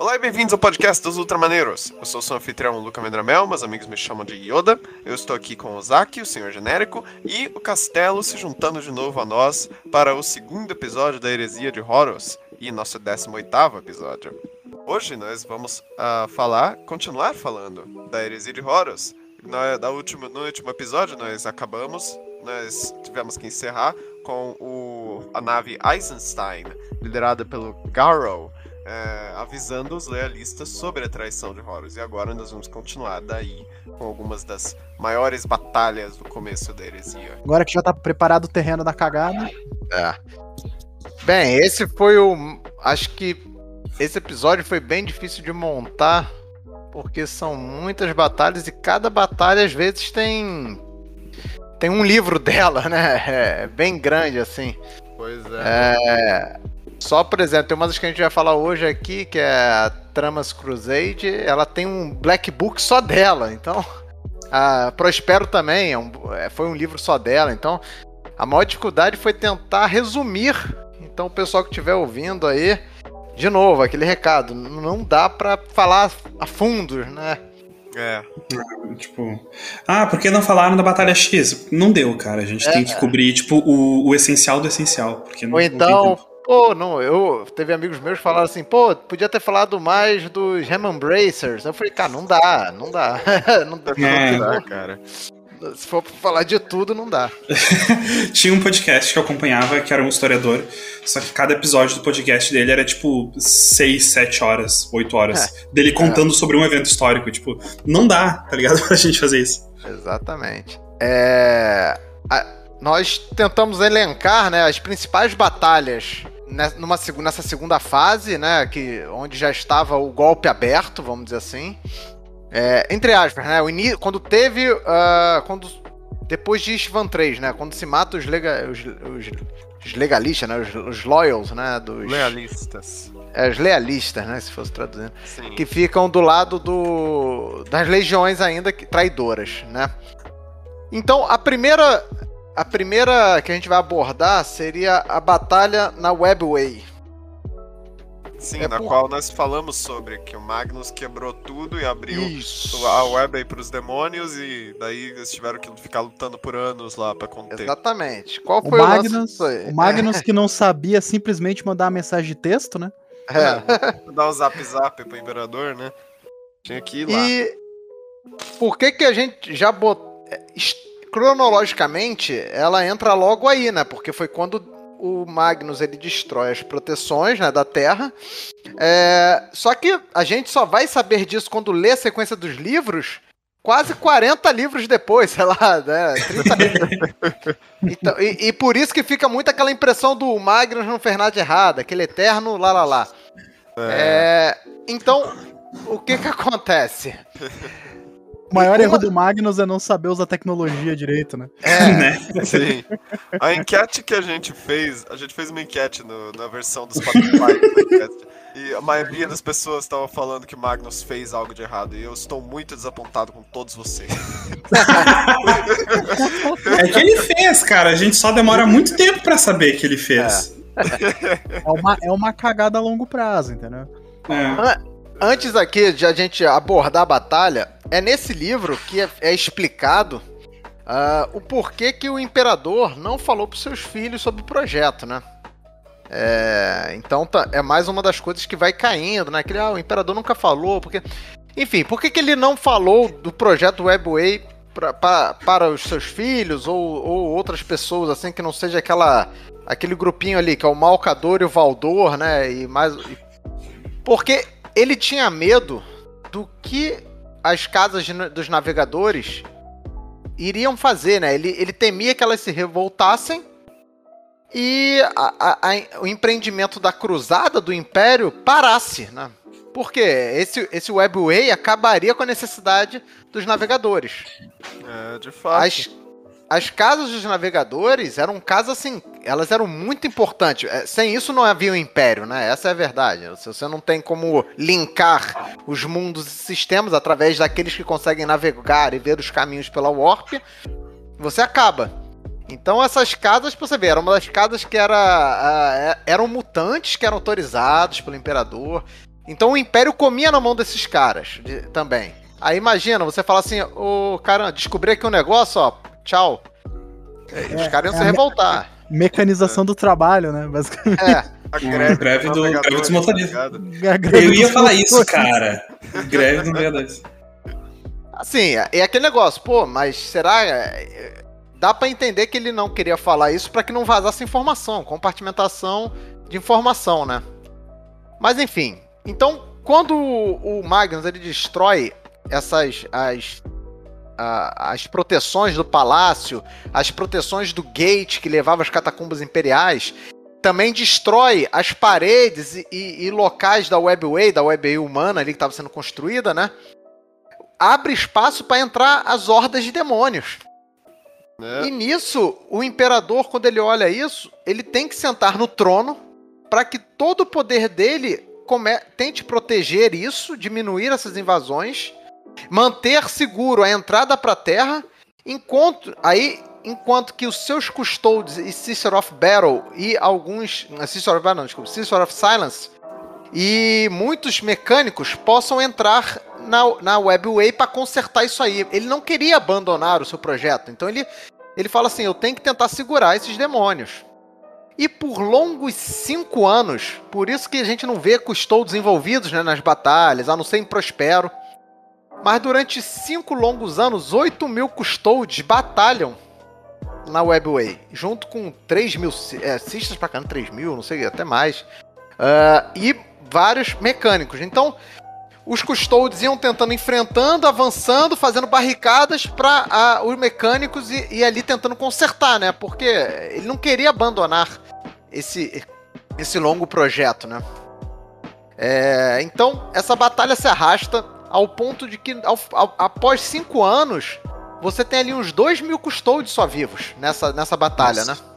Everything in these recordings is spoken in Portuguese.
Olá e bem-vindos ao podcast dos Ultramaneiros. Eu sou o seu anfitrião Luca Mendramel, meus amigos me chamam de Yoda. Eu estou aqui com o Zaki, o Senhor Genérico, e o Castelo se juntando de novo a nós para o segundo episódio da Heresia de Horus e nosso 18º episódio. Hoje nós vamos uh, falar, continuar falando da Heresia de Horus. Na, da última, no último episódio nós acabamos, nós tivemos que encerrar com o, a nave Eisenstein, liderada pelo Garrow, é, avisando os lealistas sobre a traição de Horus. E agora nós vamos continuar daí com algumas das maiores batalhas do começo da heresia. Agora que já tá preparado o terreno da cagada. É. Bem, esse foi o. Acho que esse episódio foi bem difícil de montar, porque são muitas batalhas e cada batalha às vezes tem. Tem um livro dela, né? É bem grande assim. Pois é. é. Só, por exemplo, tem uma das que a gente vai falar hoje aqui, que é a Tramas Crusade, ela tem um black book só dela, então. A Prospero também é um, é, foi um livro só dela, então. A maior dificuldade foi tentar resumir. Então, o pessoal que estiver ouvindo aí, de novo, aquele recado, não dá para falar a fundo, né? É. Tipo, ah, por que não falaram da Batalha X? Não deu, cara. A gente é. tem que cobrir, tipo, o, o essencial do essencial. Porque não, Ou então, Pô, não, eu teve amigos meus que falaram assim, pô, podia ter falado mais dos Remembracers. Eu falei, cara, não dá, não dá. não dá, é, não dá, cara. Se for falar de tudo, não dá. Tinha um podcast que eu acompanhava, que era um historiador, só que cada episódio do podcast dele era tipo 6, 7 horas, 8 horas. É. Dele contando é. sobre um evento histórico. Tipo, não dá, tá ligado? Pra gente fazer isso. Exatamente. É. nós tentamos elencar né, as principais batalhas numa, nessa segunda fase, né, que, onde já estava o golpe aberto, vamos dizer assim. É, entre aspas, né, o quando teve, uh, quando depois de Istvan 3, né, quando se mata os, lega... os, os, os legalistas, né, os, os, loyals, né, dos... Lealistas. É, os lealistas, né, se fosse traduzindo. Sim. Que ficam do lado do, das legiões ainda traidoras, né. Então, a primeira a primeira que a gente vai abordar seria a batalha na Webway. Sim, é na por... qual nós falamos sobre que o Magnus quebrou tudo e abriu Isso. a web aí pros demônios e daí eles tiveram que ficar lutando por anos lá para conter. Exatamente. Qual foi o, o Magnus? O Magnus que não sabia simplesmente mandar uma mensagem de texto, né? É. Dar um zap zap pro imperador, né? Tinha que ir lá. E por que que a gente já botou cronologicamente, ela entra logo aí, né? Porque foi quando o Magnus ele destrói as proteções né, da Terra. É, só que a gente só vai saber disso quando lê a sequência dos livros quase 40 livros depois, sei lá, né? 30 livros. Então, e, e, por isso que fica muito aquela impressão do Magnus não fez nada de errado, aquele eterno lá lá lá. É. É, então, o que que acontece? O maior erro do Magnus é não saber usar tecnologia direito, né? É, né? Sim. A enquete que a gente fez, a gente fez uma enquete no, na versão do Spotify e a maioria das pessoas estava falando que Magnus fez algo de errado e eu estou muito desapontado com todos vocês. é que ele fez, cara. A gente só demora muito tempo para saber que ele fez. É. é, uma, é uma cagada a longo prazo, entendeu? É. Antes aqui de a gente abordar a batalha, é nesse livro que é, é explicado uh, o porquê que o imperador não falou para seus filhos sobre o projeto, né? É, então tá, é mais uma das coisas que vai caindo, né? Que ah, o imperador nunca falou, porque. Enfim, por que, que ele não falou do projeto Webway pra, pra, para os seus filhos ou, ou outras pessoas, assim, que não seja aquela aquele grupinho ali, que é o Malcador e o Valdor, né? E mais. Porque ele tinha medo do que as casas dos navegadores iriam fazer, né? Ele, ele temia que elas se revoltassem e a, a, a, o empreendimento da cruzada do Império parasse, né? Porque esse, esse Webway acabaria com a necessidade dos navegadores. É, de fato. As, as casas dos navegadores eram casas assim, elas eram muito importantes. É, sem isso não havia um império, né? Essa é a verdade. Se você não tem como linkar os mundos e sistemas através daqueles que conseguem navegar e ver os caminhos pela Warp, você acaba. Então essas casas, pra você ver, eram uma das casas que era, uh, eram mutantes que eram autorizados pelo imperador. Então o Império comia na mão desses caras de- também. Aí imagina, você fala assim, ô cara, descobri aqui um negócio, ó, tchau. É, os caras iam é se a me- revoltar. Mecanização do trabalho, né? Basicamente. É. A greve do- greve dos motoristas. tá Eu ia falar isso, cara. Greve do navegadores. Assim, é aquele negócio, pô, mas será. é, Dá pra entender que ele não queria falar isso pra que não vazasse informação, compartimentação de informação, né? Mas enfim, então quando o o Magnus ele destrói essas as a- as proteções do palácio, as proteções do gate que levava às catacumbas imperiais, também destrói as paredes e, e- e locais da Webway, da Webway humana ali que estava sendo construída, né? Abre espaço para entrar as hordas de demônios. Né? E nisso, o imperador, quando ele olha isso, ele tem que sentar no trono para que todo o poder dele tente proteger isso, diminuir essas invasões, manter seguro a entrada para a Terra, enquanto aí enquanto que os seus custodies e Sister of Battle e alguns Sister of Battle, não, desculpa, Sister of Silence e muitos mecânicos possam entrar na, na Webway para consertar isso aí. Ele não queria abandonar o seu projeto, então ele, ele fala assim: eu tenho que tentar segurar esses demônios. E por longos cinco anos, por isso que a gente não vê custodies envolvidos né, nas batalhas, a não ser em Prospero. Mas durante cinco longos anos, 8 mil custodies batalham na Webway, junto com 3 mil é, cistas pra cá, 3 mil, não sei, até mais. Ah, e vários mecânicos. Então, os custodies iam tentando, enfrentando, avançando, fazendo barricadas para os mecânicos e, e ali tentando consertar, né? Porque ele não queria abandonar esse, esse longo projeto, né? É, então, essa batalha se arrasta ao ponto de que, ao- ao- após cinco anos, você tem ali uns 2 mil custodies só vivos nessa, nessa batalha, Nossa. né?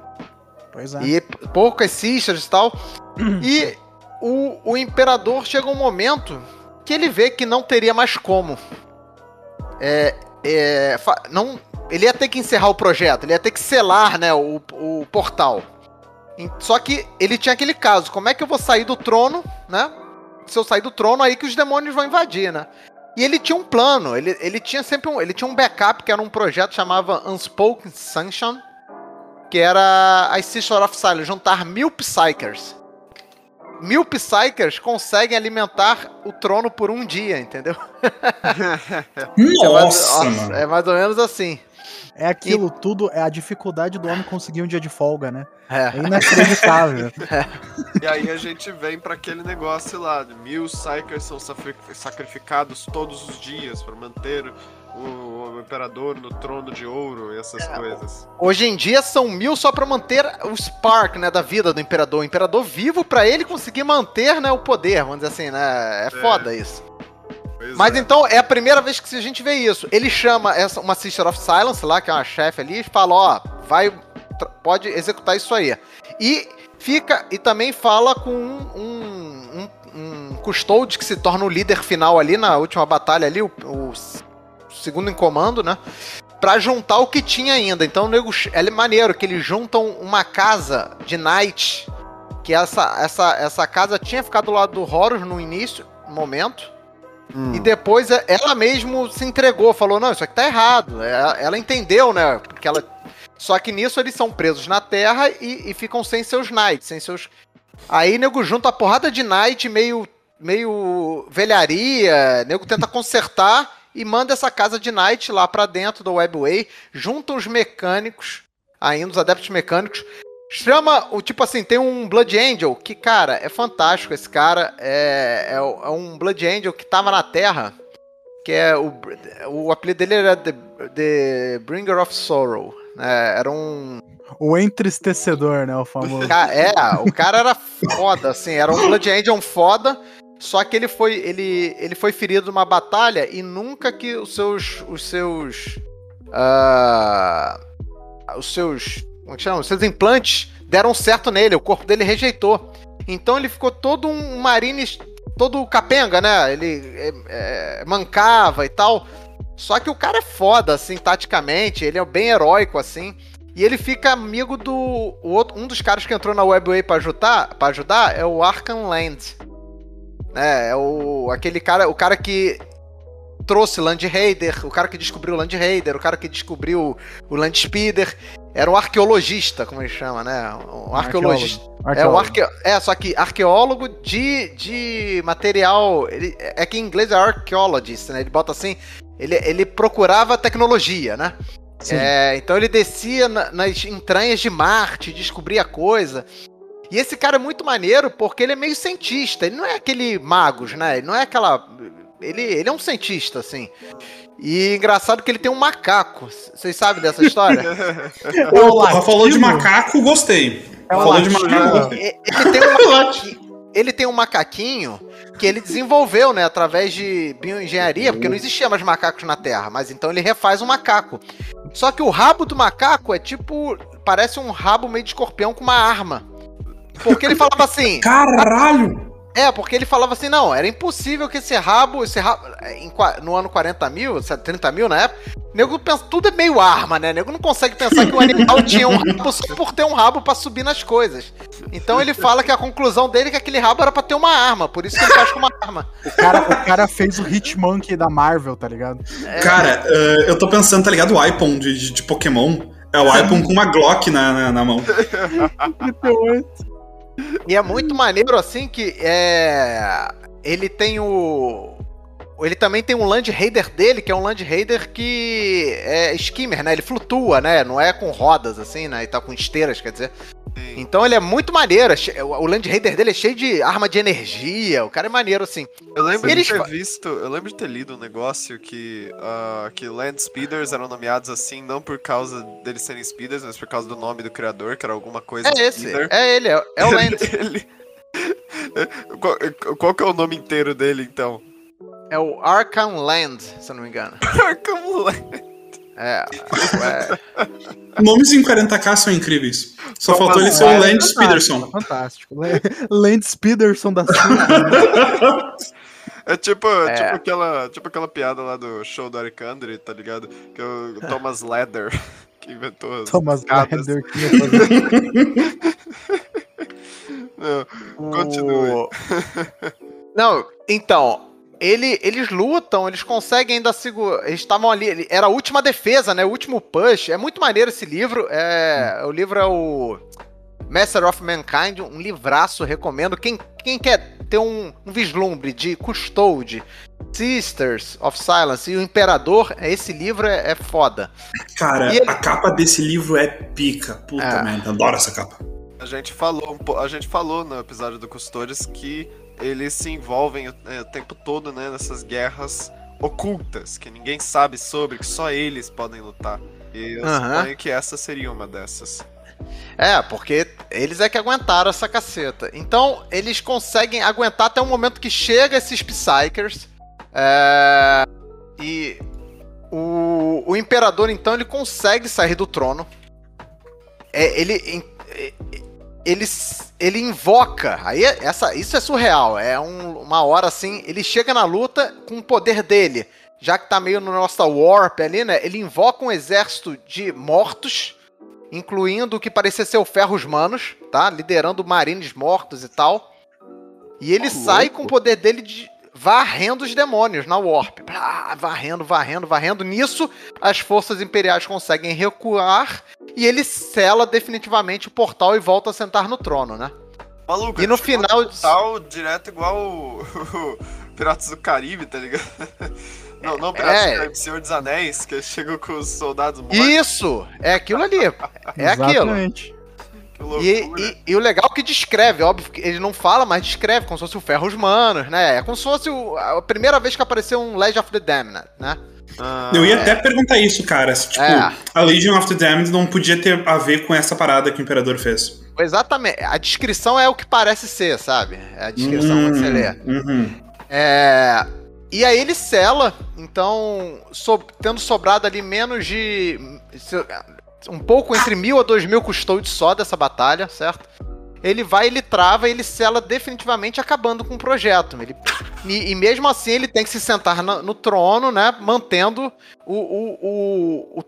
Pois é. E poucas sisters e tal. e o, o imperador chega um momento que ele vê que não teria mais como. É, é, não, ele ia ter que encerrar o projeto, ele ia ter que selar né, o, o portal. Só que ele tinha aquele caso: como é que eu vou sair do trono, né? Se eu sair do trono, aí que os demônios vão invadir, né? E ele tinha um plano, ele, ele tinha sempre um, ele tinha um backup que era um projeto chamava Unspoken Sunshine, que era a Sister of Silence, juntar mil Psychers. Mil Psychers conseguem alimentar o trono por um dia, entendeu? É mais- Nossa, é mais ou menos assim. É aquilo tudo, é a dificuldade do homem conseguir um dia de folga, né? É É. inacreditável. E aí a gente vem pra aquele negócio lá, mil Psychers são sacrificados todos os dias pra manter o, o imperador no trono de ouro e essas coisas. Hoje em dia são mil só pra manter o spark, né, da vida do imperador. O imperador vivo pra ele conseguir manter, né, o poder, vamos dizer assim, né? É foda isso. Pois Mas é. então é a primeira vez que a gente vê isso. Ele chama essa, uma Sister of Silence lá, que é uma chefe ali, e fala: ó, vai, pode executar isso aí. E fica e também fala com um, um, um, um custode que se torna o líder final ali na última batalha ali, o, o segundo em comando, né? Pra juntar o que tinha ainda. Então o nego, é maneiro que eles juntam uma casa de Night. Que essa, essa, essa casa tinha ficado do lado do Horus no início, no momento. Hum. E depois é- ela mesmo se entregou, falou: não, isso aqui tá errado. Ela, ela entendeu, né? Porque ela. Só que nisso eles são presos na Terra e, e ficam sem seus knights, sem seus. Aí nego junta a porrada de knight meio. meio velharia, nego tenta consertar e manda essa casa de knight lá pra dentro do Webway, junta os mecânicos, ainda os adeptos mecânicos, Chama o tipo assim, tem um Blood Angel que, cara, é fantástico. Esse cara é, é, é um Blood Angel que tava na Terra. Que é o, o apelido dele era The, The Bringer of Sorrow. né? era um. O entristecedor, né? O famoso. É, o cara era foda, assim, era um Blood Angel foda. Só que ele foi, ele, ele foi ferido numa batalha e nunca que os seus. Os seus. ah, os seus. Como é que chama? Seus implantes deram certo nele, o corpo dele rejeitou. Então ele ficou todo um marine. todo capenga, né? Ele é, é, mancava e tal. Só que o cara é foda, assim, taticamente, ele é bem heróico, assim. E ele fica amigo do. outro, um dos caras que entrou na Webway pra ajudar, ajudar é o Arkham Land. É, é o, aquele cara, o cara que trouxe Land Raider, o cara que descobriu o Land Raider, o cara que descobriu o Land Speeder. Era um arqueologista, como ele chama, né? Um arqueologista. É, um arque... é, só que arqueólogo de, de material. Ele, é que em inglês é archaeologist, né? Ele bota assim. Ele, ele procurava tecnologia, né? É, então ele descia na, nas entranhas de Marte, descobria coisa. E esse cara é muito maneiro porque ele é meio cientista. Ele não é aquele magos, né? Ele não é aquela. Ele, ele é um cientista, assim. E engraçado que ele tem um macaco. Vocês sabem dessa história? Porra, falou de macaco, gostei. É falou de macaco. Ele tem um macaquinho. Ele tem um macaquinho que ele desenvolveu, né, através de bioengenharia, porque não existia mais macacos na Terra, mas então ele refaz um macaco. Só que o rabo do macaco é tipo, parece um rabo meio de escorpião com uma arma. Porque ele falava assim, Caralho! É, porque ele falava assim, não, era impossível que esse rabo, esse rabo, em qua- no ano 40 mil, 30 mil na época, nego pensa, tudo é meio arma, né? Nego não consegue pensar que o animal tinha um rabo só por ter um rabo pra subir nas coisas. Então ele fala que a conclusão dele é que aquele rabo era pra ter uma arma, por isso que ele faz com uma arma. O cara, o cara fez o Hitmonkey da Marvel, tá ligado? Cara, eh, eu tô pensando, tá ligado? O Ipon de, de- de Pokémon. É o Ipon com uma Glock na, na, na mão. E é muito maneiro assim que é. Ele tem o. Ele também tem um Land Raider dele, que é um Land Raider que é skimmer, né? Ele flutua, né? Não é com rodas assim, né? E tá com esteiras, quer dizer. Sim. Então ele é muito maneiro. é O Land Raider dele é cheio de arma de energia. O cara é maneiro, assim. Eu lembro Eles de ter visto, eu lembro de ter lido um negócio que, ah, que Land Speeders eram nomeados assim, não por causa deles serem speeders, mas por causa do nome do criador, que era alguma coisa É esse. speeder. É ele, é, é o Land. Ele- qual, qual que é o nome inteiro dele, então? É o Arkham Land, se eu não me engano. Arkham Land. É. é Nomes em 40k são incríveis. Só Só faltou ele ser o um Land Fantástico, Speederson. Fantástico. Land Speederson da Silva. É tipo, É. tipo, aquela, tipo aquela piada lá do show do Eric Andre, tá ligado? Que é o Thomas Leder que inventou as Thomas escadas. Leder que ia fazer. Não, Continue. Não, então, ele, eles lutam, eles conseguem ainda segurar. Eles estavam ali. Era a última defesa, né? O último push. É muito maneiro esse livro. É, O livro é o Master of Mankind, um livraço, recomendo. Quem, quem quer ter um, um vislumbre de Custode, Sisters of Silence e o Imperador, esse livro é, é foda. Cara, ele- a capa desse livro é pica. Puta É. merda, adoro essa capa. A gente falou, a gente falou no episódio do Custores que eles se envolvem o, é, o tempo todo, né, nessas guerras ocultas que ninguém sabe sobre, que só eles podem lutar. E eu Aham. suponho que essa seria uma dessas. É, porque eles é que aguentaram essa caceta. Então, eles conseguem aguentar até o momento que chega esses Psychers. É, e o, o Imperador, então, ele consegue sair do trono. É, ele, ele, ele invoca. Aí é- essa, isso é surreal. É um- uma hora assim. Ele chega na luta com o poder dele. Já que tá meio no nosso warp ali, né? Ele invoca um exército de mortos incluindo o que parecia ser o Ferros Manos, tá? Liderando marines mortos e tal. E ele sai com o poder dele de varrendo os demônios na Warp. Blá, varrendo, varrendo, varrendo. Nisso, as forças imperiais conseguem recuar e ele sela definitivamente o portal e volta a sentar no trono, né? Maluco, E no tipo final- um Tal direto igual o, Piratas do Caribe, tá ligado? Não, não Piratas É. do Caribe, Senhor dos Anéis, que chegou com os soldados mortos. Isso! É aquilo ali. É aquilo. Exatamente. E, e- e o legal é que descreve, óbvio que ele não fala, mas descreve, como se fosse o Ferros Manos, né? É como se fosse o- a primeira vez que apareceu um Legend of the Damned, né? Ah, Eu ia até perguntar isso, cara. Se, tipo, É. a Legion of the Damned não podia ter a ver com essa parada que o Imperador fez. Exatamente. A descrição é o que parece ser, sabe? É a descrição Hum, quando você lê. uhum. É, E aí ele sela, então, so- tendo sobrado ali menos de. Um pouco entre mil a dois mil custódios só dessa batalha, certo? Ele vai, ele trava ele sela definitivamente acabando com o projeto. Ele, e, e mesmo assim ele tem que se sentar na- no, trono, né? Mantendo o, o, o,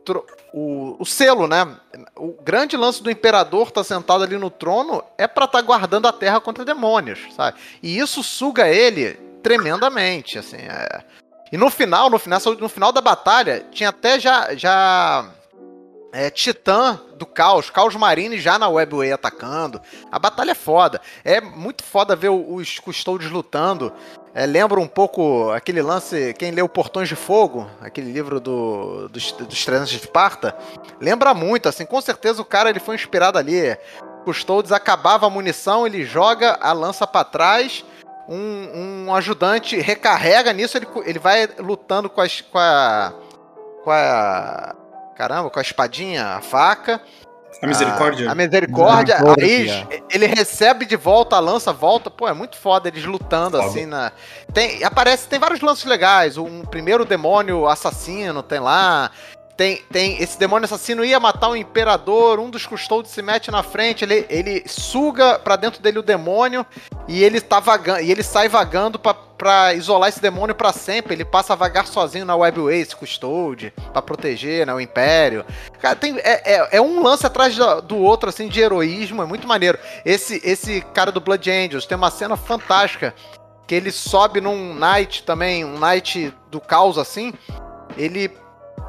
o, o- selo, né? O, grande lance do imperador tá sentado ali no trono é pra estar tá guardando a terra contra demônios, sabe? E isso suga ele tremendamente, assim. É... E no final, no final, no final da batalha, tinha até já já é, Titã do Caos, Caos Marine já na Webway atacando. A batalha é foda. É muito foda ver os Custodes lutando. É, lembra um pouco aquele lance, quem leu Portões de Fogo, aquele livro do, dos, dos Trezentos de Esparta, lembra muito, assim, com certeza o cara ele foi inspirado ali. Custodes acabava a munição, ele joga a lança para trás, um, um, ajudante recarrega nisso, ele, ele vai lutando com, as, com a. com a Caramba, com a espadinha, a faca. A misericórdia. A, a misericórdia, misericórdia, aí ele recebe de volta a lança, volta. Pô, é muito foda eles lutando foda. assim na. Tem, aparece, tem vários lances legais. Um primeiro demônio assassino tem lá. Tem, tem esse demônio assassino ia matar o imperador, um dos custodes se mete na frente, ele, ele suga para dentro dele o demônio e ele tá vagando, e ele sai vagando para isolar esse demônio para sempre. Ele passa a vagar sozinho na Webway, esse custode, para proteger né, o império. Cara, tem, é, é, é, um lance atrás do outro, assim, de heroísmo, é muito maneiro. Esse, esse cara do Blood Angels tem uma cena fantástica que ele sobe num Knight também, um Knight do caos assim. Ele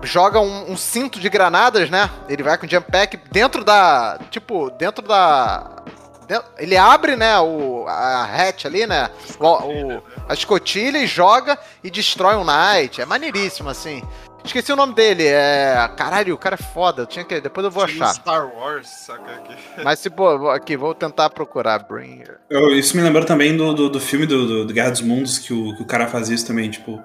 joga um, um, cinto de granadas, né? Ele vai com o jump pack dentro da. Tipo, dentro da. Dentro, ele abre, né, o, a hatch ali, né? O, o, a escotilha e joga e destrói um knight. É maneiríssimo, assim. Esqueci o nome dele. É. Caralho, o cara é foda. Eu tinha que. Depois eu vou achar. Star Wars, saca aqui. Mas se pô, aqui, vou tentar procurar. Bring. Eu, isso me lembrou também do, do, do filme do, do, do, Guerra dos Mundos, que o, que o cara faz isso também, tipo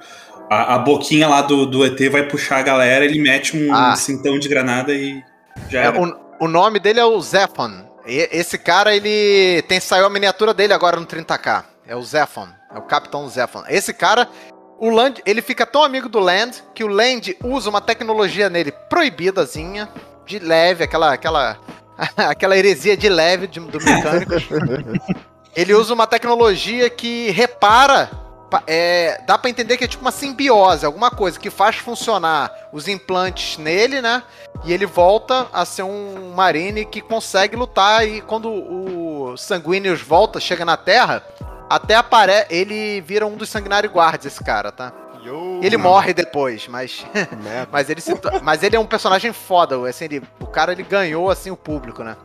a, a, boquinha lá do, do ET vai puxar a galera, ele mete um ah. cintão de granada e já é, o, o, nome dele é o Zephon. E, esse cara, ele tem saiu a miniatura dele agora no 30k. É o Zephon, é o Capitão Zephon. Esse cara, o Land, ele fica tão amigo do Land que o Land usa uma tecnologia nele proibidazinha, de leve, aquela aquela aquela heresia de leve de, do mecânico. ele usa uma tecnologia que repara é, dá para entender que é tipo uma simbiose, alguma coisa que faz funcionar os implantes nele, né? E ele volta a ser um marine que consegue lutar e quando o Sanguíneos volta, chega na Terra, até aparece, ele vira um dos Sanguinário Guards esse cara, tá? Yo, ele mano. morre depois, mas mas ele se, mas ele é um personagem foda, assim, ele, o cara ele ganhou assim o público, né?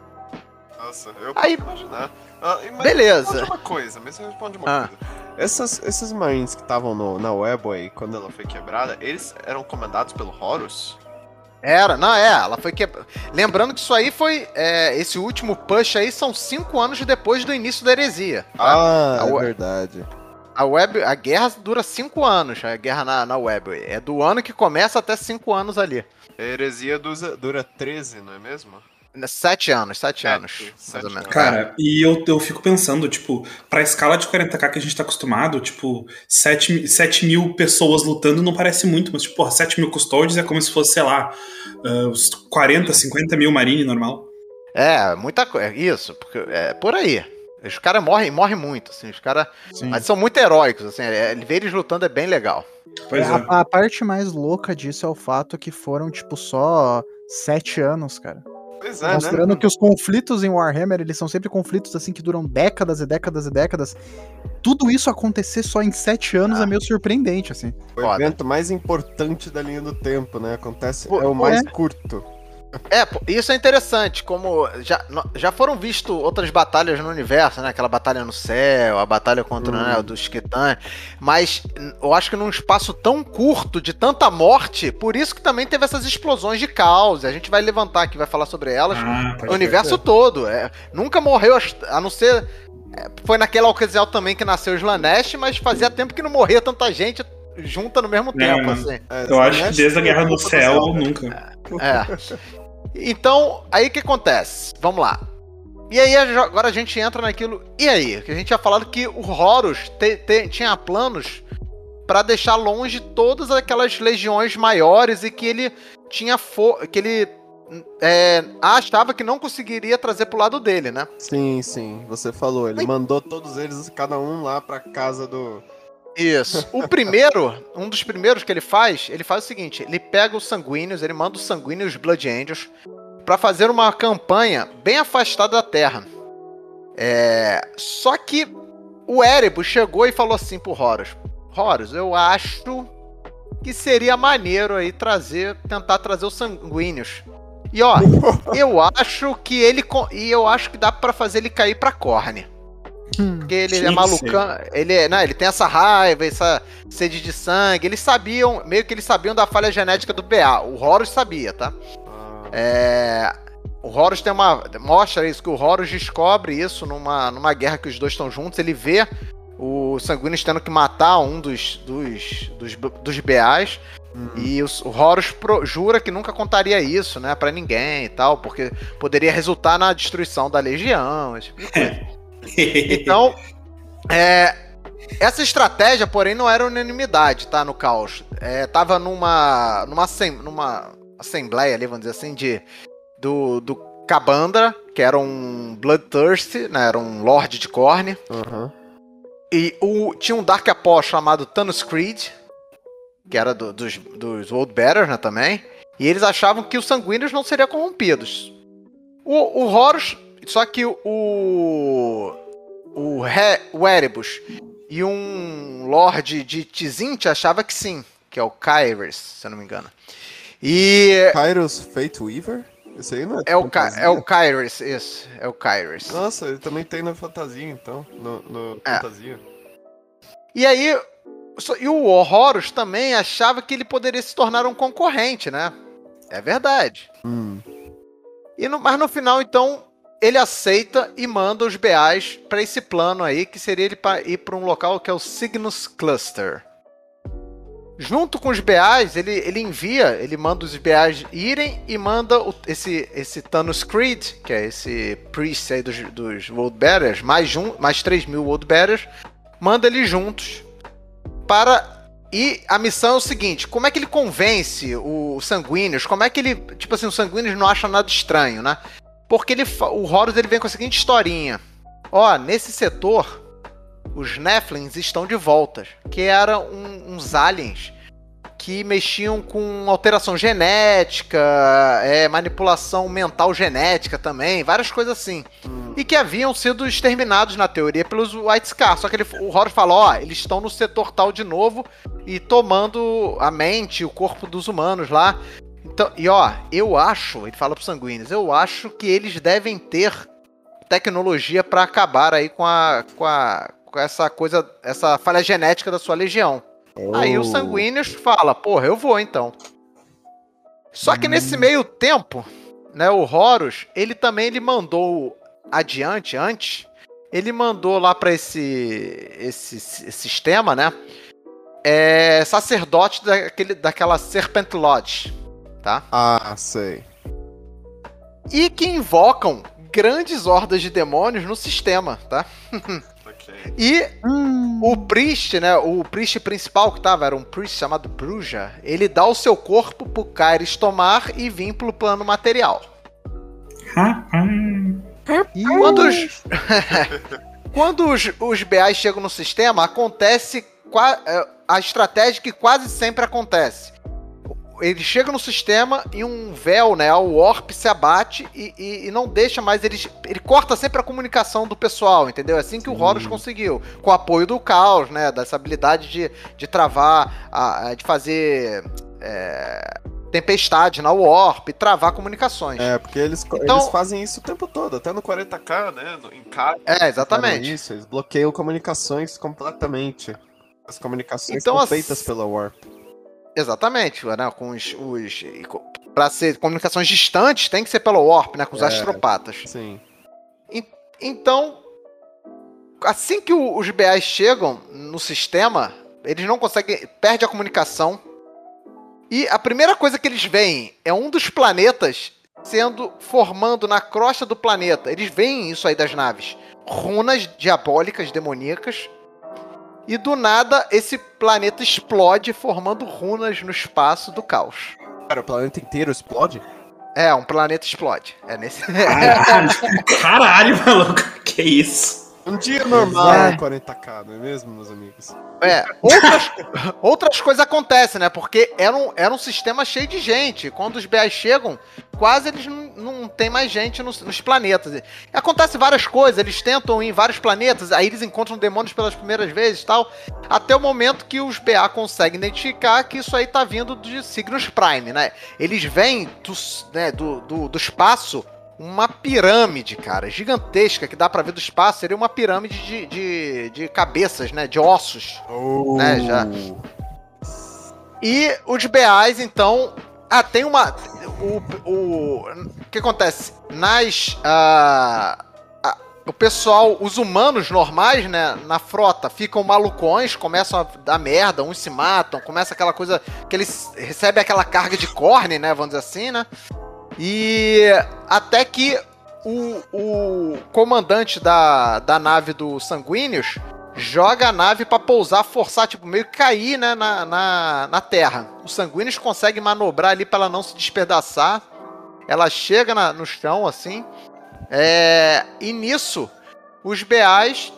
Nossa, eu posso Aí, imaginar. Ah, beleza. Responde uma coisa, mas responde uma ah. coisa. Essas, esses Marines que estavam na Webway quando ela foi quebrada, eles eram comandados pelo Horus? Era, não, é, ela foi quebrada. Lembrando que isso aí foi. É, esse último push aí são cinco anos depois do início da heresia. Tá? Ah, a, é verdade. A, web, a guerra dura cinco anos, a guerra na, na web. É do ano que começa até cinco anos ali. A heresia dura, dura 13, não é mesmo? Sete anos, sete, anos, mais ou menos. Cara, e eu, eu fico pensando, tipo, pra escala de 40k que a gente tá acostumado, tipo, 7, 7 mil pessoas lutando não parece muito, mas, tipo, 7 mil custódios é como se fosse, sei lá, uh, uns 40, 50 mil marine normal. É, muita coisa. É isso, porque é por aí. Os caras morrem, morrem muito, assim, os caras. Mas são muito heróicos, assim, é, ver eles lutando é bem legal. Pois é, é. A, a parte mais louca disso é o fato que foram, tipo, só sete anos, cara. Pois é, Mostrando né? que os conflitos em Warhammer, eles são sempre conflitos assim que duram décadas e décadas e décadas. Tudo isso acontecer só em sete anos ah. é meio surpreendente, assim. O evento mais importante da linha do tempo, né? Acontece, Pô, é o mais é. curto. É, isso é interessante, como já, já foram vistas outras batalhas no universo, né? Aquela batalha no céu, a batalha contra hum. né, dos Titãs, mas eu acho que num espaço tão curto, de tanta morte, por isso que também teve essas explosões de caos. A gente vai levantar aqui, vai falar sobre elas ah, no universo todo. É, nunca morreu, a não ser. É, foi naquela ocasião também que nasceu o Slanesh, mas fazia tempo que não morria tanta gente junta no mesmo tempo, assim. É, eu acho que desde a Guerra do Céu, céu nunca. É. Então, aí o que acontece? Vamos lá. E aí agora a gente entra naquilo. E aí? Que a gente tinha falado que o Horus te, te, tinha planos para deixar longe todas aquelas legiões maiores e que ele tinha que ele é, achava que não conseguiria trazer pro lado dele, né? Sim, sim. Você falou. Ele mandou todos eles, cada um lá pra casa do isso. O primeiro, um dos primeiros que ele faz, ele faz o seguinte: ele pega os sanguíneos, ele manda os sanguíneos Blood Angels para fazer uma campanha bem afastada da Terra. É, só que o Erebus chegou e falou assim pro Horus: Horus, eu acho que seria maneiro aí trazer, tentar trazer os sanguíneos. E ó, eu acho que ele e eu acho que dá para fazer ele cair para Corne. Hum, Porque ele é malucão, ele, é, não, ele tem essa raiva, essa sede de sangue. Eles sabiam, meio que eles sabiam da falha genética do BA. O Horus sabia, tá? Ah. É, o Horus tem uma. Mostra isso, que o Horus descobre isso numa, numa guerra que os dois estão juntos. Ele vê o Sanguíneos tendo que matar um dos, dos, dos, dos BAs. Uhum. E o, o Horus pro, jura que nunca contaria isso, né, para ninguém e tal, porque poderia resultar na destruição da legião, esse tipo de coisa. então, é, essa estratégia, porém, não era unanimidade, tá, no caos. É, tava numa, numa, numa assembleia ali, vamos dizer assim, de, do, do Cabandra, que era um Bloodthirst, né, era um Lorde de Corne. Uhum. E o, tinha um Dark Apostle chamado Thanos Creed, que era do, dos, dos Old Betters, né, também. E eles achavam que os sanguíneos não seriam corrompidos. O, o Horus, só que o. O, He, o Erebus e um Lorde de Tzint achava que sim, que é o Kairos, se eu não me engano. E. Kairos Fate Weaver? Esse aí não é É o, é o Kairos, isso. É o Kairos. Nossa, ele também tem na fantasia, então. No, no é. fantasia. E aí, e o Horus também achava que ele poderia se tornar um concorrente, né? É verdade. Hum. E no, mas no final, então, ele aceita e manda os BAs para esse plano aí, que seria ele ir para um local que é o Cygnus Cluster. Junto com os BAs, ele, ele envia, ele manda os BAs irem e manda o, esse, esse Thanos Creed, que é esse priest aí dos, dos World Bearers, mais, um, mais 3 mil World Bearers, manda eles juntos para. E a missão é o seguinte: como é que ele convence os sanguíneos? Como é que ele. Tipo assim, os sanguíneos não acham nada estranho, né? Porque ele, o Horus ele vem com a seguinte historinha: Ó, nesse setor, os Nephlins estão de volta, que eram um, uns aliens que mexiam com alteração genética, é, manipulação mental genética também, várias coisas assim. E que haviam sido exterminados na teoria pelos White Scar. Só que ele, o Horus falou: ó, eles estão no setor tal de novo e tomando a mente, o corpo dos humanos lá. Então, e ó, eu acho, ele fala pro Sanguíneos, eu acho que eles devem ter tecnologia para acabar aí com a, com a com essa coisa, essa falha genética da sua legião. Oh. Aí o Sanguíneos fala, porra, eu vou então. Só que hum. nesse meio tempo, né, o Horus, ele também ele mandou adiante, antes, ele mandou lá para esse, esse, esse sistema, né, é, sacerdote daquele, daquela Serpent Lodge, tá? Ah, sei. E que invocam grandes hordas de demônios no sistema, tá? E hum. o Priest, né? O Priest principal que tava, era um Priest chamado Bruja. Ele dá o seu corpo pro Kairos tomar e vir pro plano material. Quando os, Quando os, os BAs chegam no sistema, acontece é, a estratégia que quase sempre acontece ele chega no sistema e um véu, né, o Warp se abate e, e, e, não deixa mais eles. Ele corta sempre a comunicação do pessoal, entendeu? É assim que Sim. o Horus conseguiu. Com o apoio do caos, né? Dessa habilidade de, de travar, a, de fazer. É, tempestade na Warp, travar comunicações. É, porque eles, então, eles fazem isso o tempo todo, até no 40k, né? No, em casa. É, exatamente. Isso, eles bloqueiam comunicações completamente. As comunicações então, são feitas pela Warp. Exatamente, né? Com os. os para ser comunicações distantes, tem que ser pelo Warp, né? Com os é, astropatas. Sim. E, então, assim que o, os BAs chegam no sistema, eles não conseguem. Perde a comunicação. E a primeira coisa que eles veem é um dos planetas sendo formando na crosta do planeta. Eles veem isso aí das naves. Runas diabólicas, demoníacas, e do nada, esse planeta explode, formando runas no espaço do caos. Cara, o planeta inteiro explode? É, um planeta explode. É nesse. Caralho, Caralho maluco. Que isso? Um dia normal é. 40k, não é mesmo, meus amigos? É, outras, outras coisas acontecem, né? Porque era um, era um sistema cheio de gente. Quando os BAs chegam, quase eles não, não tem mais gente nos, nos planetas. Acontece várias coisas, eles tentam ir em vários planetas, aí eles encontram demônios pelas primeiras vezes e tal, até o momento que os BA conseguem identificar que isso aí tá vindo de signos Prime, né? Eles vêm do, né, do, do, do espaço uma pirâmide, cara, gigantesca, que dá para ver do espaço, seria uma pirâmide de, de, de cabeças, né, de ossos, oh. né, já. E os BAs, então, ah, tem uma, o, o, o que acontece, nas, uh, o pessoal, os humanos normais, né, na frota, ficam malucões, começam a dar merda, uns se matam, começa aquela coisa que eles recebem aquela carga de corne, né, vamos dizer assim, né? E até que o, o comandante da, da nave do Sanguíneos joga a nave para pousar, forçar, tipo, meio que cair, né, na, na, na Terra. O Sanguíneos consegue manobrar ali para ela não se despedaçar. Ela chega na, no chão, assim. É, e nisso, os BAs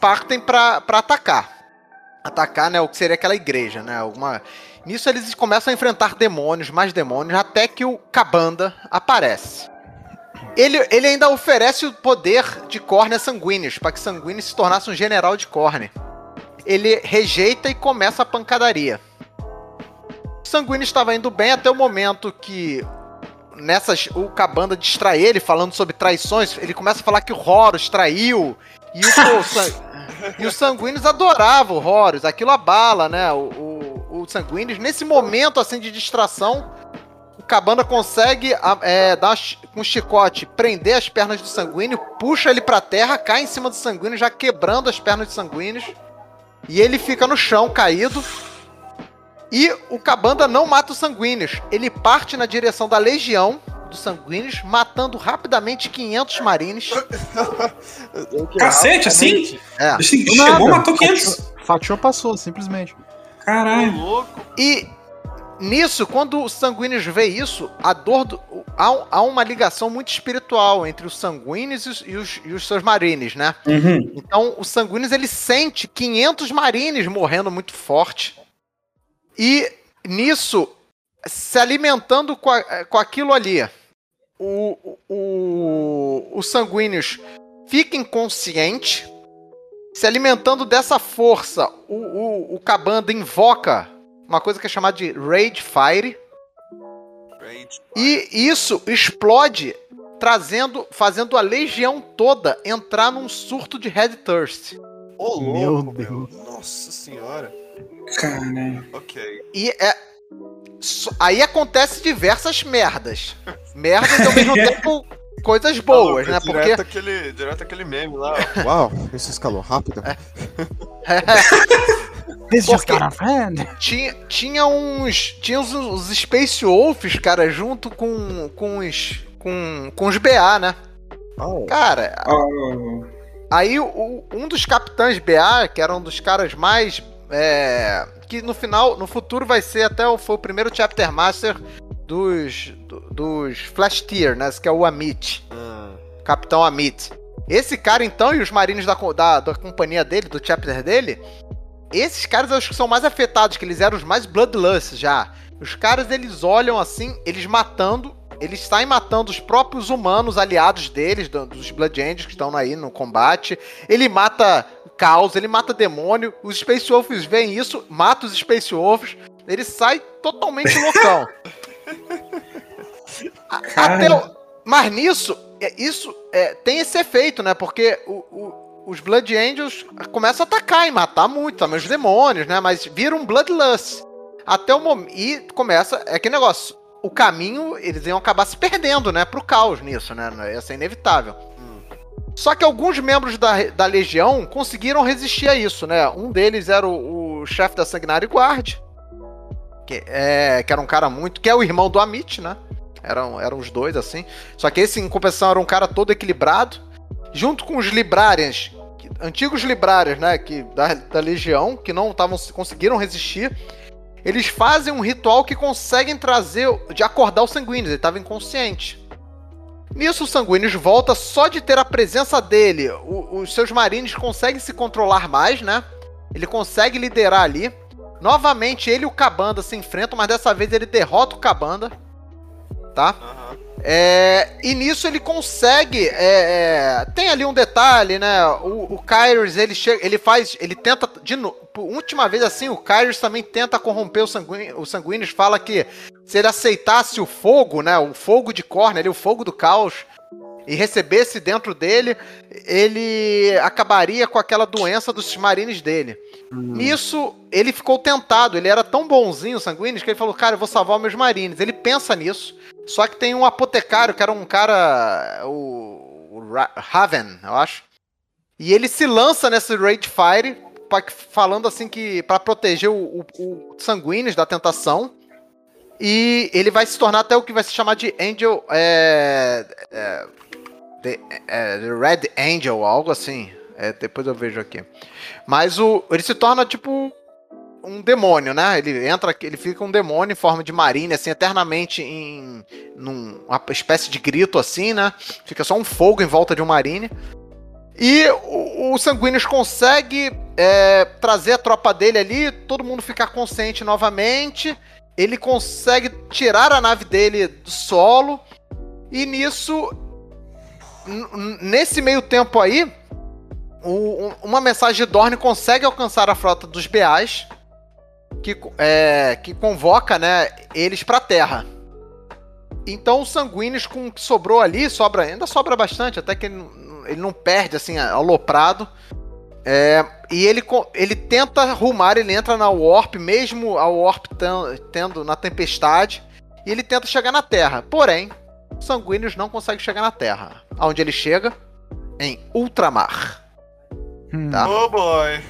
partem para atacar. Atacar, né, o que seria aquela igreja, né, alguma... Nisso eles começam a enfrentar demônios, mais demônios, até que o Cabanda aparece. Ele, ele ainda oferece o poder de Córnea Sanguíneos, para que Sanguíneos se tornasse um general de Córnea. Ele rejeita e começa a pancadaria. Sanguíneo estava indo bem até o momento que nessas o Cabanda distrai ele falando sobre traições, ele começa a falar que o Horus traiu e o, o, e os sanguíneos adoravam o Horus, aquilo abala, né, o, o, o sanguíneos. Nesse momento assim de distração, o Cabanda consegue é, dar com um chicote, prender as pernas do sanguíneo, puxa ele pra terra, cai em cima do sanguíneo, já quebrando as pernas do sanguíneos. E ele fica no chão, caído. E o Cabanda não mata os sanguíneos. Ele parte na direção da legião dos sanguíneos, matando rapidamente 500 marines. Cacete, assim? É. Chegou, matou 500. Fatiou passou, simplesmente. Caralho. E nisso, quando os sanguíneos vê isso, a dor do, há, há, uma ligação muito espiritual entre os sanguíneos e os, e os, e os seus marines, né? Uhum. Então, os sanguíneos ele sente 500 marines morrendo muito forte. E nisso, se alimentando com, a, com aquilo ali, o, o, os sanguíneos fica inconsciente. Se alimentando dessa força, o, o, o Cabanda invoca uma coisa que é chamada de Rage Fire. Rage. E isso explode, trazendo, fazendo a legião toda entrar num surto de Red Thirst. Oh, meu Deus. Nossa senhora. Cara. Ok. E é. Aí acontece diversas merdas. Merdas ao mesmo tempo coisas boas, né? Porque. Direto aquele, direto aquele meme lá. Uau, isso escalou rápido. É. é. tinha, tinha uns. Tinha os, os Space Wolves, cara, junto com, com os. Com, com os BA, né? Oh. Cara. Oh. Aí o, um dos capitães BA, que era um dos caras mais é, que no final, no futuro vai ser até o, foi o primeiro Chapter Master dos, dos Flash Tier, né? Que é o Amit. Hum. Capitão Amit. Esse cara, então, e os marines da, da, da companhia dele, do chapter dele, esses caras acho que são mais afetados, que eles eram os mais bloodlust já. Os caras, eles olham assim, eles matando, eles saem matando os próprios humanos aliados deles, dos Blood Angels que estão aí no combate. Ele mata caos, ele mata demônio. Os Space Wolves veem isso, mata os Space Wolves. Ele sai totalmente loucão. Até o... Mas nisso, é, isso é, tem esse efeito, né? Porque o, o, os Blood Angels começam a atacar e matar muito, também os demônios, né? Mas vira um Bloodlust. Até o momento. E começa. É que negócio. O caminho, eles iam acabar se perdendo, né? Pro caos nisso, né? Ia ser inevitável. Só que alguns membros da, da Legião conseguiram resistir a isso, né? Um deles era o, o chefe da Sanguinária Guard, que, é, que era um cara muito. que é o irmão do Amit, né? Eram, eram os dois, assim. Só que esse, em compensação, era um cara todo equilibrado. Junto com os Librarians, antigos Librarians, né? Que, da, da Legião, que não tavam, conseguiram resistir. Eles fazem um ritual que conseguem trazer. de acordar o sanguíneo. Ele estava inconsciente. Nisso, o Sanguíneos volta só de ter a presença dele. O, os seus marines conseguem se controlar mais, né? Ele consegue liderar ali. Novamente, ele e o Cabanda se enfrentam, mas dessa vez ele derrota o Cabanda. Tá? Uhum. É, e nisso ele consegue. É, é, tem ali um detalhe, né? O, o Kyrus, ele chega, ele faz. Ele tenta. De novo, última vez assim, o Kyrus também tenta corromper o sanguíneo. O Sanguíneos fala que se ele aceitasse o fogo, né? O fogo de Corner, ali, o fogo do caos, e recebesse dentro dele, ele acabaria com aquela doença dos marines dele. Uhum. Nisso, ele ficou tentado. Ele era tão bonzinho, sanguíneo, que ele falou: Cara, eu vou salvar meus marines. Ele pensa nisso. Só que tem um apotecário, que era um cara. O, o Raven, eu acho. E ele se lança nesse Rage Fire, falando assim que. para proteger o, o, o Sanguíneos da tentação. E ele vai se tornar até o que vai se chamar de Angel. É, é, The, é, Red Angel, algo assim. É, depois eu vejo aqui. Mas o, ele se torna tipo um demônio, né? Ele entra, ele fica um demônio em forma de marine, assim, eternamente em num, uma espécie de grito, assim, né? Fica só um fogo em volta de um marine. E o, o Sanguíneos consegue é, trazer a tropa dele ali, todo mundo ficar consciente novamente. Ele consegue tirar a nave dele do solo. E nisso nesse meio tempo aí, o, uma mensagem de Dorne consegue alcançar a frota dos Beais, que, é, que convoca né, eles para a Terra. Então, os sanguíneos com o que sobrou ali, sobra, ainda sobra bastante, até que ele, ele não perde, assim, aloprado. É, e ele, ele tenta arrumar, ele entra na Warp, mesmo a Warp tendo na tempestade, e ele tenta chegar na Terra. Porém, Sanguíneos não consegue chegar na Terra. Aonde ele chega? Em ultramar. Hum. Tá? Oh boy!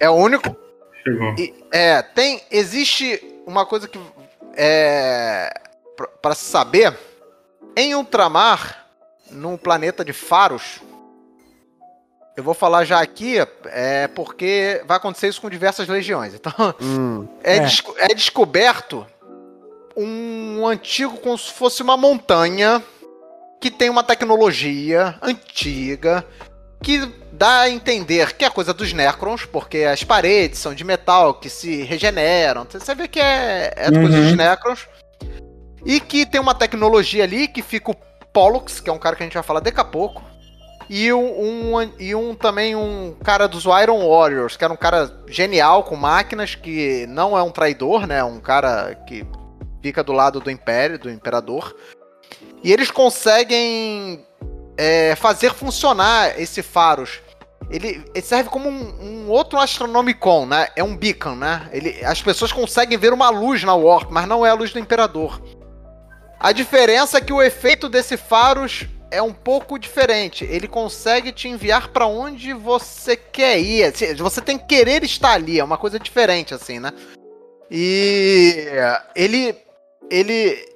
é o único. Chegou. E, é, tem. Existe uma coisa que. É. para se saber. Em ultramar, num planeta de Faros. Eu vou falar já aqui, é porque vai acontecer isso com diversas legiões. Então, hum, é, é. Desco é descoberto um antigo, como se fosse uma montanha que tem uma tecnologia antiga que dá a entender que é coisa dos Necrons, porque as paredes são de metal que se regeneram. Você vê que é, é uhum. coisa dos Necrons. E que tem uma tecnologia ali que fica o Pollux, que é um cara que a gente vai falar daqui a pouco. E um, um, e um também um cara dos Iron Warriors, que era um cara genial com máquinas, que não é um traidor, né? Um cara que fica do lado do Império, do Imperador. E eles conseguem é, fazer funcionar esse Faros. Ele, ele serve como um, um, outro Astronomicon, né? É um beacon, né? Ele, as pessoas conseguem ver uma luz na Warp, mas não é a luz do Imperador. A diferença é que o efeito desse Faros é um pouco diferente. Ele consegue te enviar para onde você quer ir. Você tem que querer estar ali, é uma coisa diferente, assim, né? E ele ele.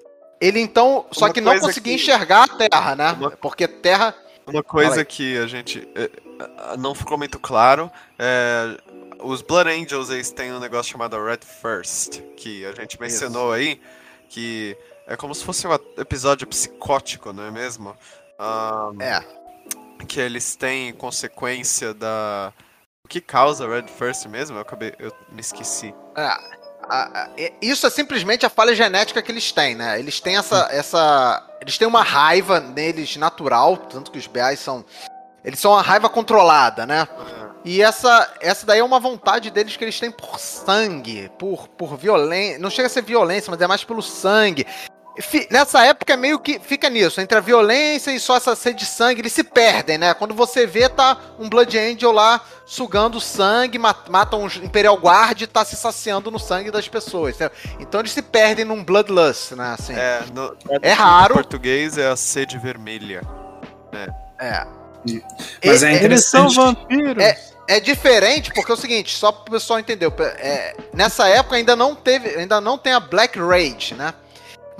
Ele então. Só uma que não conseguia que... enxergar a Terra, né? Uma... Porque Terra. Uma coisa que a gente. É, é, não ficou muito claro. É, os Blood Angels eles têm um negócio chamado Red First. Que a gente mencionou Isso. aí. Que é como se fosse um episódio psicótico, não é mesmo? Um, é. Que eles têm consequência da. O que causa Red First mesmo? Eu acabei. Eu me esqueci. É a, a, isso é simplesmente a falha genética que eles têm, né? Eles têm essa, essa. Eles têm uma raiva neles natural, tanto que os BAs são. Eles são uma raiva controlada, né? E essa, essa daí é uma vontade deles que eles têm por sangue, por, por violência. Não chega a ser violência, mas é mais pelo sangue nessa época é meio que fica nisso, entre a violência e só essa sede de sangue, eles se perdem, né? Quando você vê, tá um Blood Angel lá sugando sangue, mata um Imperial Guard e tá se saciando no sangue das pessoas. Né? Então eles se perdem num Bloodlust, né? Assim, é, no, é raro. Em português é a sede vermelha. É. é. Mas é interessante. Eles são vampiros. É, é diferente porque é o seguinte, só pro pessoal entender, é, nessa época ainda não teve, ainda não tem a Black Rage, né?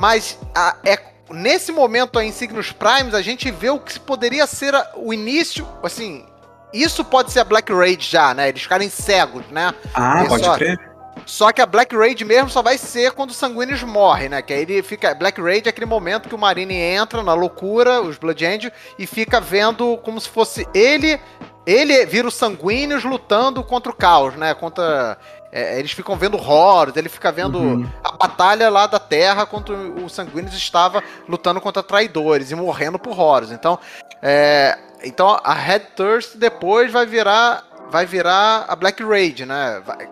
Mas a, é nesse momento aí em Signos Primes, a gente vê o que poderia ser a, o início, assim, isso pode ser a Black Raid já, né? Eles ficarem cegos, né? Ah, pode só, crer. Só que a Black Raid mesmo só vai ser quando o Sanguíneos morre, né? Que aí ele fica. Black Raid é aquele momento que o Marine entra na loucura, os Blood Angel, e fica vendo como se fosse ele ele vira os sanguíneos lutando contra o caos, né? Contra. É, eles ficam vendo horrores, ele fica vendo uhum. a batalha lá da Terra contra os sanguíneos estava lutando contra traidores e morrendo por horrores. Então, é, então a Red Thirst depois vai virar vai virar a Black Raid, né? Vai,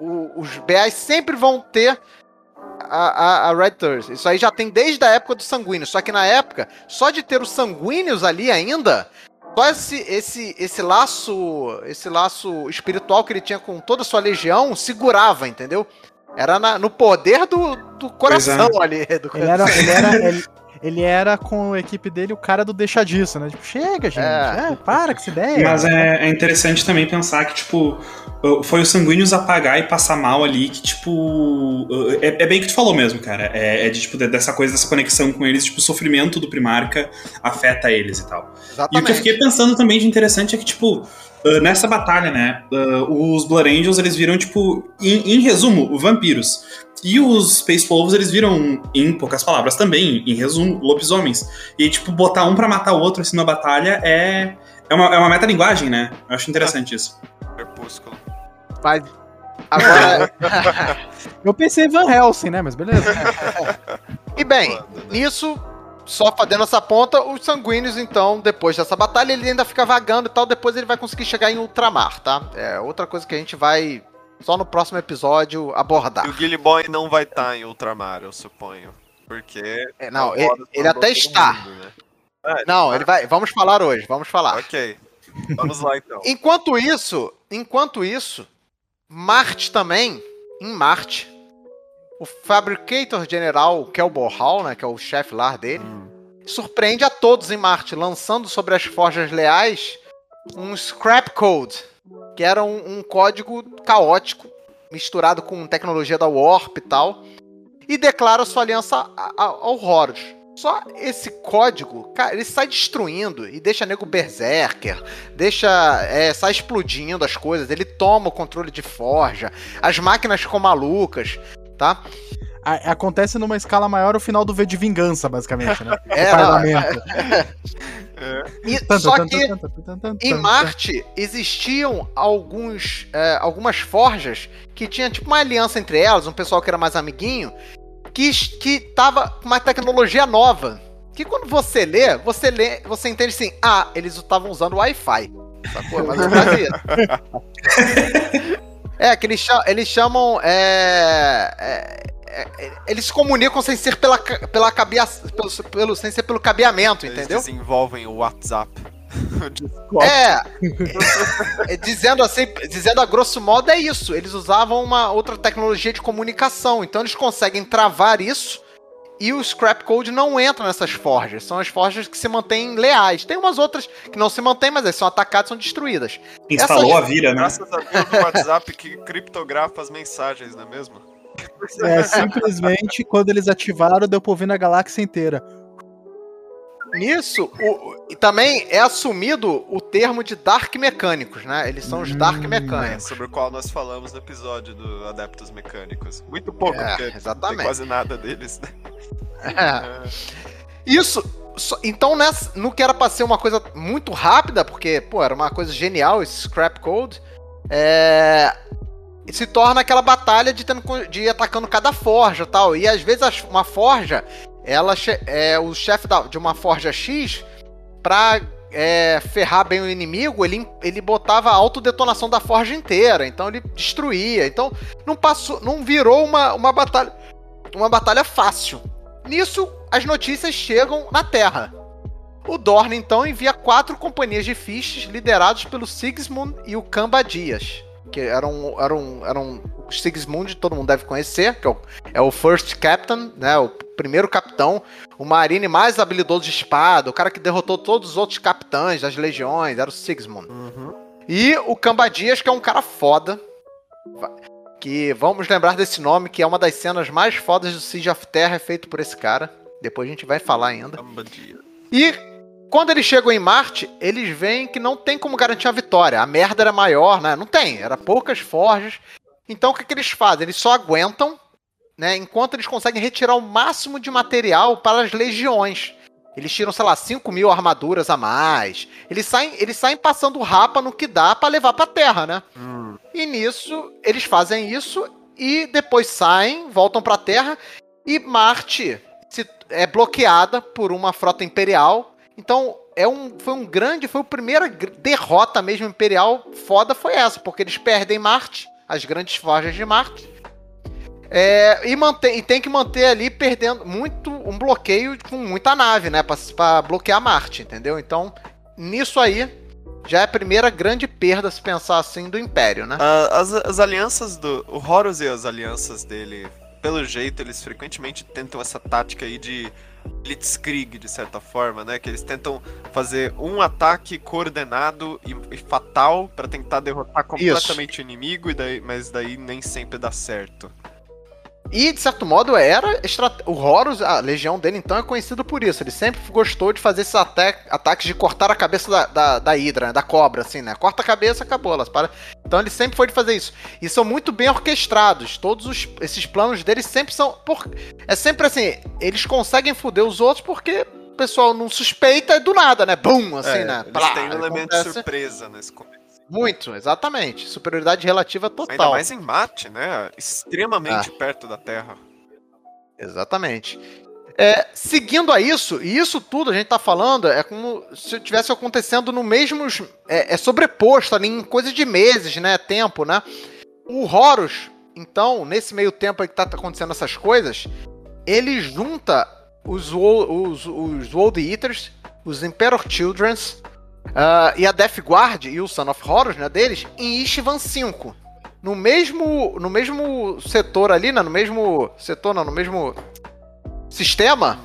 o, os BAs sempre vão ter a, a, a, Red Thirst. Isso aí já tem desde a época dos sanguíneos. Só que na época, só de ter os sanguíneos ali ainda, só esse, esse, esse laço esse laço espiritual que ele tinha com toda a sua legião segurava, entendeu? Era na, no poder do, do coração é. ali. Do ele, era, ele, era, ele, ele, era com a equipe dele o cara do deixa disso, né? Tipo, chega, gente. É. É, para que se ideia. Mas é, é interessante também pensar que, tipo, foi os sanguíneos apagar e passar mal ali que, tipo. É, é bem o que tu falou mesmo, cara. É, é, de, tipo, dessa coisa, dessa conexão com eles, tipo, o sofrimento do Primarca afeta eles e tal. Exatamente. E o que eu fiquei pensando também de interessante é que, tipo. Uh, nessa batalha, né, uh, os Blood Angels, eles viram, tipo, em, em, resumo, vampiros. E os Space Wolves, eles viram, em poucas palavras também, em resumo, lobisomens. E, tipo, botar um para matar o outro assim na batalha é, é uma, é uma metalinguagem, né? Eu acho interessante isso. Crepúsculo. Mas agora. eu pensei em Van Helsing, né? Mas beleza. e bem, nisso, só fazendo essa ponta, os sanguíneos, então, depois dessa batalha, ele ainda fica vagando e tal. Depois ele vai conseguir chegar em ultramar, tá? É outra coisa que a gente vai só no próximo episódio abordar. E o Gilly Boy não vai estar tá em ultramar, eu suponho. Porque. É, não, ele, ele até está. Mundo, né? ah, não, tá. ele vai. Vamos falar hoje, vamos falar. Ok. Vamos lá então. enquanto isso, enquanto isso, Marte também, em Marte, o Fabricator General Kelbor Hall, né, que é o chefe lá dele, surpreende a todos em Marte, lançando sobre as forjas leais um Scrap Code, que era um, um código caótico, misturado com tecnologia da Warp e tal, e declara sua aliança ao Horus. Só esse código, cara, ele sai destruindo e deixa nego berserker, deixa. É, sai explodindo as coisas, ele toma o controle de forja, as máquinas ficam malucas, tá? acontece numa escala maior o final do V de Vingança, basicamente, né? É, o parlamento. É. E, só que em Marte existiam alguns, é, algumas forjas que tinha tipo uma aliança entre elas, um pessoal que era mais amiguinho, que, que tava com uma tecnologia nova. Que quando você lê, você lê, você entende assim, ah, eles estavam usando Wi-Fi. Sacou? Mas eu fazia. é, que eles, chamam, eles chamam. É, é, é, eles se comunicam sem ser pela, pela cabia, pelo, pelo, sem ser pelo cabeamento, eles entendeu? Eles desenvolvem o WhatsApp. é, dizendo assim, dizendo a grosso modo é isso. Eles usavam uma outra tecnologia de comunicação, então eles conseguem travar isso. E o Scrap Code não entra nessas forjas. São as forjas que se mantêm leais. Tem umas outras que não se mantêm, mas elas são atacadas são destruídas. Instalou Essas... a vira, né? Graças a Deus o WhatsApp que criptografa as mensagens, não é mesmo? É, simplesmente quando eles ativaram, deu pra ouvir na galáxia inteira. Nisso, o, e também é assumido o termo de Dark Mecânicos, né? Eles são os Dark hum, Mecânicos. É, sobre o qual nós falamos no episódio do Adeptos Mecânicos. Muito pouco, é, porque exatamente. tem quase nada deles, né? É. Isso, então, nessa, no que era pra ser uma coisa muito rápida, porque, pô, era uma coisa genial esse Scrap Code, é, se torna aquela batalha de, tendo, de ir atacando cada forja tal. E às vezes uma forja ela é o chefe de uma forja X pra é, ferrar bem o inimigo, ele, ele botava a autodetonação da forja inteira, então ele destruía. Então não passou, não virou uma, uma batalha uma batalha fácil. Nisso, as notícias chegam na Terra. O Dorn então envia quatro companhias de fiches liderados pelo Sigismund e o Kamba Dias que eram, eram, eram o Sigismund, todo mundo deve conhecer, que é o, é o First Captain, né, o primeiro capitão, o marine mais habilidoso de espada, o cara que derrotou todos os outros capitães das legiões, era o Sigismund. Uhum. E o Cambadias, que é um cara foda, que vamos lembrar desse nome, que é uma das cenas mais fodas do Siege of Terra, é feito por esse cara. Depois a gente vai falar ainda. E quando eles chegam em Marte, eles veem que não tem como garantir a vitória. A merda era maior, né? Não tem, era poucas forjas. Então o que, que eles fazem? Eles só aguentam, né? Enquanto eles conseguem retirar o máximo de material para as legiões. Eles tiram, sei lá, 5 mil armaduras a mais. Eles saem, eles saem passando rapa no que dá para levar pra Terra, né? Hum. E nisso, eles fazem isso e depois saem, voltam pra Terra e Marte se, é bloqueada por uma frota imperial. Então, é um, foi um grande, foi a primeira derrota mesmo imperial foda foi essa, porque eles perdem Marte, as grandes forjas de Marte. É, e, mantém, e tem que manter ali perdendo muito um bloqueio com muita nave, né? Pra bloquear Marte, entendeu? Então, nisso aí, já é a primeira grande perda, se pensar assim, do Império, né? Uh, as, as alianças do. O Horus e as alianças dele, pelo jeito, eles frequentemente tentam essa tática aí de blitzkrieg, de certa forma, né? Que eles tentam fazer um ataque coordenado e, e fatal para tentar derrotar completamente Isso. o inimigo, e daí, mas daí nem sempre dá certo. E, de certo modo, era. O Horus, a legião dele, então, é conhecido por isso. Ele sempre gostou de fazer esses ataques de cortar a cabeça da, da, da Hydra, né? da cobra, assim, né? Corta a cabeça, acabou. Elas para... Então ele sempre foi de fazer isso. E são muito bem orquestrados. Todos os, esses planos deles sempre são. Por... É sempre assim, eles conseguem foder os outros porque o pessoal não suspeita do nada, né? Bum, assim, é, né? Eles Plá, têm um elemento de surpresa nesse começo. Muito, exatamente. Superioridade relativa total. Ainda mais em mate, né? Extremamente ah. perto da Terra. Exatamente. É, seguindo a isso, e isso tudo a gente tá falando é como se tivesse acontecendo no mesmo. É, é sobreposto ali em coisa de meses, né? Tempo, né? O Horus, então, nesse meio tempo aí que tá acontecendo essas coisas, ele junta os, os, os World Eaters, os Emperor Childrens, Uh, e a Death Guard e o Son of Horrors, né, deles, em Ishvan 5. No mesmo, no mesmo setor ali, né, no mesmo setor, não, no mesmo sistema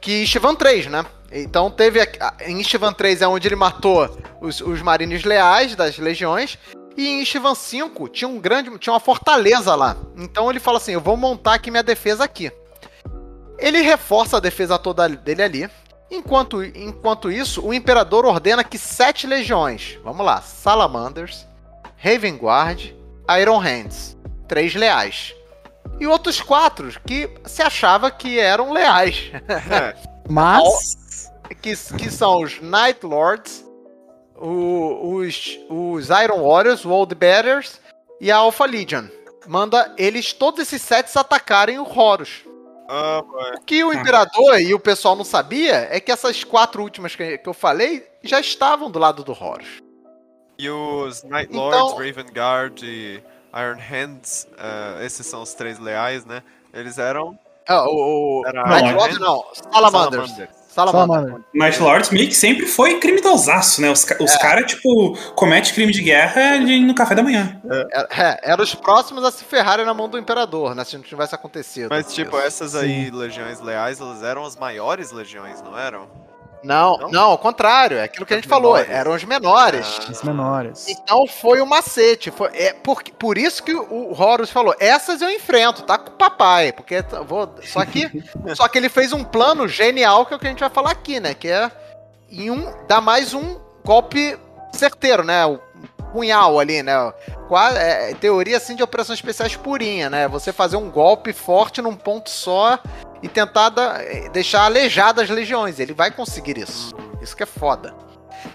que Ishvan 3, né? Então teve. Em Ishvan 3 é onde ele matou os, os marines leais das legiões. E em Ishvan 5 tinha um grande. tinha uma fortaleza lá. Então ele fala assim: eu vou montar aqui minha defesa aqui. Ele reforça a defesa toda dele ali. Enquanto, enquanto isso, o imperador ordena que sete legiões, vamos lá, Salamanders, Raven Guard, Iron Hands, três leais. E outros quatro que se achava que eram leais. É. Mas. que, que são os Night Lords, o, os, os Iron Warriors, World Bearers e a Alpha Legion. Manda eles, todos esses sets, atacarem o Horus. Ah, o que o imperador e o pessoal não sabia é que essas quatro últimas que, eu falei já estavam do lado do Horus. E os Night então- Lords, então... Raven Guard e Iron Hands, uh, esses são os três leais, né? Eles eram. Ah, o, o... Era Night Lords não, Salamanders. Salamanders. Salamandra. Night Lords meio que sempre foi criminosaço, né? Os, os é. caras, tipo, cometem crime de guerra no café da manhã. É, é, eram os próximos a se ferrarem na mão do imperador, né? Se não tivesse acontecido. Mas, tipo, essas aí, Sim. legiões leais, elas eram as maiores legiões, não eram? Não, não, não, ao contrário, é aquilo que a gente falou, eram os menores. Ah. Os menores. Então foi o macete. Foi, é, por, por isso que o Horus falou: essas eu enfrento, tá com o papai. Porque vou. Só que, só que ele fez um plano genial que é o que a gente vai falar aqui, né? Que é em um. dar mais um golpe certeiro, né? O punhal ali, né? Quase, é, teoria assim de operações especiais purinha, né? Você fazer um golpe forte num ponto só e tentar da, deixar alejadas as legiões. Ele vai conseguir isso. Isso que é foda.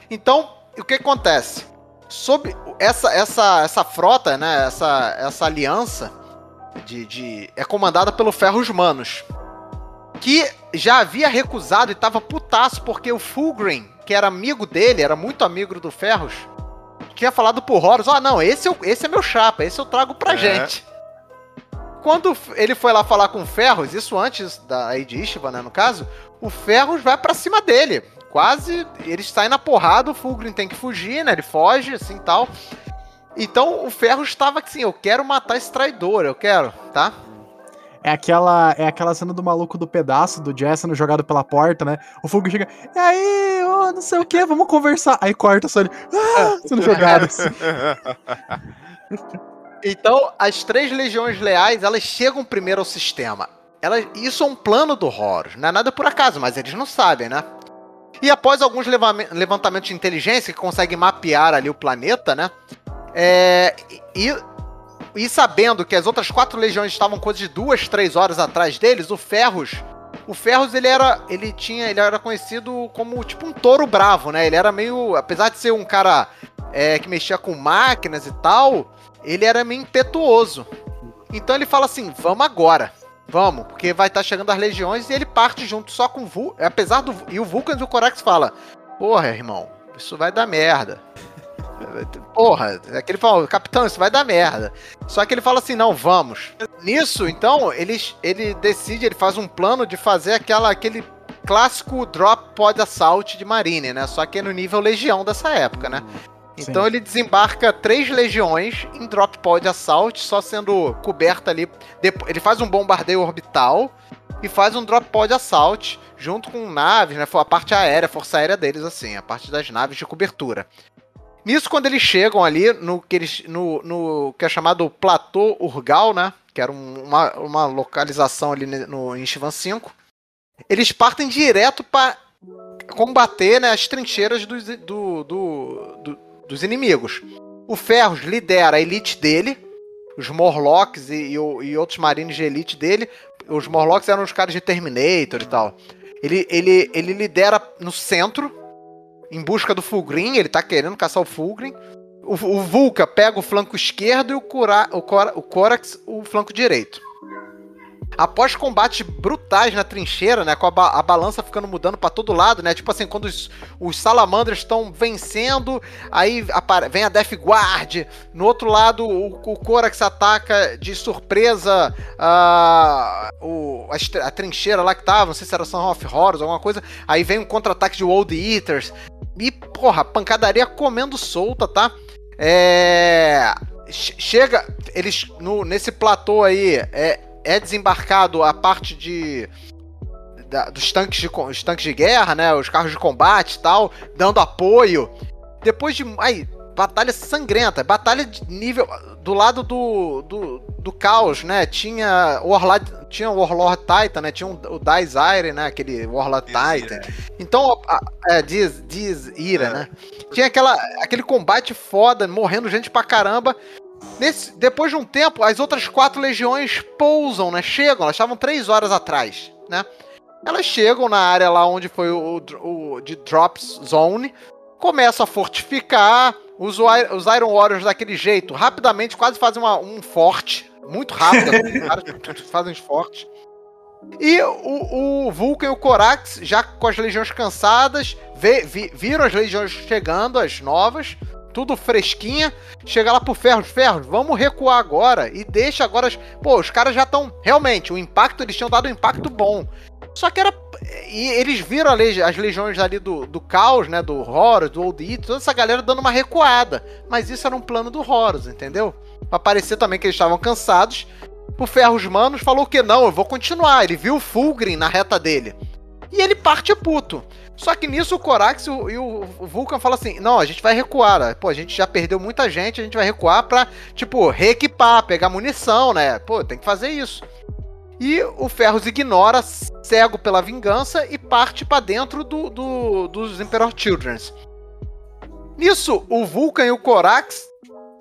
Então, o que acontece? Sob essa, essa, essa frota, né? Essa, essa aliança de, de é comandada pelo Ferros Manos, que já havia recusado e estava putaço porque o Fulgrim, que era amigo dele, era muito amigo do Ferros, tinha falado pro Horus, ah, não, esse, eu, esse é meu chapa, esse eu trago pra é. gente quando ele foi lá falar com o Ferros, isso antes da aí de Ishva, né, no caso, o Ferros vai para cima dele. Quase, eles saem na porrada, o Fulgrim tem que fugir, né? Ele foge, assim, tal. Então, o Ferros estava assim, eu quero matar esse traidor, eu quero, tá? É aquela, é aquela cena do maluco do pedaço, do Jess sendo jogado pela porta, né? O Fulgrim chega, e aí, oh, não sei o que, vamos conversar. Aí corta só ele, ah, sendo jogado assim. Então, as três legiões leais, elas chegam primeiro ao sistema. Elas, isso é um plano do Horus, não é nada por acaso, mas eles não sabem, né? E após alguns levantamentos de inteligência que conseguem mapear ali o planeta, né? É, e, e sabendo que as outras quatro legiões estavam coisa de duas, três horas atrás deles, o Ferros O Ferros, ele era. Ele tinha. Ele era conhecido como tipo um touro bravo, né? Ele era meio. Apesar de ser um cara é, que mexia com máquinas e tal, ele era meio impetuoso. Então ele fala assim: vamos agora. Vamos, porque vai estar tá chegando as legiões e ele parte junto só com o Vulcan. Apesar do. E o Vulcan e o Corax fala: Porra, irmão, isso vai dar merda. Porra, aquele fala, capitão, isso vai dar merda. Só que ele fala assim, não, vamos. Nisso, então, ele, ele decide, ele faz um plano de fazer aquela, aquele clássico drop pod assault de marine, né? Só que é no nível legião dessa época, né? Então Sim. ele desembarca três legiões em drop pod assault, só sendo coberta ali. Ele faz um bombardeio orbital e faz um drop pod assault junto com naves, né? A parte aérea, a força aérea deles, assim, a parte das naves de cobertura. Nisso, quando eles chegam ali no que, eles, no, no, que é chamado Platô Urgal, né? Que era um, uma, uma localização ali no, em Shivan 5, eles partem direto para combater né, as trincheiras dos, do, do, do, dos inimigos. O Ferros lidera a elite dele, os Morlocks e, e, e, outros marines de elite dele. Os Morlocks eram os caras de Terminator e tal. Ele, ele, ele lidera no centro em busca do Fulgrim, ele tá querendo caçar o Fulgrim. O, o Vulca pega o flanco esquerdo e o, Cora, o, Cora, o Corax o flanco direito. Após combates brutais na trincheira, né, com a, ba a balança ficando mudando para todo lado, né, tipo assim, quando os, os salamandras estão vencendo, aí vem a Death Guard, no outro lado o, o Corax ataca de surpresa uh, o, a, a, trincheira lá que tava, não sei se era Son of Horrors, alguma coisa, aí vem um contra-ataque de World Eaters, e, porra, pancadaria comendo solta, tá? É. Chega. Eles. No, nesse platô aí. É, é desembarcado a parte de. Da, dos tanques de, os tanques de guerra, né? Os carros de combate e tal. Dando apoio. Depois de. Aí, batalha sangrenta. Batalha de nível. Do lado do. do, do caos, né? Tinha o Warlord, tinha o Warlord Titan, né? Tinha o Dies né? Aquele Warlord Titan. Então, a, é, diz, diz Ira, é. né? Tinha aquela, aquele combate foda, morrendo gente pra caramba. Nesse, depois de um tempo, as outras quatro legiões pousam, né? Chegam, elas estavam três horas atrás, né? Elas chegam na área lá onde foi o, o, o de Drops Zone, começam a fortificar, os, os Iron Warriors daquele jeito, rapidamente, quase fazem uma, um forte, muito rápido, assim, fazem forte. E o, o Vulcan e o Corax, já com as legiões cansadas, vê, vi, viram as legiões chegando, as novas, tudo fresquinha. Chega lá pro Ferros, Ferros, vamos recuar agora e deixa agora. As... Pô, os caras já estão. Realmente, o impacto, eles tinham dado um impacto bom. Só que era. E eles viram legi... as legiões ali do, do caos, né? Do Horus, do Old It, toda essa galera dando uma recuada. Mas isso era um plano do Horus, entendeu? Pra parecer também que eles estavam cansados. O Ferros Manos falou que não, eu vou continuar. Ele viu o Fulgrim na reta dele. E ele parte puto. Só que nisso o Corax e o, Vulcan falam assim: não, a gente vai recuar. Né? Pô, a gente já perdeu muita gente, a gente vai recuar pra, tipo, reequipar, pegar munição, né? Pô, tem que fazer isso. E o Ferros ignora, cego pela vingança, e parte para dentro do, do, dos Emperor Childrens. Nisso, o Vulcan e o Corax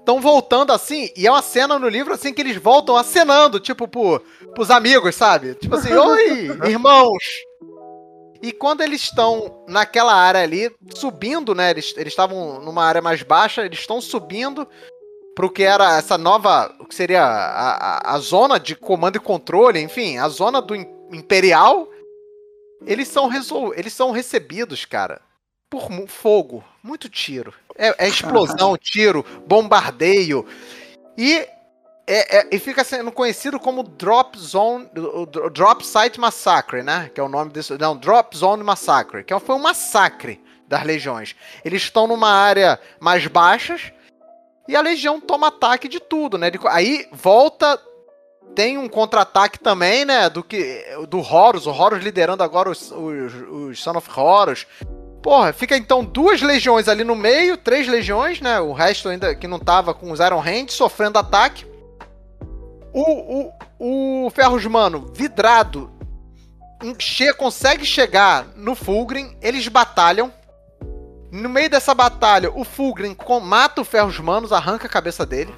estão voltando assim, e é uma cena no livro assim que eles voltam acenando, tipo, pro, pros amigos, sabe? Tipo assim, oi, irmãos! E quando eles estão naquela área ali, subindo, né? Eles estavam numa área mais baixa, eles estão subindo pro que era essa nova. O que seria a, a, a zona de comando e controle, enfim, a zona do Imperial. Eles são, resol... eles são recebidos, cara, por fogo. Muito tiro. É, é explosão, tiro, bombardeio. E é, é, e fica sendo conhecido como Drop Zone, o Drop Site Massacre, né? Que é o nome desse. Não, Drop Zone Massacre, que foi um massacre das legiões. Eles estão numa área mais baixas e a legião toma ataque de tudo, né? Aí volta. Tem um contra-ataque também, né? Do que do Horus, o Horus liderando agora os, os, os Son of Horus. Porra, fica então duas legiões ali no meio, três legiões, né? O resto ainda que não tava com os Iron Hands sofrendo ataque. O, o, o Ferros Mano, vidrado, che consegue chegar no Fulgrim, eles batalham. No meio dessa batalha, o Fulgrim mata o Ferros Manos, arranca a cabeça dele.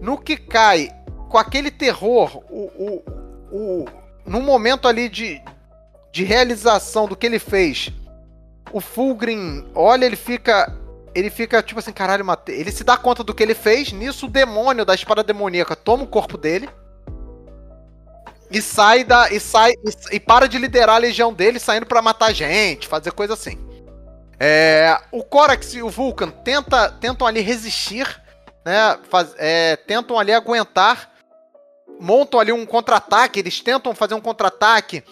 No que cai, com aquele terror, o, o, o num momento ali de, de realização do que ele fez, o Fulgrim olha, ele fica. Ele fica tipo assim, caralho, matei. Ele se dá conta do que ele fez, nisso o demônio da espada demoníaca toma o corpo dele. E sai da. E sai. E, e para de liderar a legião dele, saindo para matar gente, fazer coisa assim. É, o Corax e o Vulcan tenta, tentam ali resistir, né? Faz, é, tentam ali aguentar, montam ali um contra-ataque, eles tentam fazer um contra-ataque.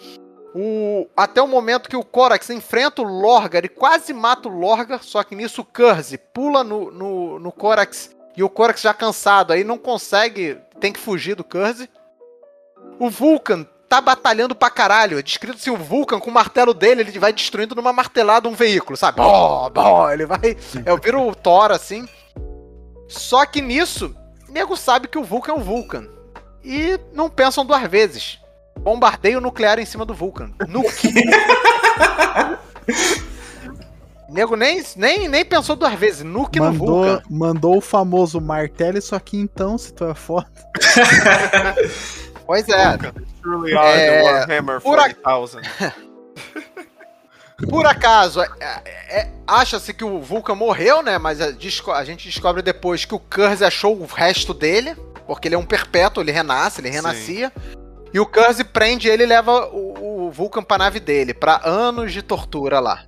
O, até o momento que o Corax enfrenta o Lorgar e quase mata o Lorgar, só que nisso o Curse pula no, no, no Corax e o Corax já cansado aí não consegue, tem que fugir do Curse. O Vulcan tá batalhando pra caralho. É descrito assim, o Vulcan com o martelo dele, ele vai destruindo numa martelada um veículo, sabe? Bó, bó, ele vai. É, vira o Thor assim. Só que nisso, o nego sabe que o Vulcan é o Vulcan. E não pensam duas vezes. Bombardeio nuclear em cima do Vulcan. Nuke. nego nem, nem, nem pensou duas vezes. Nuke mandou, no Vulcan. Mandou o famoso martelo, isso aqui então, se tu é foda. Pois é. Truly are é, the Warhammer 40,000. Por acaso, é, é, é, acha-se que o Vulcan morreu, né? Mas a, a, gente descobre depois que o Curse achou o resto dele, porque ele é um perpétuo, ele renasce, ele renascia. Sim. E o Curse prende ele e leva o, o Vulcan pra nave dele, para anos de tortura lá.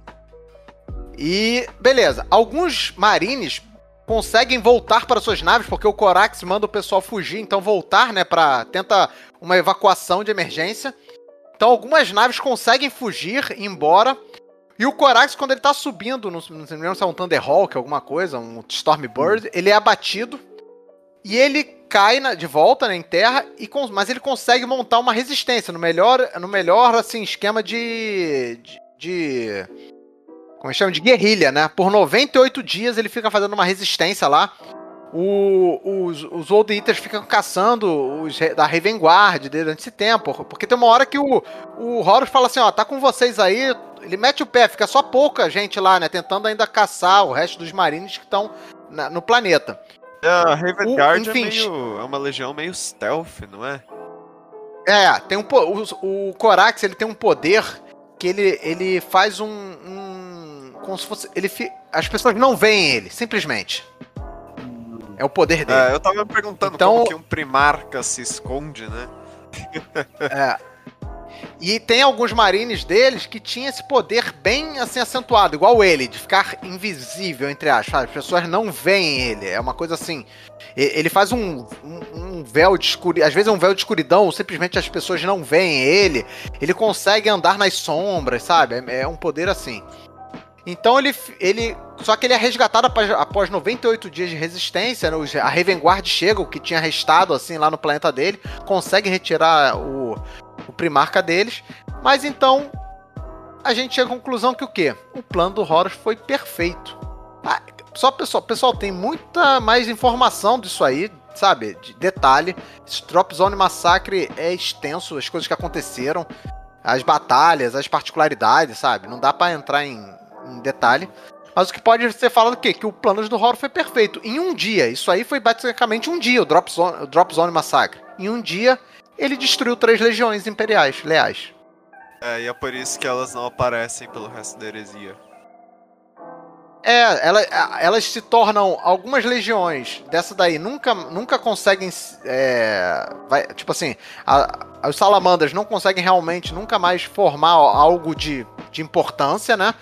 E beleza, alguns marines conseguem voltar para suas naves, porque o Corax manda o pessoal fugir, então voltar, né, para tenta uma evacuação de emergência. Então algumas naves conseguem fugir, ir embora. E o Corax, quando ele tá subindo, não, não sei se é um Thunderhawk, alguma coisa, um Stormbird, ele é abatido e ele cai na, de volta né, em terra, e mas ele consegue montar uma resistência no melhor, no melhor assim, esquema de, de, de como chama? De guerrilha, né? Por 98 dias ele fica fazendo uma resistência lá. O, os, os Old Eaters ficam caçando os da Raven Guard durante esse tempo. Porque tem uma hora que o, o Horus fala assim: ó, tá com vocês aí. Ele mete o pé, fica só pouca gente lá, né? Tentando ainda caçar o resto dos marines que estão no planeta. É, a Raven Guard é, meio, é uma legião meio stealth, não é? É, tem um, o, o Corax ele tem um poder que ele, ele faz um, um como se fosse. Ele fi... As pessoas não veem ele, simplesmente. É o poder dele. É, eu tava me perguntando então, como que um primarca se esconde, né? é. E tem alguns marines deles que tinham esse poder bem assim acentuado, igual ele, de ficar invisível, entre aspas. As pessoas não veem ele. É uma coisa assim. Ele faz um, um, um véu de escuridão. Às vezes é um véu de escuridão, simplesmente as pessoas não veem ele. Ele consegue andar nas sombras, sabe? É, é um poder assim. Então ele, ele. Só que ele é resgatado após, após 98 dias de resistência. Né? A Raven Guard chega, o que tinha restado assim lá no planeta dele, consegue retirar o, o primarca deles. Mas então a gente chega à conclusão que o quê? O plano do Horus foi perfeito. Ah, só pessoal, pessoal tem muita mais informação disso aí, sabe? De detalhe. Esse Drop Zone Massacre é extenso, as coisas que aconteceram, as batalhas, as particularidades, sabe? Não dá para entrar em em detalhe. Mas o que pode ser falado o quê? Que o plano do horror foi perfeito. Em um dia. Isso aí foi basicamente um dia, o Drop Zone, o Drop Zone Massacre. Em um dia, ele destruiu três legiões imperiais, leais. É, e é por isso que elas não aparecem pelo resto da heresia. É, ela, elas se tornam. Algumas legiões dessa daí nunca, nunca conseguem. É, vai, tipo assim, a, os salamandras não conseguem realmente nunca mais formar algo de, de importância, né?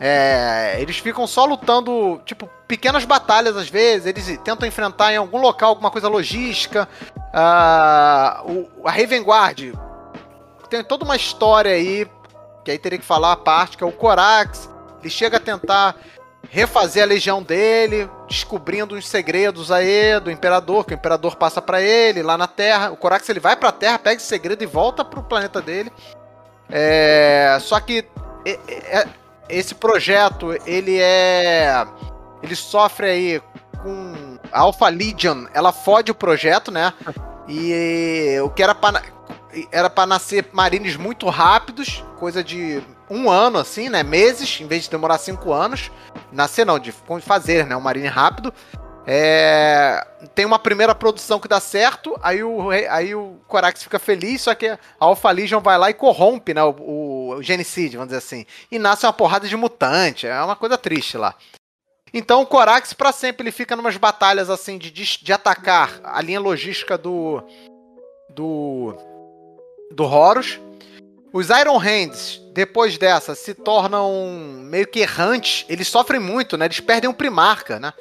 É, eles ficam só lutando, tipo, pequenas batalhas às vezes. Eles tentam enfrentar em algum local alguma coisa logística. Uh, o, a Raven Guard tem toda uma história aí, que aí teria que falar a parte, que é o Corax. Ele chega a tentar refazer a legião dele, descobrindo uns segredos aí do imperador, que o imperador passa para ele lá na Terra. O Corax ele vai para a Terra, pega esse segredo e volta pro planeta dele. É, só que é, é, esse projeto, ele é. Ele sofre aí com. A Alpha Legion, ela fode o projeto, né? E o que era pra, era para nascer marines muito rápidos, coisa de um ano, assim, né? Meses, em vez de demorar cinco anos. Nascer não, de fazer, né? Um marine rápido. É, tem uma primeira produção que dá certo, aí o, aí o Corax fica feliz, só que a Alpha Legion vai lá e corrompe né, o, o Genicide, vamos dizer assim. E nasce uma porrada de mutante, é uma coisa triste lá. Então o Corax, para sempre, ele fica numas batalhas assim de, de atacar a linha logística do. do. do Horus. Os Iron Hands, depois dessa, se tornam meio que errantes. Eles sofrem muito, né? Eles perdem um primarca, né?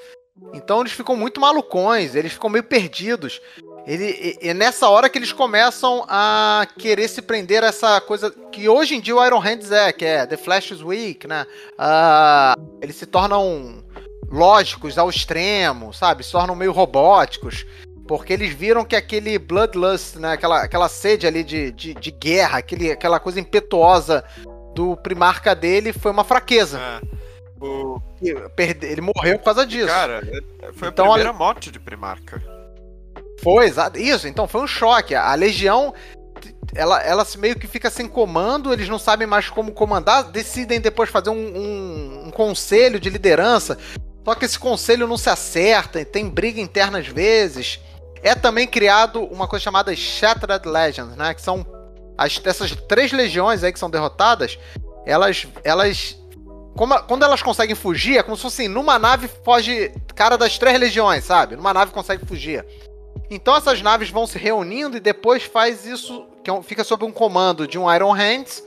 Então eles ficam muito malucões, eles ficam meio perdidos. Ele, é nessa hora que eles começam a querer se prender a essa coisa que hoje em dia o Iron Hands é, que é The Flash is Weak, né? Uh, eles se tornam lógicos ao extremo, sabe? Se tornam meio robóticos. Porque eles viram que aquele bloodlust, né? Aquela, aquela sede ali de, de, de guerra, aquele, aquela coisa impetuosa do primarca dele foi uma fraqueza. É. O... Ele morreu por causa disso. Cara, é, foi então, a primeira a... morte de Primarca. Foi, exato. Isso, então foi um choque. A Legião, ela, ela meio que fica sem comando, eles não sabem mais como comandar, decidem depois fazer um, um, um conselho de liderança. Só que esse conselho não se acerta, tem briga interna às vezes. É também criado uma coisa chamada Shattered Legends, né? Que são as, essas três legiões aí que são derrotadas, elas, elas como, quando elas conseguem fugir, é como se fosse assim, numa nave foge cara das três legiões, sabe? Numa nave consegue fugir. Então essas naves vão se reunindo e depois faz isso, que é fica sob um comando de um Iron Hands,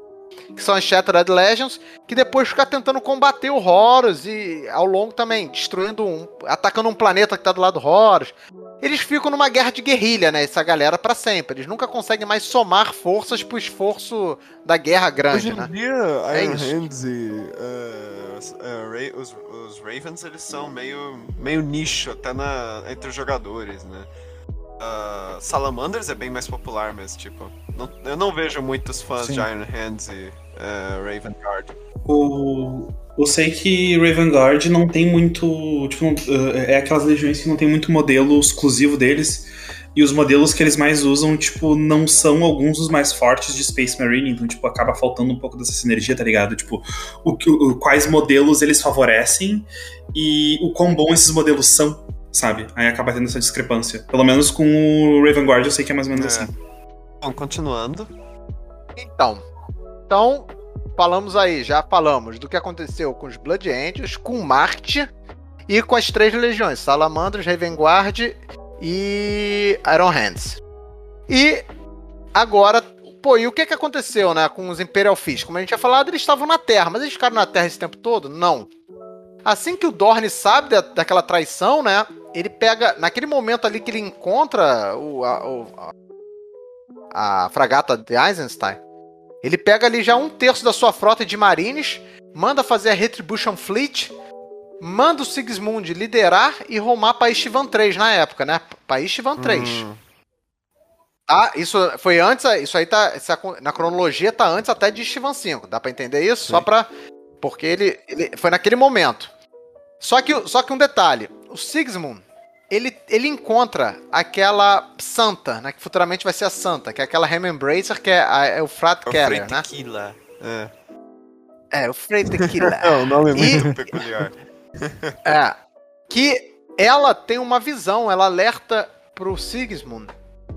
que são as Shattered Legends, que depois fica tentando combater o Horus e ao longo também, destruindo um. atacando um planeta que tá do lado do Horus. Eles ficam numa guerra de guerrilha, né? Essa galera para sempre. Eles nunca conseguem mais somar forças pro esforço da guerra grande, Hoje em né? dia, é Iron Hands e uh, uh, os, os, Ravens, eles são meio, meio nicho até na, entre os jogadores, né? Uh, Salamanders é bem mais popular, mas tipo, não, eu não vejo muitos fãs Sim. de Iron Hands e uh, Raven Guard. O, eu sei que Raven Guard não tem muito. Tipo, não, uh, é aquelas legiões que não tem muito modelo exclusivo deles. E os modelos que eles mais usam, tipo, não são alguns dos mais fortes de Space Marine, então, tipo, acaba faltando um pouco dessa sinergia, tá ligado? Tipo, o, o, quais modelos eles favorecem e o quão bom esses modelos são sabe? Aí acaba tendo essa discrepância. Pelo menos com o Raven Guard eu sei que é mais ou menos é. assim. Bom, continuando. Então, então, falamos aí, já falamos do que aconteceu com os Blood Angels, com Marte e com as três legiões, Salamandros, Raven Guard e Iron Hands. E agora, pô, e o que que aconteceu, né, com os Imperial Fist? Como a gente tinha falado, eles estavam na Terra, mas eles ficaram na Terra esse tempo todo? Não. Assim que o Dorne sabe da, daquela traição, né? Ele pega. Naquele momento ali que ele encontra o, a, o, a, a fragata de Eisenstein, ele pega ali já um terço da sua frota de marines, manda fazer a Retribution Fleet, manda o Sigismund liderar e rumar para Istivan 3 na época, né? Para Istivan 3. Hum. Tá? Isso foi antes, isso aí tá. na cronologia tá antes até de Istivan 5. Dá para entender isso? Sim. Só pra porque ele, ele foi naquele momento. Só que, só que um detalhe: o Sigismund ele, ele encontra aquela santa, né? Que futuramente vai ser a santa, que é aquela Remembracer, que é, a, é o Frat é Keller, né? Tequila. É. é, o Frei Tequila. é, o nome é muito e, peculiar. é. Que ela tem uma visão, ela alerta pro Sigismund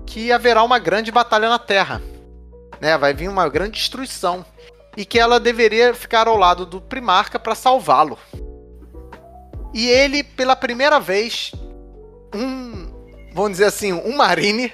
que haverá uma grande batalha na Terra. Né? Vai vir uma grande destruição e que ela deveria ficar ao lado do Primarca para salvá-lo. E ele, pela primeira vez, um, vamos dizer assim, um marine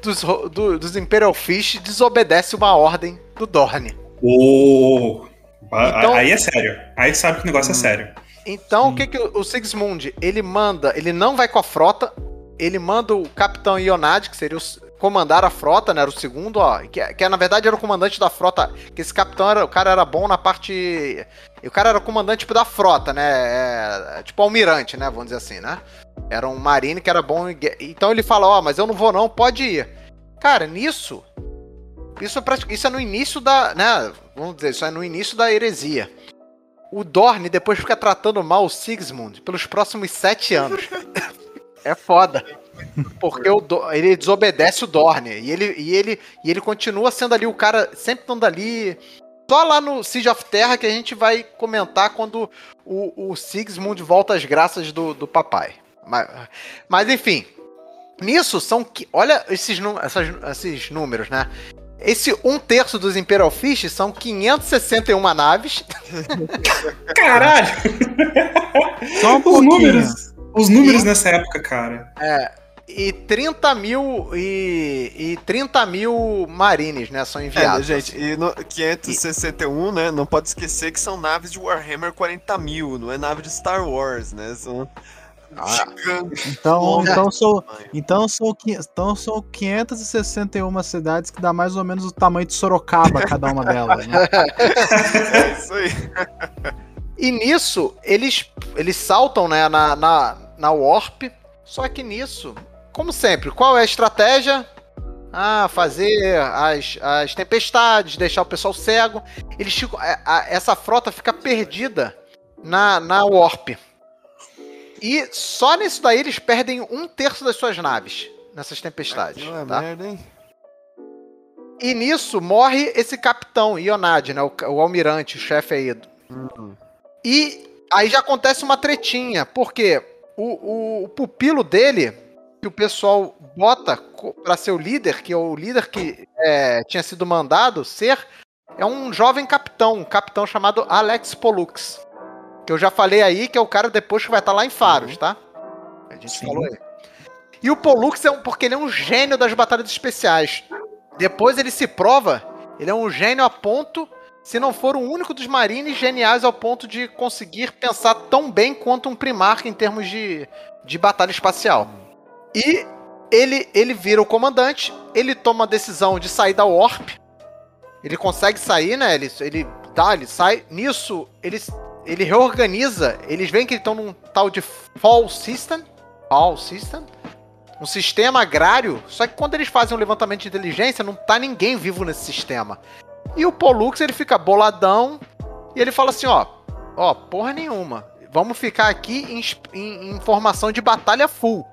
dos, do, dos Imperial Fish desobedece uma ordem do Dorne. Oh, então, aí é sério. Aí sabe que o negócio é hum. sério. Então, o que, que o Sigismund, ele manda, ele não vai com a frota, ele manda o Capitão Ionad, que seria o, comandar a frota, né? Era o segundo, ó. Que, que na verdade era o comandante da frota. Que esse capitão era. O cara era bom na parte. O cara era o comandante tipo, da frota, né? É, tipo almirante, né? Vamos dizer assim, né? Era um marine que era bom. Então ele fala: Ó, oh, mas eu não vou, não, pode ir. Cara, nisso. Isso é, isso é no início da. né? Vamos dizer, isso é no início da heresia. O Dorne depois fica tratando mal o Sigismund pelos próximos sete anos. é foda. Porque o Do, ele desobedece o Dorne. E ele, e, ele, e ele continua sendo ali o cara, sempre estando ali. Só lá no Siege of Terra que a gente vai comentar quando o, o Sigismund volta às graças do, do papai. Mas, mas enfim. Nisso são. Olha esses, essas, esses números, né? Esse um terço dos Imperial Fish são 561 naves. Caralho! Só um os números, os números e, nessa época, cara. É. E 30 mil e, e 30 mil marines, né? São enviados. É, gente, assim. e no 561, e... né? Não pode esquecer que são naves de Warhammer 40 mil, não é nave de Star Wars, né? São ah, então, então, sou, então, sou, então são 561 cidades que dá mais ou menos o tamanho de Sorocaba, cada uma delas. Né? É isso aí. E nisso, eles, eles saltam né, na, na, na Warp. Só que nisso, como sempre, qual é a estratégia? Ah, fazer as, as tempestades, deixar o pessoal cego. Eles ficam, a, a, essa frota fica perdida na, na Warp. E só nisso daí eles perdem um terço das suas naves nessas tempestades. É tá? merda, hein? E nisso morre esse capitão, Ionad, né? O, o almirante, o chefe aí. Uhum. E aí já acontece uma tretinha, porque o, o, o pupilo dele, que o pessoal bota para ser o líder, que é o líder que é, tinha sido mandado ser, é um jovem capitão, um capitão chamado Alex Pollux. Que eu já falei aí que é o cara depois que vai estar tá lá em Faros, uhum. tá? A gente Sim. falou aí. E o Pollux é um, porque ele é um gênio das batalhas especiais. Depois ele se prova, ele é um gênio a ponto, se não for o único dos marines geniais ao ponto de conseguir pensar tão bem quanto um Primarca em termos de, de batalha espacial. E ele, ele vira o comandante, ele toma a decisão de sair da Warp. Ele consegue sair, né? Ele, ele, tá, ele sai. Nisso, ele ele reorganiza, eles veem que estão num tal de Fall System, Fall System, um sistema agrário, só que quando eles fazem um levantamento de inteligência, não tá ninguém vivo nesse sistema. E o Pollux, ele fica boladão, e ele fala assim, ó, ó, porra nenhuma, vamos ficar aqui em, em, em formação de batalha full.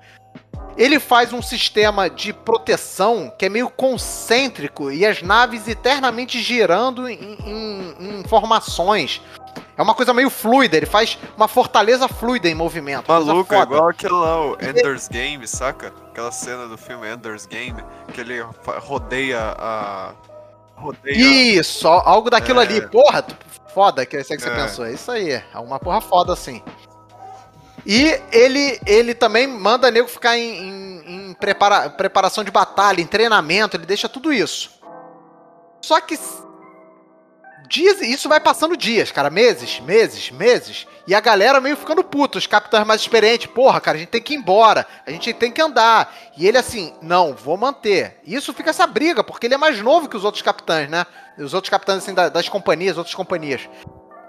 Ele faz um sistema de proteção que é meio concêntrico e as naves eternamente girando em, em, em formações. É uma coisa meio fluida, ele faz uma fortaleza fluida em movimento. Maluco, é igual aquele lá, o Ender's Game, saca? Aquela cena do filme Ender's Game, que ele rodeia a. Rodeia... Isso, algo daquilo é... ali. Porra, foda que é isso que você é. pensou. É isso aí, é uma porra foda assim. E ele, ele também manda nego ficar em, em, em prepara, preparação de batalha, em treinamento, ele deixa tudo isso. Só que dias, isso vai passando dias, cara, meses, meses, meses. E a galera meio ficando puta, os capitães mais experientes, porra, cara, a gente tem que ir embora, a gente tem que andar. E ele assim, não, vou manter. E isso fica essa briga, porque ele é mais novo que os outros capitães, né? Os outros capitães assim das companhias, outras companhias.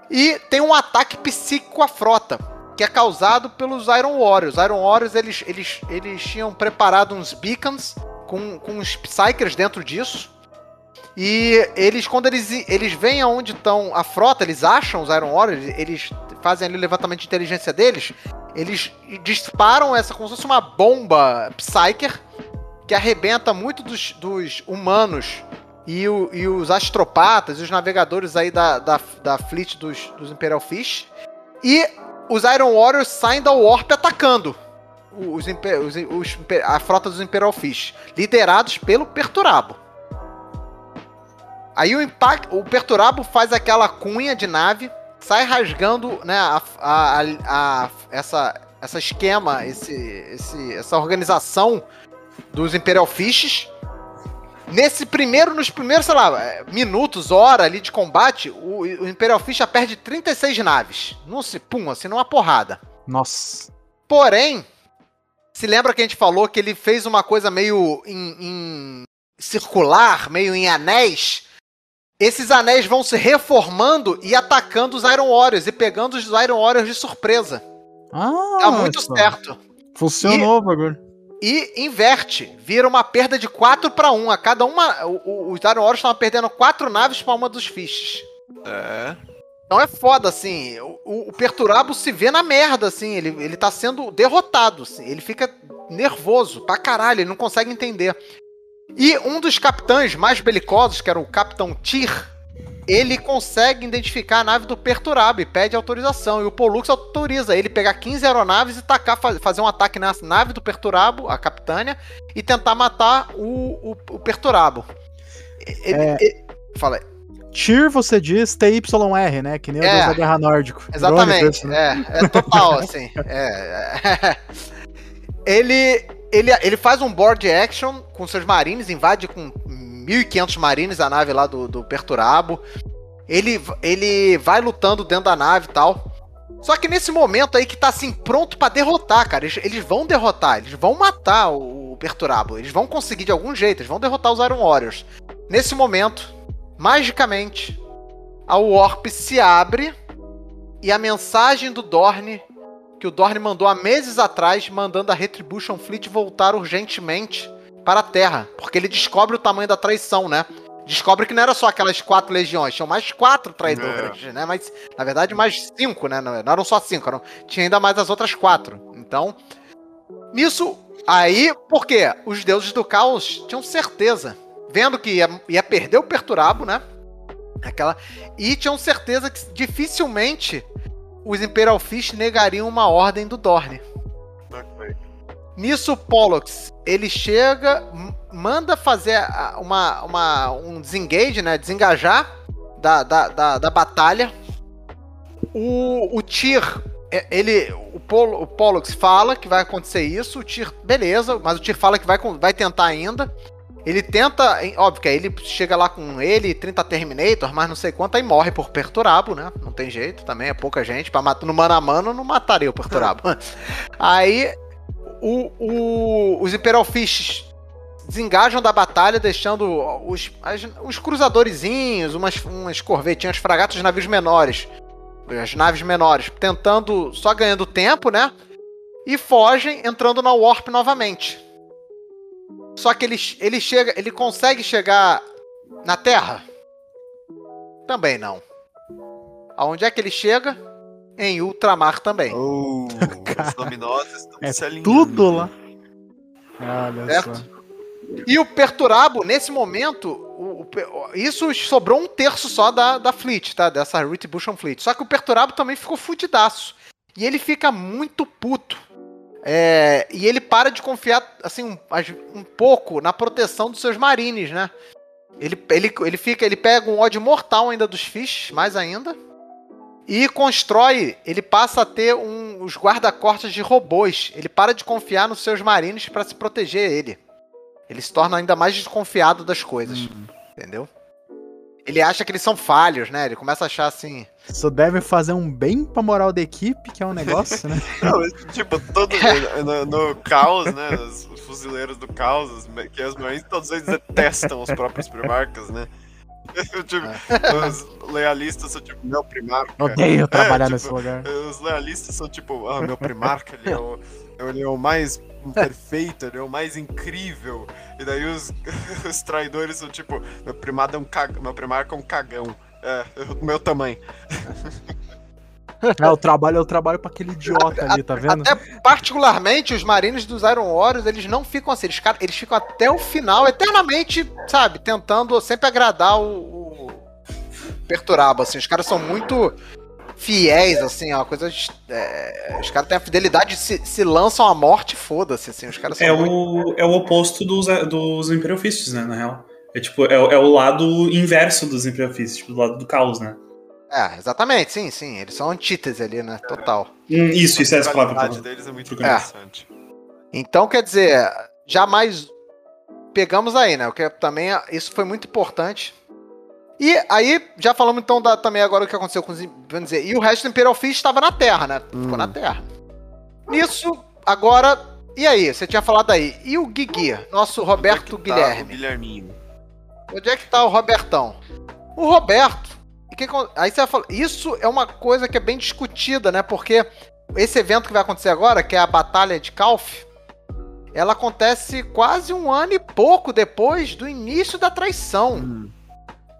E tem um ataque psíquico à frota, que é causado pelos Iron Warriors. Iron Warriors, eles, eles, eles tinham preparado uns beacons com, com uns Psychers dentro disso e eles, quando eles, eles vêm aonde estão a frota, eles acham os Iron Warriors, eles fazem ali o levantamento de inteligência deles, eles disparam essa como se fosse uma bomba Psyker que arrebenta muito dos, dos humanos e, o, e, os astropatas e os navegadores aí da, da, da fleet dos, dos Imperial Fish. E os Iron Warriors saem da Warp atacando os, os, os, a frota dos Imperial Fish, liderados pelo Perturabo. Aí o impacto, o Perturabo faz aquela cunha de nave, sai rasgando, né, a, a, a, essa, essa esquema, esse, esse, essa organização dos Imperial Fishes. Nesse primeiro, nos primeiros, sei lá, minutos, hora ali de combate, o, o Imperial Fish já perde 36 naves. Não se, pum, assim, numa porrada. Nossa. Porém, se lembra que a gente falou que ele fez uma coisa meio em, em circular, meio em anéis, esses anéis vão se reformando e atacando os Iron Warriors e pegando os Iron Warriors de surpresa. Ah, tá muito certo. Funcionou o bagulho. E inverte, vira uma perda de 4 para 1. A cada uma. Os Iron Warriors estavam perdendo 4 naves para uma dos fishes. É. Então é foda, assim. O, o, Perturabo se vê na merda, assim. Ele, ele tá sendo derrotado, assim. Ele fica nervoso pra caralho, ele não consegue entender. E um dos capitães mais belicosos, que era o Capitão Tyr, ele consegue identificar a nave do Perturabo e pede autorização. E o Pollux autoriza ele pegar 15 aeronaves e tacar, fazer um ataque na nave do Perturabo, a Capitânia, e tentar matar o, o, o Perturabo. Ele, é... ele, fala aí. TIR você diz TYR, né? Que nem o é, Deus da Guerra Nórdico. Exatamente, né? é, é total, assim. É, é. Ele, ele, ele faz um board action com seus marines, invade com 1.500 marines a nave lá do, do Perturabo. Ele, ele vai lutando dentro da nave e tal. Só que nesse momento aí que tá assim, pronto para derrotar, cara. Eles, eles, vão derrotar, eles vão matar o, o Perturabo. Eles vão conseguir de algum jeito, eles vão derrotar os Iron Warriors. Nesse momento, magicamente, a Warp se abre e a mensagem do Dorne, que o Dorne mandou há meses atrás, mandando a Retribution Fleet voltar urgentemente para a Terra, porque ele descobre o tamanho da traição, né? Descobre que não era só aquelas quatro legiões, tinham mais quatro traidores, é. né? Mas, na verdade, mais cinco, né? Não eram só cinco, eram, tinha ainda mais as outras quatro. Então, nisso, aí, por quê? Os deuses do caos tinham certeza vendo que ia, ia perder o Perturabo, né? Aquela, e tinham certeza que dificilmente os Imperial Fish negariam uma ordem do Dorne. Nisso, Pollux, ele chega, manda fazer uma, uma, um desengage, né? Desengajar da, da, da, da batalha. O, o Tyr, é, ele, o, Pol, o Pollux fala que vai acontecer isso. O Tyr, beleza, mas o Tyr fala que vai, vai tentar ainda. Ele tenta, óbvio que aí ele chega lá com ele, 30 Terminator, mas não sei quanto, aí morre por Perturabo, né? Não tem jeito, também é pouca gente. Pra matar no mano a mano, não mataria o Perturabo. aí o, o, os Imperial desengajam da batalha, deixando os, as, os cruzadorzinhos, umas, umas corvetinhas, fragatas, navios menores. As naves menores, tentando, só ganhando tempo, né? E fogem, entrando na Warp novamente. Só que ele, ele chega, ele consegue chegar na Terra? Também não. Aonde é que ele chega? Em ultramar também. Oh, as luminosas estão é se alinhando. Tudo lá. Olha certo? Só. E o Perturabo, nesse momento, o, o, isso sobrou um terço só da, da Fleet, tá? Dessa Retribution Fleet. Só que o Perturabo também ficou fudidaço. E ele fica muito puto é, e ele para de confiar, assim, um, um, pouco na proteção dos seus marines, né? Ele, ele, ele fica, ele pega um ódio mortal ainda dos Fish, mais ainda. E constrói, ele passa a ter um, os guarda-costas de robôs. Ele para de confiar nos seus marines para se proteger ele. Ele se torna ainda mais desconfiado das coisas. Uhum. Entendeu? Ele acha que eles são falhos, né? Ele começa a achar assim. Isso deve fazer um bem pra moral da equipe, que é um negócio, né? Não, tipo, todo no, no, caos, né? Os, fuzileiros do caos, que as mães, todos eles detestam os próprios primarcas, né? tipo, é. os lealistas são tipo, meu primarca. Odeio é, trabalhar é, tipo, nesse lugar. Os lealistas são tipo, ah, meu primarca, ele é o, ele é o mais perfeito, ele é o mais incrível. E daí os, os traidores são tipo, meu primado é um cagão, meu primarca é um cagão. É, o meu tamanho. É, o trabalho é o trabalho para aquele idiota ali, tá vendo? Até particularmente os marines dos Iron Warriors, eles não ficam assim, eles, eles ficam até o final, eternamente, sabe, tentando sempre agradar o, o Perturabo, assim, os caras são muito fiéis, assim, é uma coisa. É, os caras têm a fidelidade, se, se lançam à morte, foda-se, assim, os caras são. É, muito... o, é o oposto dos, dos Imperial Fists, né, na real. É tipo, é, é o lado inverso dos Imperial Fists, tipo, do lado do caos, né? É, exatamente, sim, sim. Eles são antítese ali, né? Total. Hum, isso, isso é essa palavra. A deles é muito interessante. É. Então, quer dizer, jamais pegamos aí, né? O que também isso foi muito importante e aí, já falamos então da, também agora o que aconteceu com os. Vamos dizer, e o resto do Imperial Fist estava na Terra, né? Ficou hum. na Terra. Nisso, agora. E aí? Você tinha falado aí. E o Guigui, nosso Roberto Onde é tá Guilherme? Guilherminho. Onde é que tá o Robertão? O Roberto. Aí você vai falar. Isso é uma coisa que é bem discutida, né? Porque esse evento que vai acontecer agora, que é a Batalha de Calf, ela acontece quase um ano e pouco depois do início da traição. Hum.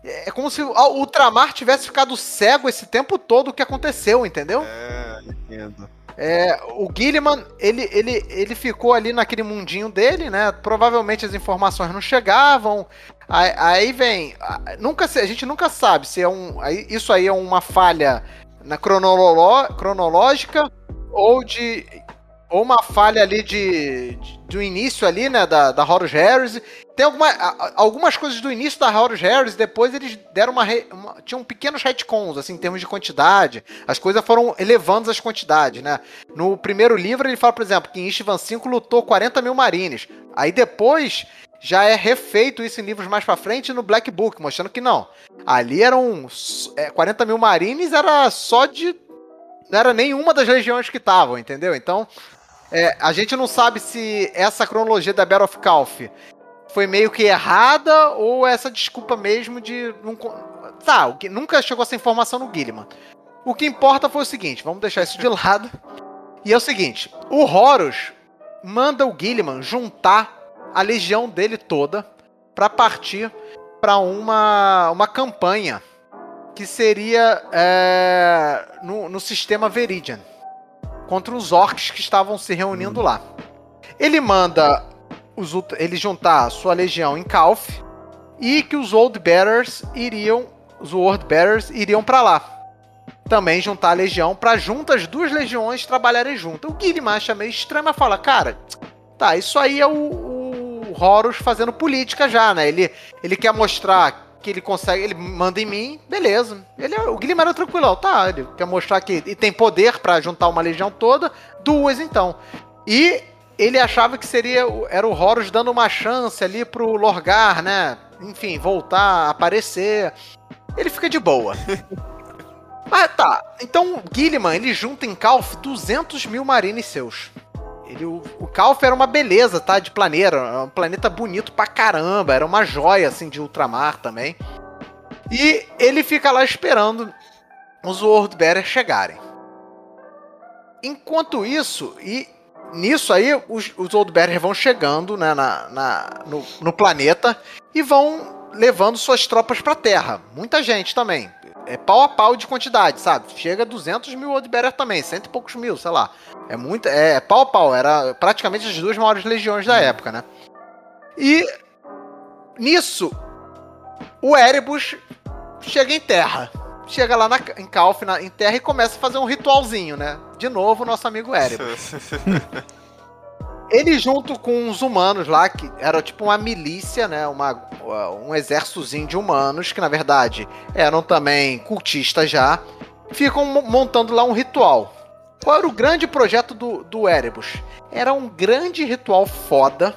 É como se o Ultramar tivesse ficado cego esse tempo todo o que aconteceu, entendeu? É, entendo. É, o Gilliman, ele, ele, ele ficou ali naquele mundinho dele, né? Provavelmente as informações não chegavam. Aí, aí vem. Nunca, a gente nunca sabe se é um. Isso aí é uma falha na cronológica ou de ou uma falha ali de, de, do início ali, né, da, da Horus Harris. Tem alguma, algumas coisas do início da Horus Harris, depois eles deram uma, uma tinham pequenos retcons, assim, em termos de quantidade. As coisas foram elevando as quantidades, né. No primeiro livro ele fala, por exemplo, que em Ishvan 5 lutou 40 mil marines. Aí depois já é refeito isso em livros mais pra frente no Black Book, mostrando que não. Ali eram é, 40 mil marines, era só de não era nenhuma das legiões que estavam, entendeu? Então, é, a gente não sabe se essa cronologia da Battle of Calf foi meio que errada ou essa desculpa mesmo de. Tá, nunca chegou essa informação no Gilliman. O que importa foi o seguinte: vamos deixar isso de lado. E é o seguinte: o Horus manda o Gilliman juntar a legião dele toda para partir para uma, uma campanha que seria é, no, no sistema Veridian contra os orcs que estavam se reunindo lá. Ele manda os, ele juntar sua legião em Calf e que os Old Bearers iriam, os World Bearers iriam para lá. Também juntar a legião para juntas duas legiões trabalharem juntas. O Guilherme acha meio estranho, mas fala, cara, tá, isso aí é o, o Horus fazendo política já, né? Ele, ele quer mostrar que ele consegue, ele manda em mim, beleza. Ele, o Guilherme era tranquilão, tá? Ele quer mostrar que tem poder para juntar uma legião toda, duas então. E ele achava que seria era o Horus dando uma chance ali pro Lorgar, né? Enfim, voltar aparecer. Ele fica de boa. Mas tá, então o Gilliman, ele junta em Calf 200 mil marines seus. Ele, o, o Calf era uma beleza, tá? De planeta. Era um planeta bonito pra caramba. Era uma joia, assim, de ultramar também. E ele fica lá esperando os World Bearers chegarem. Enquanto isso, e nisso aí, os, os Old Bearers vão chegando né, na, na no, no planeta e vão levando suas tropas pra Terra. Muita gente também é pau a pau de quantidade, sabe? Chega a 200 mil Oddbearer também, cento e poucos mil, sei lá. É muito, é, é pau a pau, era praticamente as duas maiores legiões da época, né? E nisso, o Erebus chega em terra. Chega lá na, em Calf, na, em terra, e começa a fazer um ritualzinho, né? De novo, nosso amigo Erebus. Ele junto com os humanos lá, que era tipo uma milícia, né? Uma, um exércitozinho de humanos, que na verdade eram também cultistas já, ficam montando lá um ritual. Qual era o grande projeto do, do Erebus? Era um grande ritual foda,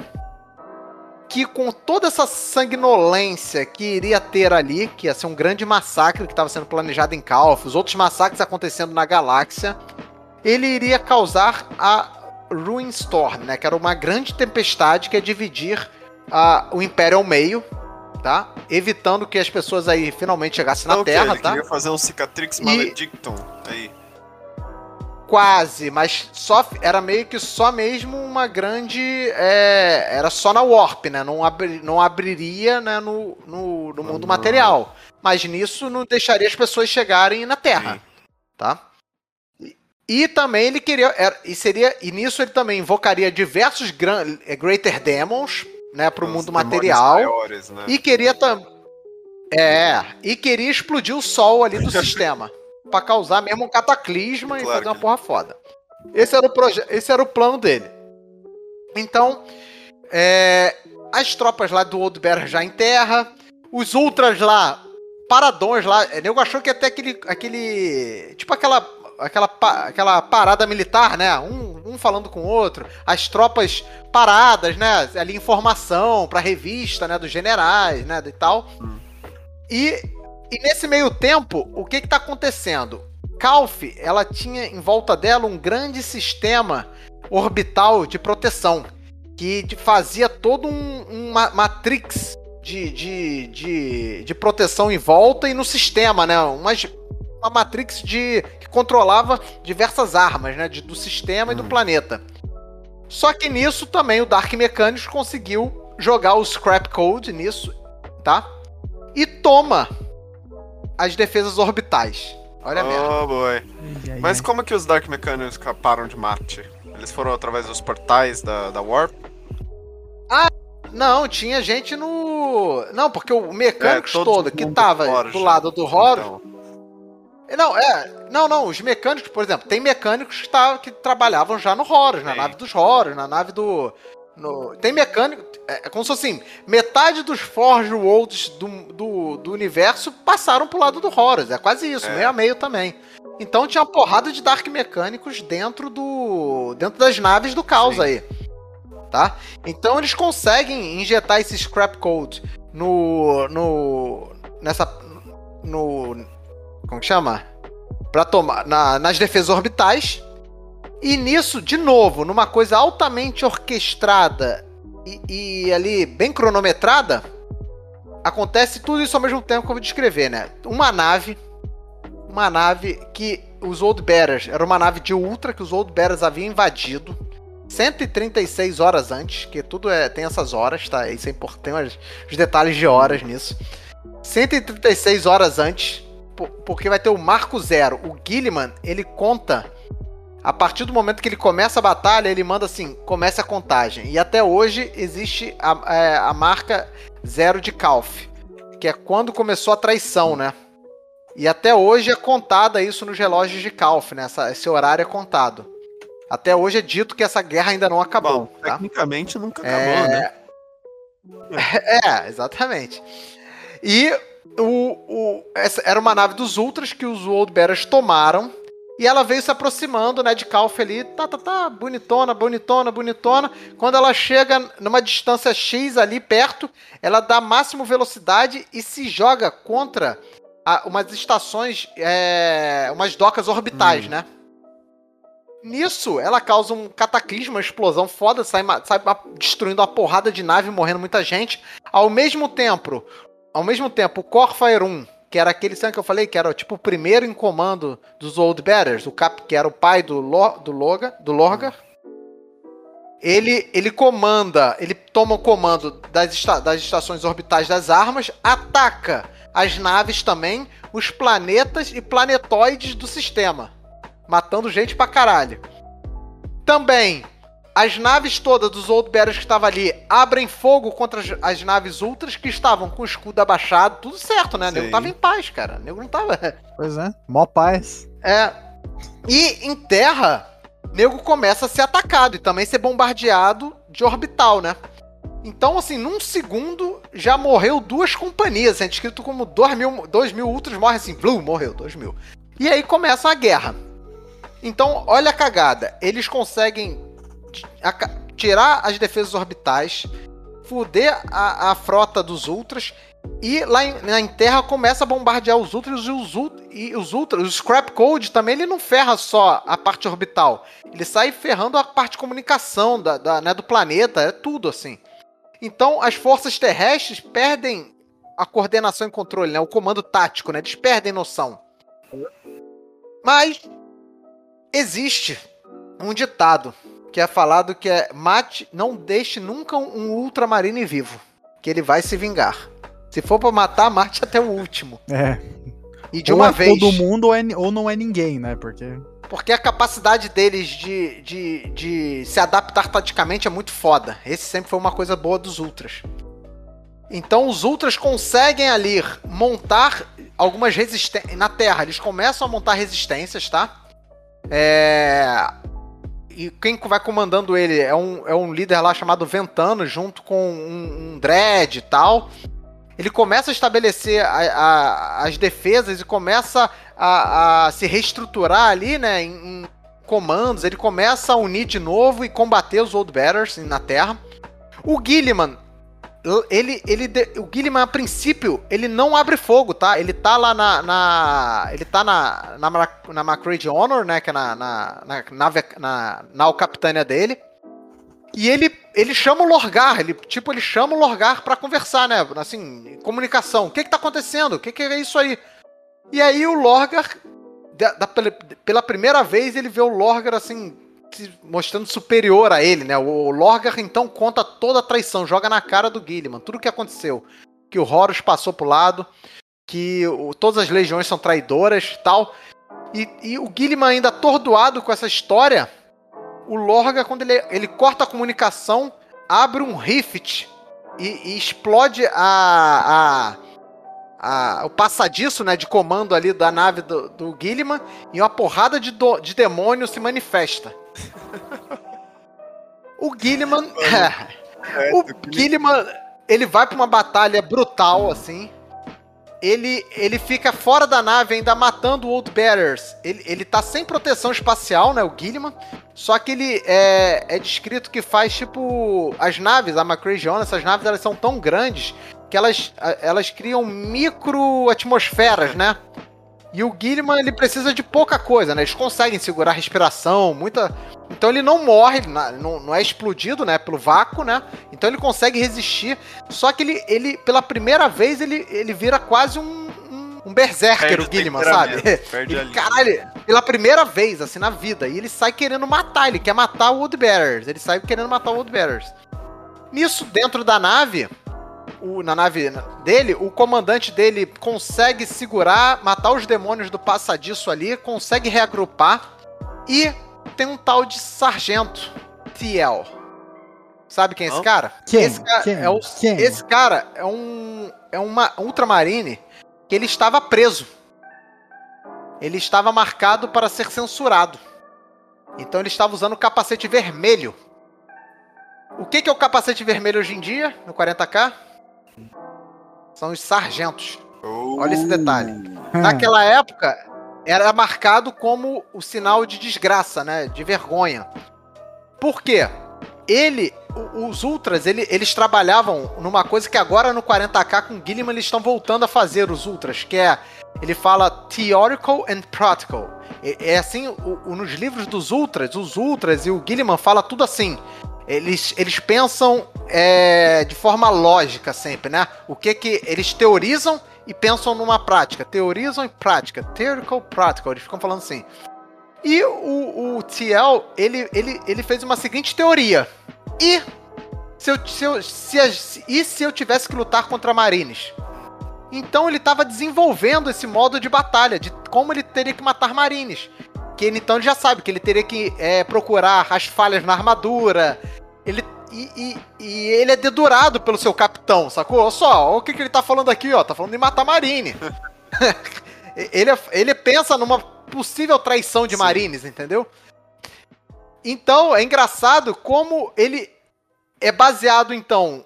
que com toda essa sanguinolência que iria ter ali, que ia ser um grande massacre que estava sendo planejado em Calf, os outros massacres acontecendo na galáxia, ele iria causar a Ruinstorm, né? Que era uma grande tempestade que ia dividir uh, o Império ao meio, tá? Evitando que as pessoas aí finalmente chegassem na Terra, tá? Queria fazer um Cicatrix e... Maledictum aí. Quase, mas só era meio que só mesmo uma grande. É, era só na Warp, né? Não, abri, não abriria né, no, no, no mundo material. Mas nisso não deixaria as pessoas chegarem na Terra. Sim. Tá? E também ele queria. Era, e seria. E nisso ele também invocaria diversos gran, eh, Greater Demons, né, pro Os mundo material. Maiores, né? E queria também. É, e queria explodir o sol ali do sistema. para causar mesmo um cataclisma claro e fazer uma porra foda. Esse era o, proje esse era o plano dele. Então, é, as tropas lá do Old Bear já em terra, os ultras lá, paradões lá, o nego achou que até aquele, aquele. Tipo aquela aquela, aquela parada militar, né? Um, um falando com o outro, as tropas paradas, né? Ali informação para revista, né? Dos generais, né? E tal. E, e nesse meio tempo, o que que tá acontecendo? Calf, ela tinha em volta dela um grande sistema orbital de proteção que fazia todo um, uma matrix de, de, de, de proteção em volta e no sistema, né? Umas, uma matrix de que controlava diversas armas, né, de, do sistema hum. e do hum. planeta. Só que nisso também o Dark Mechanics conseguiu jogar o Scrap Code nisso, tá? E toma as defesas orbitais. Olha a merda. Oh, boy. Mas como que os Dark Mechanics escaparam de Marte? Eles foram através dos portais da, da Warp? Ah, não, tinha gente no. Não, porque o Mecânicos é, todo que tava do lado do Horus. Então. Não, é. Não, não, os mecânicos, por exemplo, tem mecânicos que, tá, que trabalhavam já no Horus, na nave dos Horus, na nave do. No, tem mecânico. É, é como se fosse assim: metade dos Forge Worlds do, do, do, universo passaram pro lado do Horus. É quase isso, é. meio a meio também. Então tinha uma porrada de Dark Mecânicos dentro do. dentro das naves do caos Sim. aí. Tá? Então eles conseguem injetar esse scrap code no. no. nessa. no. Como que chama? Pra tomar. Na, nas defesas orbitais e nisso, de novo, numa coisa altamente orquestrada e, e, ali bem cronometrada, acontece tudo isso ao mesmo tempo que eu vou descrever, né? Uma nave, uma nave que os Old Bearers, era uma nave de Ultra que os Old Bearers haviam invadido 136 horas antes, que tudo é, tem essas horas, tá? Isso é importante, tem os detalhes de horas nisso. 136 horas antes, porque vai ter o Marco Zero. O Gilliman, ele conta a partir do momento que ele começa a batalha, ele manda assim: comece a contagem. E até hoje existe a, é, a marca zero de Calf, que é quando começou a traição, né? E até hoje é contada isso nos relógios de Calf, né? Essa, esse horário é contado. Até hoje é dito que essa guerra ainda não acabou. Bom, tá? Tecnicamente nunca acabou, é... né? É, exatamente. E o, o, essa era uma nave dos Ultras que os Old Bears tomaram e ela veio se aproximando, né, de Calf ali, tá, tá, tá, bonitona, bonitona, bonitona. Quando ela chega numa distância X ali perto, ela dá máximo velocidade e se joga contra a, umas estações, é, umas docas orbitais, hum. né? Nisso, ela causa um cataclismo, uma explosão foda, sai, sai destruindo uma porrada de nave, morrendo muita gente. Ao mesmo tempo, ao mesmo tempo, o Corfire 1 que era aquele sangue que eu falei, que era tipo o primeiro em comando dos Old Betters, o Cap, que era o pai do, Lo, do, Loga, do Lorgar. Ele, ele comanda, ele toma o comando das, esta, das estações orbitais das armas, ataca as naves também, os planetas e planetoides do sistema, matando gente pra caralho. Também as naves todas dos Old Bears que estavam ali abrem fogo contra as, as, naves Ultras que estavam com o escudo abaixado, tudo certo, né? O nego tava em paz, cara. O nego não tava. Pois é, mó paz. É. E em terra, nego começa a ser atacado e também ser bombardeado de orbital, né? Então, assim, num segundo já morreu duas companhias. É escrito como 2 mil, 2 mil Ultras morre assim, blue, morreu, 2 mil. E aí começa a guerra. Então, olha a cagada. Eles conseguem tirar as defesas orbitais, fuder a, a frota dos Ultras e lá em, na Terra começa a bombardear os Ultras e os, e os Ultras, o Scrap Code também ele não ferra só a parte orbital, ele sai ferrando a parte de comunicação da, da né, do planeta, é tudo assim. Então as forças terrestres perdem a coordenação e controle, né, o comando tático, né, eles perdem noção. Mas existe um ditado que é falado que é mate, não deixe nunca um ultramarine vivo, que ele vai se vingar. Se for para matar, mate até o último. É. E de ou uma é vez. Todo mundo ou, é, ou não é ninguém, né? Porque porque a capacidade deles de, de, de se adaptar taticamente é muito foda. Esse sempre foi uma coisa boa dos Ultras. Então os Ultras conseguem ali montar algumas resistências. Na Terra, eles começam a montar resistências, tá? É e quem vai comandando ele é um, é um líder lá chamado Ventano, junto com um, um e tal. Ele começa a estabelecer a, a, as defesas e começa a, a, se reestruturar ali, né, em, em, comandos. Ele começa a unir de novo e combater os Old Betters na Terra. O Gilliman ele, ele, o Guilherme, a princípio, ele não abre fogo, tá? Ele tá lá na. na ele tá na, na, na Honor, né? Que é na, na, na, nave, na, na capitânia dele. E ele, ele chama o Lorgar, ele, tipo, ele chama o Lorgar pra conversar, né? Assim, comunicação. O que que tá acontecendo? O que que é isso aí? E aí o Lorgar, da, da, pela primeira vez, ele vê o Lorgar, assim, mostrando superior a ele, né? O Lorgar então conta toda a traição, joga na cara do Gilliman, tudo o que aconteceu. Que o Horus passou pro lado, que o, todas as legiões são traidoras tal. E, e o Gilliman ainda atordoado com essa história, o Lorga, quando ele, ele corta a comunicação, abre um rift e, e explode a, a, a, o passadiço né, de comando ali da nave do, do Gilliman e uma porrada de, do, de demônios se manifesta. O Gilliman. É, o Gilliman, ele vai pra uma batalha brutal, assim ele, ele fica fora da nave ainda matando o Old Bearers. Ele, ele tá sem proteção espacial, né? O Gilliman. Só que ele é, é descrito que faz tipo. As naves, a Macragion, essas naves elas são tão grandes que elas, elas criam micro atmosferas, né? E o Gilliman ele precisa de pouca coisa, né? Eles conseguem segurar a respiração, muita. Então ele não morre, não, não é explodido, né? Pelo vácuo, né? Então ele consegue resistir. Só que ele, ele pela primeira vez, ele, ele vira quase um, um, berserker, Perde o Gilliman, sabe? Perde ele, caralho, pela primeira vez, assim, na vida. E ele sai querendo matar, ele quer matar o Woodbearers. Ele sai querendo matar o Woodbearers. Nisso, dentro da nave, o, na nave dele, o comandante dele consegue segurar, matar os demônios do passadiço ali, consegue reagrupar e tem um tal de sargento Thiel. Sabe quem é esse cara? Quem? Esse cara quem? é, o, quem? Esse cara é um é uma ultramarine que ele estava preso. Ele estava marcado para ser censurado. Então ele estava usando o capacete vermelho. O que, que é o capacete vermelho hoje em dia, no 40k? São os sargentos. Olha esse detalhe. Hum. Naquela época, era marcado como o sinal de desgraça, né? De vergonha. Por quê? Ele, os Ultras, ele, eles trabalhavam numa coisa que agora no 40k com Gilliman eles estão voltando a fazer, os Ultras, que é. Ele fala theoretical and practical. É, é assim, o, o, nos livros dos Ultras, os Ultras e o Gilliman fala tudo assim. Eles, eles pensam é, de forma lógica sempre, né? O que que eles teorizam e pensam numa prática. Teorizam e prática. Theoretical, practical. Eles ficam falando assim. E o, o TL, ele, ele, ele fez uma seguinte teoria. E se eu, se eu, se, e se eu tivesse que lutar contra marines? Então ele estava desenvolvendo esse modo de batalha, de como ele teria que matar marines. Que ele, então ele já sabe que ele teria que é, procurar as falhas na armadura, ele. E, e, e, ele é dedurado pelo seu capitão, sacou? Olha só, olha o que, que ele tá falando aqui, ó. Tá falando de matar Marine. ele, é, ele pensa numa possível traição de Sim. Marines, entendeu? Então, é engraçado como ele é baseado, então,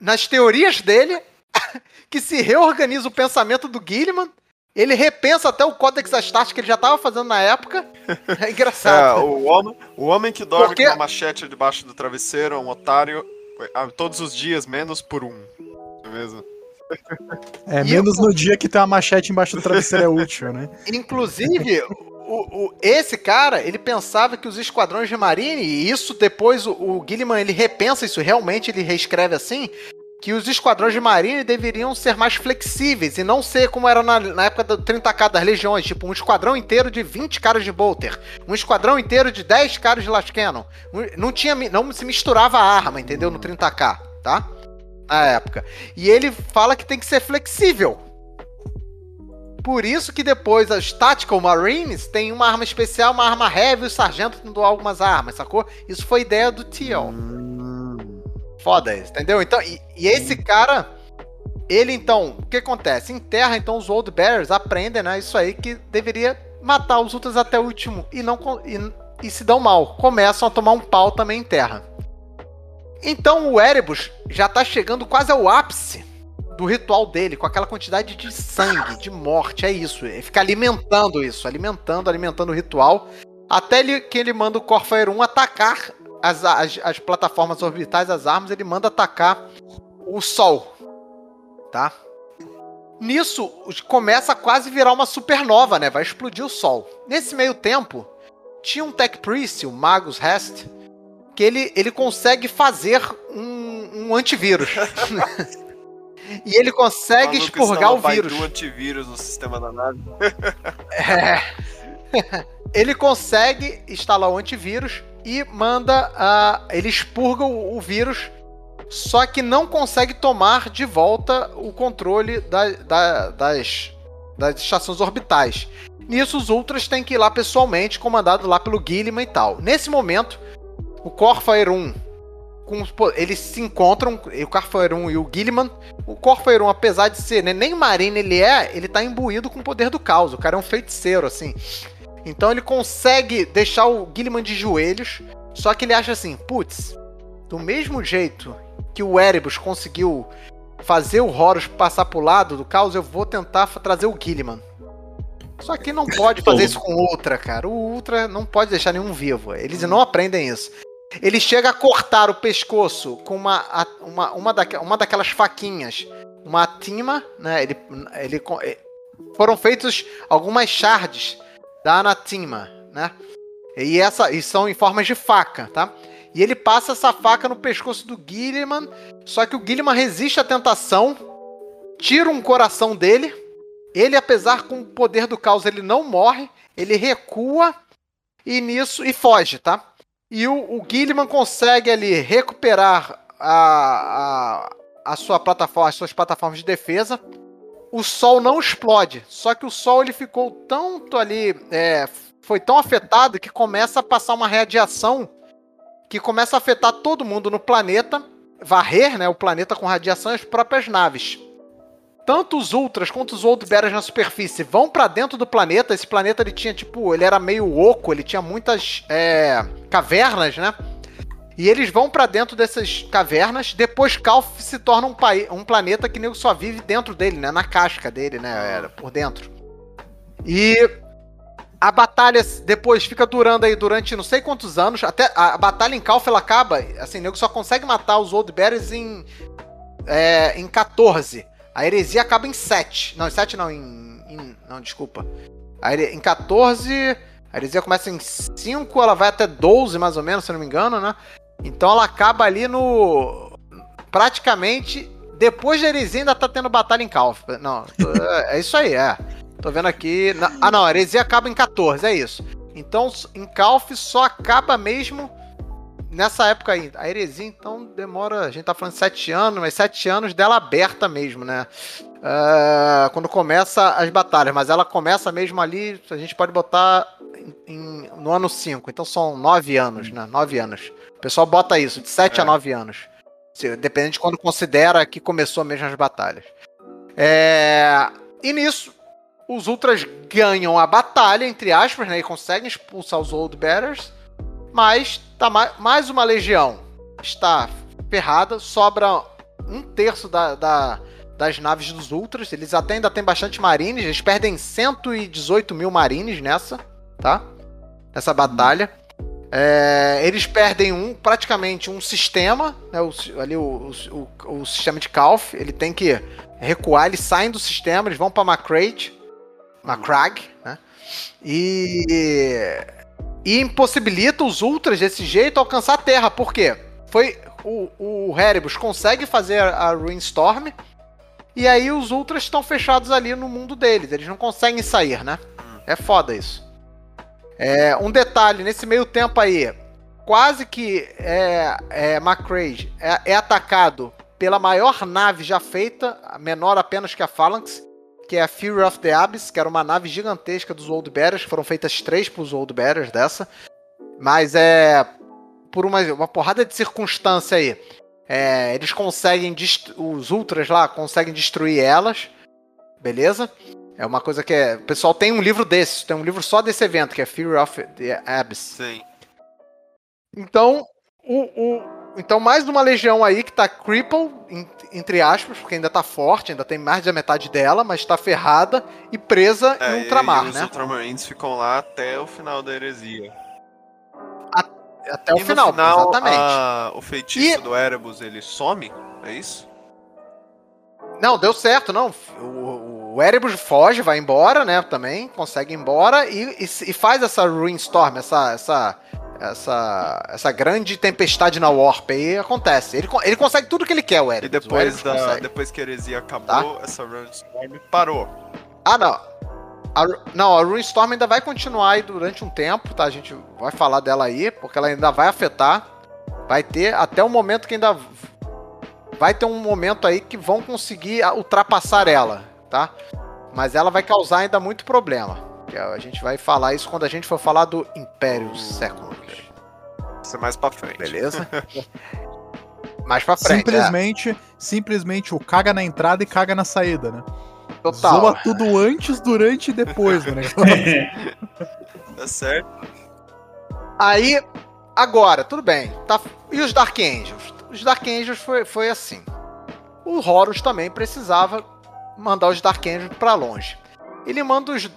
nas teorias dele, que se reorganiza o pensamento do Gilliman ele repensa até o Codex Astartes que ele já estava fazendo na época. É engraçado. É, o, homem, o homem que dorme Porque... com uma machete debaixo do travesseiro é um otário todos os dias, menos por um. É mesmo? É, menos no dia que tem uma machete embaixo do travesseiro é útil, né? Inclusive, o, o, esse cara, ele pensava que os esquadrões de marine, e isso depois o, o Gilliman, ele repensa isso, realmente ele reescreve assim, que os esquadrões de marine deveriam ser mais flexíveis e não ser como era na, na época do 30k das legiões, tipo um esquadrão inteiro de 20 caras de bolter, um esquadrão inteiro de 10 caras de last cannon. Não tinha não se misturava a arma, entendeu? No 30k, tá? Na época. E ele fala que tem que ser flexível. Por isso que depois as Tactical Marines tem uma arma especial, uma arma heavy, o sargento dão algumas armas, sacou? Isso foi ideia do Teal. Foda isso, entendeu? Então, e, e, esse cara, ele então, o que acontece? Em terra, então, os Old Bears aprendem, né? Isso aí que deveria matar os outros até o último e não e, e se dão mal. Começam a tomar um pau também em terra. Então o Erebus já tá chegando quase ao ápice do ritual dele, com aquela quantidade de sangue, de morte, é isso. Ele fica alimentando isso, alimentando, alimentando o ritual. Até ele, que ele manda o Corfair 1 atacar as, as, as plataformas orbitais, as armas, ele manda atacar o Sol. Tá? Nisso, começa a quase virar uma supernova, né? Vai explodir o Sol. Nesse meio tempo, tinha um Tech Priest, o Magus Rest, que ele, ele consegue fazer um, um antivírus. e ele consegue expurgar o vírus. do antivírus no sistema da nave. é. ele consegue instalar o antivírus e manda. Uh, ele expurga o, o vírus. só que não consegue tomar de volta o controle da, da, das, das estações orbitais. Nisso, os Ultras têm que ir lá pessoalmente, comandado lá pelo Gilliman e tal. Nesse momento, o Corfair 1, com, eles se encontram, o Corfair 1 e o Gilliman. O Corfair 1, apesar de ser né, nem marine ele é, ele tá imbuído com o poder do caos. O cara é um feiticeiro, assim. Então ele consegue deixar o Gilliman de joelhos, só que ele acha assim, putz, do mesmo jeito que o Erebus conseguiu fazer o Horus passar pro lado do caos, eu vou tentar trazer o Gilliman. Só que não pode fazer isso com o Ultra, cara. O Ultra não pode deixar nenhum vivo. Eles não aprendem isso. Ele chega a cortar o pescoço com uma, uma, uma, daque, uma daquelas faquinhas. Uma tima, né? Ele, ele, foram feitos algumas shards da anatima, né? E, essa, e são em formas de faca, tá? E ele passa essa faca no pescoço do Gilliman, só que o Gilliman resiste à tentação, tira um coração dele. Ele, apesar com o poder do caos, ele não morre, ele recua e nisso e foge, tá? E o, o Gilliman consegue ali recuperar a, a, a sua plataforma, as suas plataformas de defesa. O sol não explode, só que o sol ele ficou tanto ali, é, foi tão afetado que começa a passar uma radiação que começa a afetar todo mundo no planeta, varrer né, o planeta com radiação e as próprias naves. Tanto os Ultras quanto os Old Bears na superfície vão para dentro do planeta. Esse planeta ele tinha tipo, ele era meio oco, ele tinha muitas é, cavernas, né? E eles vão para dentro dessas cavernas. Depois Calf se torna um, um planeta que nego só vive dentro dele, né? Na casca dele, né? Por dentro. E a batalha depois fica durando aí durante não sei quantos anos. Até a, batalha em Calf ela acaba. Assim, nego só consegue matar os Old Bears em, é, em 14. A heresia acaba em 7. Não, em 7 não, em, em. não, desculpa. Em 14. A heresia começa em 5, ela vai até 12, mais ou menos, se não me engano, né? Então ela acaba ali no. Praticamente. Depois da heresia ainda tá tendo batalha em Calf. Não, é, é isso aí, é. Tô vendo aqui. Ah, não, a heresia acaba em 14, é isso. Então, em Calf só acaba mesmo nessa época aí. A heresia, então, demora. A gente tá falando 7 anos, mas 7 anos dela aberta mesmo, né? Uh, quando começa as batalhas, mas ela começa mesmo ali. A gente pode botar em, em, no ano 5. Então são 9 anos, né? 9 anos. O pessoal bota isso, de 7 é. a 9 anos. Dependendo de quando considera que começou mesmo as batalhas. É... E nisso, os Ultras ganham a batalha, entre aspas, né? E conseguem expulsar os Old Betters. Mas tá mais uma legião está ferrada, sobra um terço da, da, das naves dos Ultras. Eles até ainda têm bastante marines, eles perdem 118 mil marines nessa, tá? Nessa batalha. É, eles perdem um, praticamente um sistema, né, o, ali o, o, o, sistema de Calf, ele tem que recuar, eles saem do sistema, eles vão para Macrate, Macrag, né? E, e impossibilita os Ultras desse jeito alcançar a Terra. Por quê? Foi o, o Erebus consegue fazer a Ruinstorm e aí os Ultras estão fechados ali no mundo deles. Eles não conseguem sair, né? É foda isso. É, um detalhe, nesse meio tempo aí, quase que é, é, McRae é, é atacado pela maior nave já feita, menor apenas que a Phalanx, que é a Fury of the Abyss, que era uma nave gigantesca dos Old Bears, foram feitas três para os Old Bears dessa. Mas é. Por uma, uma porrada de circunstância aí. É, eles conseguem. Os Ultras lá conseguem destruir elas. Beleza? É uma coisa que é. O pessoal tem um livro desses, tem um livro só desse evento, que é Fury of the Abyss. Sim. Então, o, o, então, mais uma legião aí que tá cripple, entre aspas, porque ainda tá forte, ainda tem mais da metade dela, mas tá ferrada e presa é, em ultramar, e, e né? Os Ultramarines ficam lá até o final da heresia. A, até o final, final, exatamente. A, o feitiço e... do Erebus, ele some? É isso? Não, deu certo, não. O, o Erebus foge, vai embora, né, também, consegue ir embora e, e, e faz essa Ruinstorm, essa, essa essa, essa grande tempestade na Warp aí acontece. Ele, ele consegue tudo que ele quer, o Eric. E depois, da, depois que a heresia acabou, tá? essa Runestorm parou. Ah, não. A, não, a Runestorm ainda vai continuar aí durante um tempo, tá? A gente vai falar dela aí, porque ela ainda vai afetar. Vai ter até o momento que ainda vai ter um momento aí que vão conseguir ultrapassar ela, tá? Mas ela vai causar ainda muito problema. A gente vai falar isso quando a gente for falar do Império Second. Isso é mais pra frente. Beleza? mais pra frente. Simplesmente, é. simplesmente o caga na entrada e caga na saída, né? Total. Zoa tudo antes, durante e depois, né? tá certo. Aí, agora, tudo bem. Tá... E os Dark Angels? Os Dark Angels foi, foi assim. O Horus também precisava mandar os Dark Angels para longe. Ele manda os.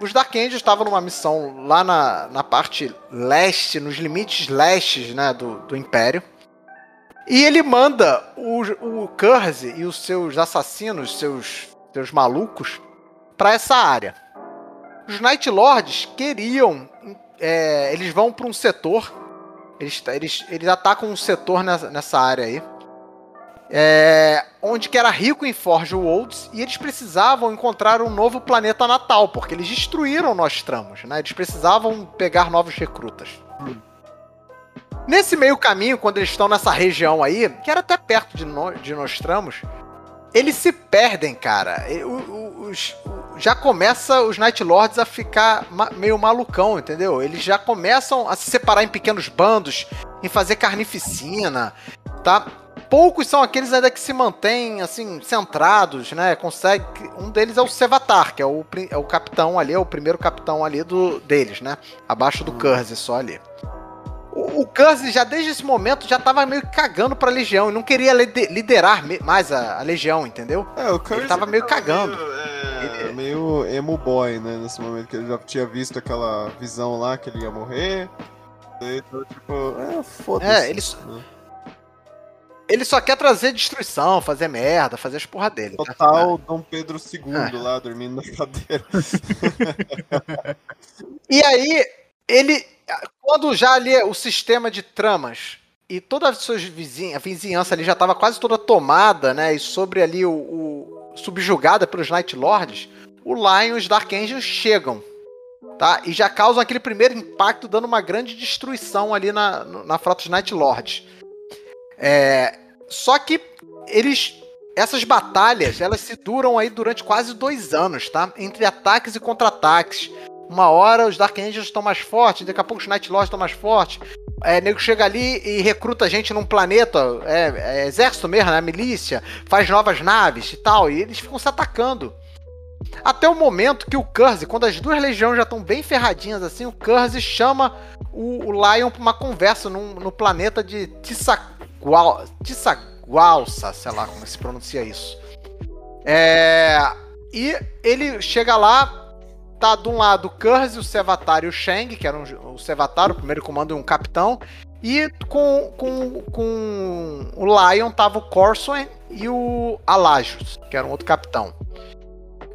Os Dark Angels estavam numa missão lá na, na parte leste, nos limites lestes né, do, do Império. E ele manda o, o Curse e os seus assassinos, seus, seus malucos, para essa área. Os Night Lords queriam. É, eles vão para um setor. Eles, eles, eles atacam um setor nessa, nessa área aí é, onde que era rico em Forge Worlds e eles precisavam encontrar um novo planeta natal, porque eles destruíram Nostramos, né? Eles precisavam pegar novos recrutas. Nesse meio caminho, quando eles estão nessa região aí, que era até perto de, no, de Nostramos, eles se perdem, cara. Os, já começa os Night Lords a ficar meio malucão, entendeu? Eles já começam a se separar em pequenos bandos, em fazer carnificina, tá? Poucos são aqueles ainda que se mantêm, assim, centrados, né? Consegue. Um deles é o Sevatar, que é o, é o capitão ali, é o primeiro capitão ali do, deles, né? Abaixo do hum. Curse, só ali. O, o Curse já desde esse momento já tava meio cagando pra Legião e não queria liderar mais a, a Legião, entendeu? É, o Curse ele tava meio cagando. Meio, é, ele... meio emo boy, né? Nesse momento que ele já tinha visto aquela visão lá que ele ia morrer. Então, tipo, é, foda-se. É, ele. Né? Ele só quer trazer destruição, fazer merda, fazer as porra dele. Total tá? Dom Pedro II é. lá, dormindo na cadeira. e aí, ele. Quando já ali o sistema de tramas e toda a sua vizinha, a vizinhança ali já estava quase toda tomada, né? E sobre ali o, o subjugada pelos Night Lords, o Lion e os Dark Angels chegam. Tá? E já causam aquele primeiro impacto, dando uma grande destruição ali na, na frota dos Night Lords. É, só que eles. Essas batalhas, elas se duram aí durante quase dois anos, tá? Entre ataques e contra-ataques. Uma hora os Dark Angels estão mais fortes, daqui a pouco os Night Lords estão mais fortes. É, nego chega ali e recruta gente num planeta, é, é exército mesmo, né? Milícia, faz novas naves e tal, e eles ficam se atacando. Até o momento que o Curse, quando as duas legiões já estão bem ferradinhas assim, o Curse chama o, o Lion para uma conversa num, no planeta de Tissac Tissagualsa, sei lá como se pronuncia isso. É, e ele chega lá, tá de um lado o Curse, o Sevatar e o Shang, que era um, o Sevatar, o primeiro comando e um capitão. E com, com, com o Lion tava o Corsoen e o Alajos, que era um outro capitão.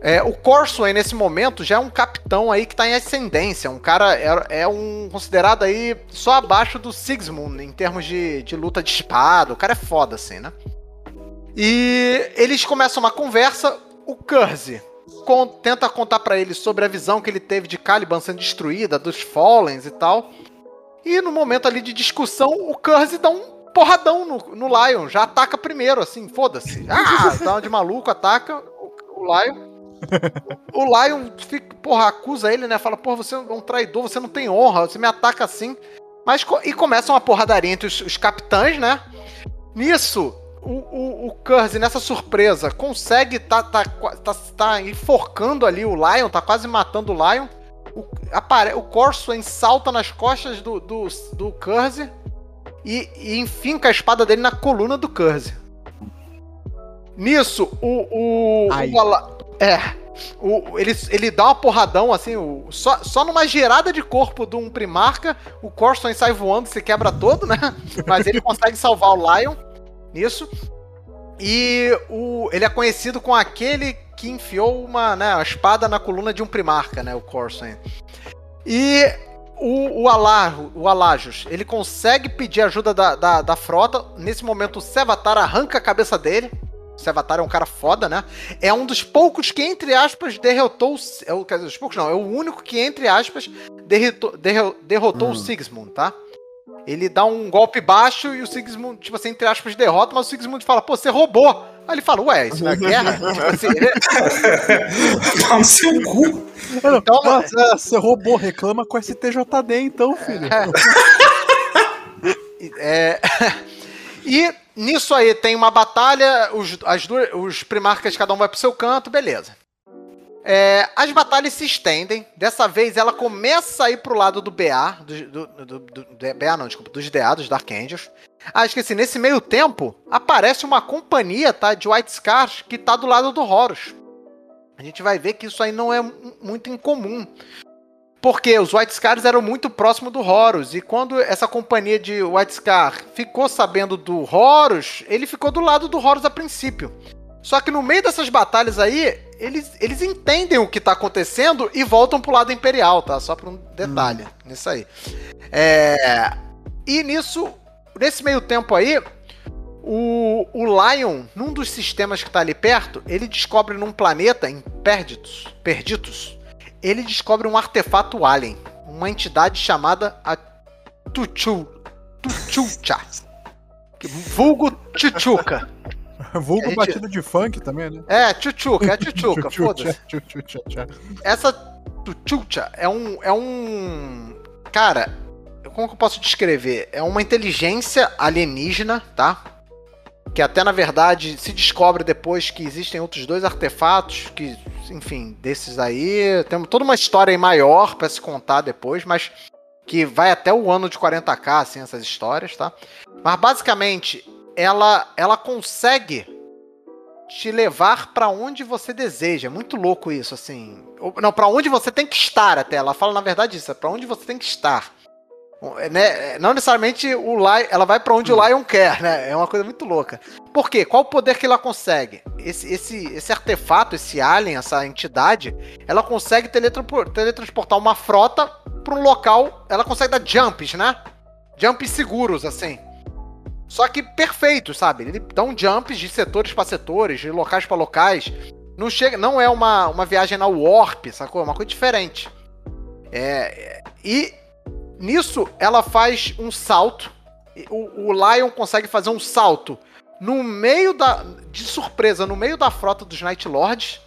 É, o Corsoen, nesse momento, já é um capitão aí que tá em ascendência. Um cara é, é um considerado aí só abaixo do Sigismund em termos de, de luta de espada. O cara é foda, assim, né? E eles começam uma conversa. O Curse tenta contar para ele sobre a visão que ele teve de Caliban sendo destruída, dos Fallens e tal. E no momento ali de discussão, o Curse dá um porradão no, no Lion. Já ataca primeiro, assim, foda-se. Ah, dá uma de maluco, ataca o, o Lion o Lion fica, porra, acusa ele, né? Fala, porra, você é um traidor, você não tem honra, você me ataca assim. Mas, e começa uma porradaria entre os, os capitães, né? Nisso, o, o, o Curse, nessa surpresa, consegue tá, tá, tá, tá enforcando ali o Lion, tá quase matando o Lion. O, apare, o salta nas costas do, do, do Curse e, e enfinca a espada dele na coluna do Curse. Nisso, o, o, o, é. O, ele, ele dá uma porradão, assim, o, só, só numa girada de corpo de um Primarca, o Corson sai voando, se quebra todo, né? Mas ele consegue salvar o Lion nisso. E o, ele é conhecido com aquele que enfiou uma, né, uma espada na coluna de um Primarca, né? O Corson. E o, o, Alar, o Alajos, ele consegue pedir ajuda da, da, da frota. Nesse momento, o Sevatar arranca a cabeça dele esse Avatar é um cara foda, né? É um dos poucos que, entre aspas, derrotou. É o, quer dizer, dos poucos não, é o único que, entre aspas, derrotou, derrotou hum. o Sigismund, tá? Ele dá um golpe baixo e o Sigismund, tipo assim, entre aspas, derrota, mas o Sigismund fala, pô, você roubou. Aí ele fala, ué, isso não é guerra? tipo assim, ele... Tá seu cu. Então, mas, é, você roubou, reclama com o STJD então, filho. É... é... E nisso aí tem uma batalha, os, as duas, os primarcas, cada um vai pro seu canto, beleza. É, as batalhas se estendem. Dessa vez ela começa a ir pro lado do BA. Do, do, do, do BA não, desculpa, dos DA, dos Dark Angels. Ah, esqueci, nesse meio tempo, aparece uma companhia, tá? De White Scars que tá do lado do Horus. A gente vai ver que isso aí não é muito incomum. Porque os White Scars eram muito próximos do Horus. E quando essa companhia de White Scar ficou sabendo do Horus, ele ficou do lado do Horus a princípio. Só que no meio dessas batalhas aí, eles, eles entendem o que tá acontecendo e voltam pro lado imperial, tá? Só pra um detalhe hum. nisso aí. É... E nisso, nesse meio tempo aí, o, o Lion, num dos sistemas que tá ali perto, ele descobre num planeta, em Perditus, Perditus ele descobre um artefato alien, uma entidade chamada a Tuchu, Tuchucha, vulgo Chuchuca. Vulgo gente... batida de funk também, né? É, Chuchuca, é Chuchuca, foda-se. Essa Tuchucha é um, é um... Cara, como que eu posso descrever? É uma inteligência alienígena, tá? Que até na verdade se descobre depois que existem outros dois artefatos que enfim, desses aí. Tem toda uma história maior para se contar depois, mas que vai até o ano de 40k, assim, essas histórias, tá? Mas basicamente, ela, ela consegue te levar para onde você deseja. É muito louco isso, assim. Não, para onde você tem que estar até. Ela fala, na verdade, isso, é pra onde você tem que estar. Né? Não necessariamente o Lion, ela vai para onde o Lion quer, né? É uma coisa muito louca. Por quê? Qual o poder que ela consegue? Esse, esse, esse artefato, esse alien, essa entidade, ela consegue teletransportar uma frota para um local. Ela consegue dar jumps, né? Jumps seguros, assim. Só que perfeitos, sabe? Ele dá um jumps de setores para setores, de locais para locais. Não chega, não é uma, uma viagem na Warp, sacou? É uma coisa diferente. É, e Nisso, ela faz um salto. O, o Lion consegue fazer um salto no meio da. de surpresa, no meio da frota dos Night Lords.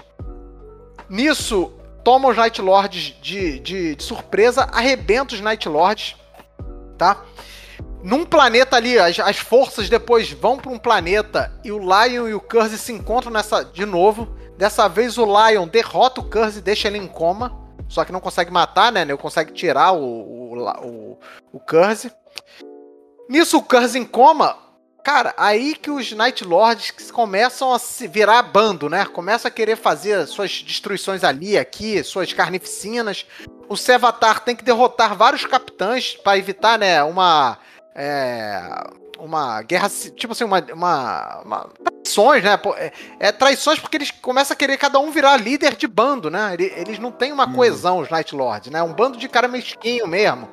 Nisso, toma os Night Lords de, de, de surpresa, arrebenta os Night Lords, tá? Num planeta ali, as, as forças depois vão para um planeta e o Lion e o Curse se encontram nessa de novo. Dessa vez o Lion derrota o Curse e deixa ele em coma. Só que não consegue matar, né? Não consegue tirar o, o, o, o Curse. Nisso, o Curse em coma. Cara, aí que os Night Lords começam a se virar bando, né? Começam a querer fazer suas destruições ali, aqui, suas carnificinas. O Sevatar tem que derrotar vários capitães para evitar, né, uma. É, uma guerra. Tipo assim, uma. uma, uma traições, né? É, é, traições porque eles começam a querer cada um virar líder de bando, né? Eles não têm uma hum. coesão, os Night Lords, né? Um bando de cara mesquinho mesmo.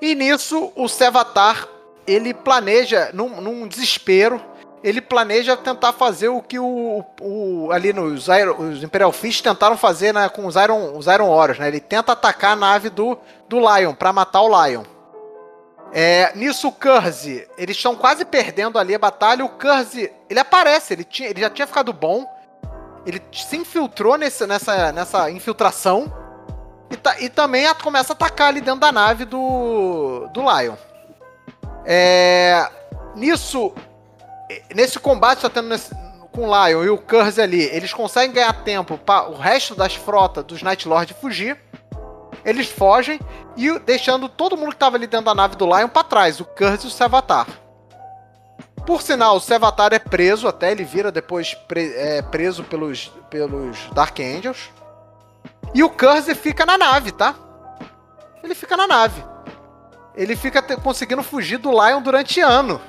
E nisso, o Sevatar, ele planeja, num, num desespero, ele planeja tentar fazer o que o, o ali nos os Imperial Fist tentaram fazer né, com os Iron, os Iron Warriors, né? Ele tenta atacar a nave do, do Lion para matar o Lion. É, nisso o Curse, eles estão quase perdendo ali a batalha. O Curse, ele aparece, ele, tinha, ele já tinha ficado bom. Ele se infiltrou nesse, nessa, nessa infiltração. E, tá, e também a, começa a atacar ali dentro da nave do, do Lion. É, nisso, nesse combate que tá tendo nesse, com o Lion e o Curse ali, eles conseguem ganhar tempo para o resto das frotas dos Night Lord fugir. Eles fogem e deixando todo mundo que estava ali dentro da nave do Lion para trás, o Curse e o Sevatar. Por sinal, o Sevatar é preso até, ele vira depois pre é, preso pelos, pelos Dark Angels. E o Curse fica na nave, tá? Ele fica na nave. Ele fica conseguindo fugir do Lion durante ano.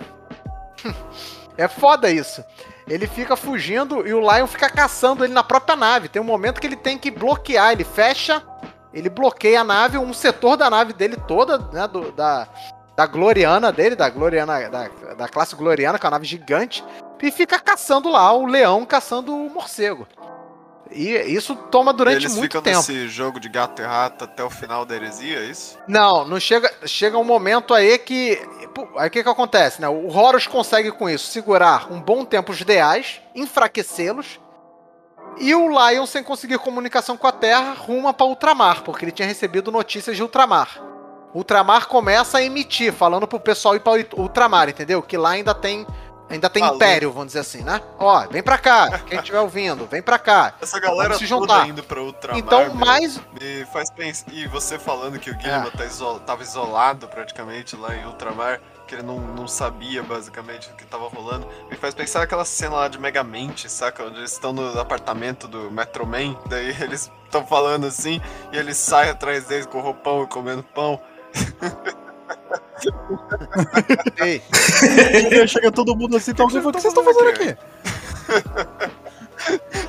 é foda isso. Ele fica fugindo e o Lion fica caçando ele na própria nave. Tem um momento que ele tem que bloquear, ele fecha ele bloqueia a nave, um setor da nave dele toda, né, do, da, da Gloriana dele, da Gloriana, da, da classe Gloriana, que é uma nave gigante, e fica caçando lá o leão, caçando o morcego. E isso toma durante eles muito tempo. Eles ficam nesse jogo de gato e rato até o final da heresia, é isso? Não, não chega, chega um momento aí que aí o que que acontece, né? O Horus consegue com isso segurar um bom tempo os ideais, enfraquecê-los, e o Lion, sem conseguir comunicação com a Terra, ruma para Ultramar, porque ele tinha recebido notícias de Ultramar. Ultramar começa a emitir, falando pro pessoal ir pra Ultramar, entendeu? Que lá ainda tem Ainda tem Falou. império, vamos dizer assim, né? Ó, vem pra cá, quem estiver ouvindo, vem pra cá. Essa galera se juntar. indo pra Ultramar, Então, mais... Me faz pensar... E você falando que o Guilherme é. tá isol... tava isolado praticamente lá em Ultramar, que ele não, não sabia basicamente o que tava rolando, me faz pensar aquela cena lá de Megamente, saca? Onde eles estão no apartamento do Metro Man, daí eles estão falando assim, e ele sai atrás deles com roupão e comendo pão. Ei. Chega todo mundo assim, então, o que vocês estão fazendo aqui?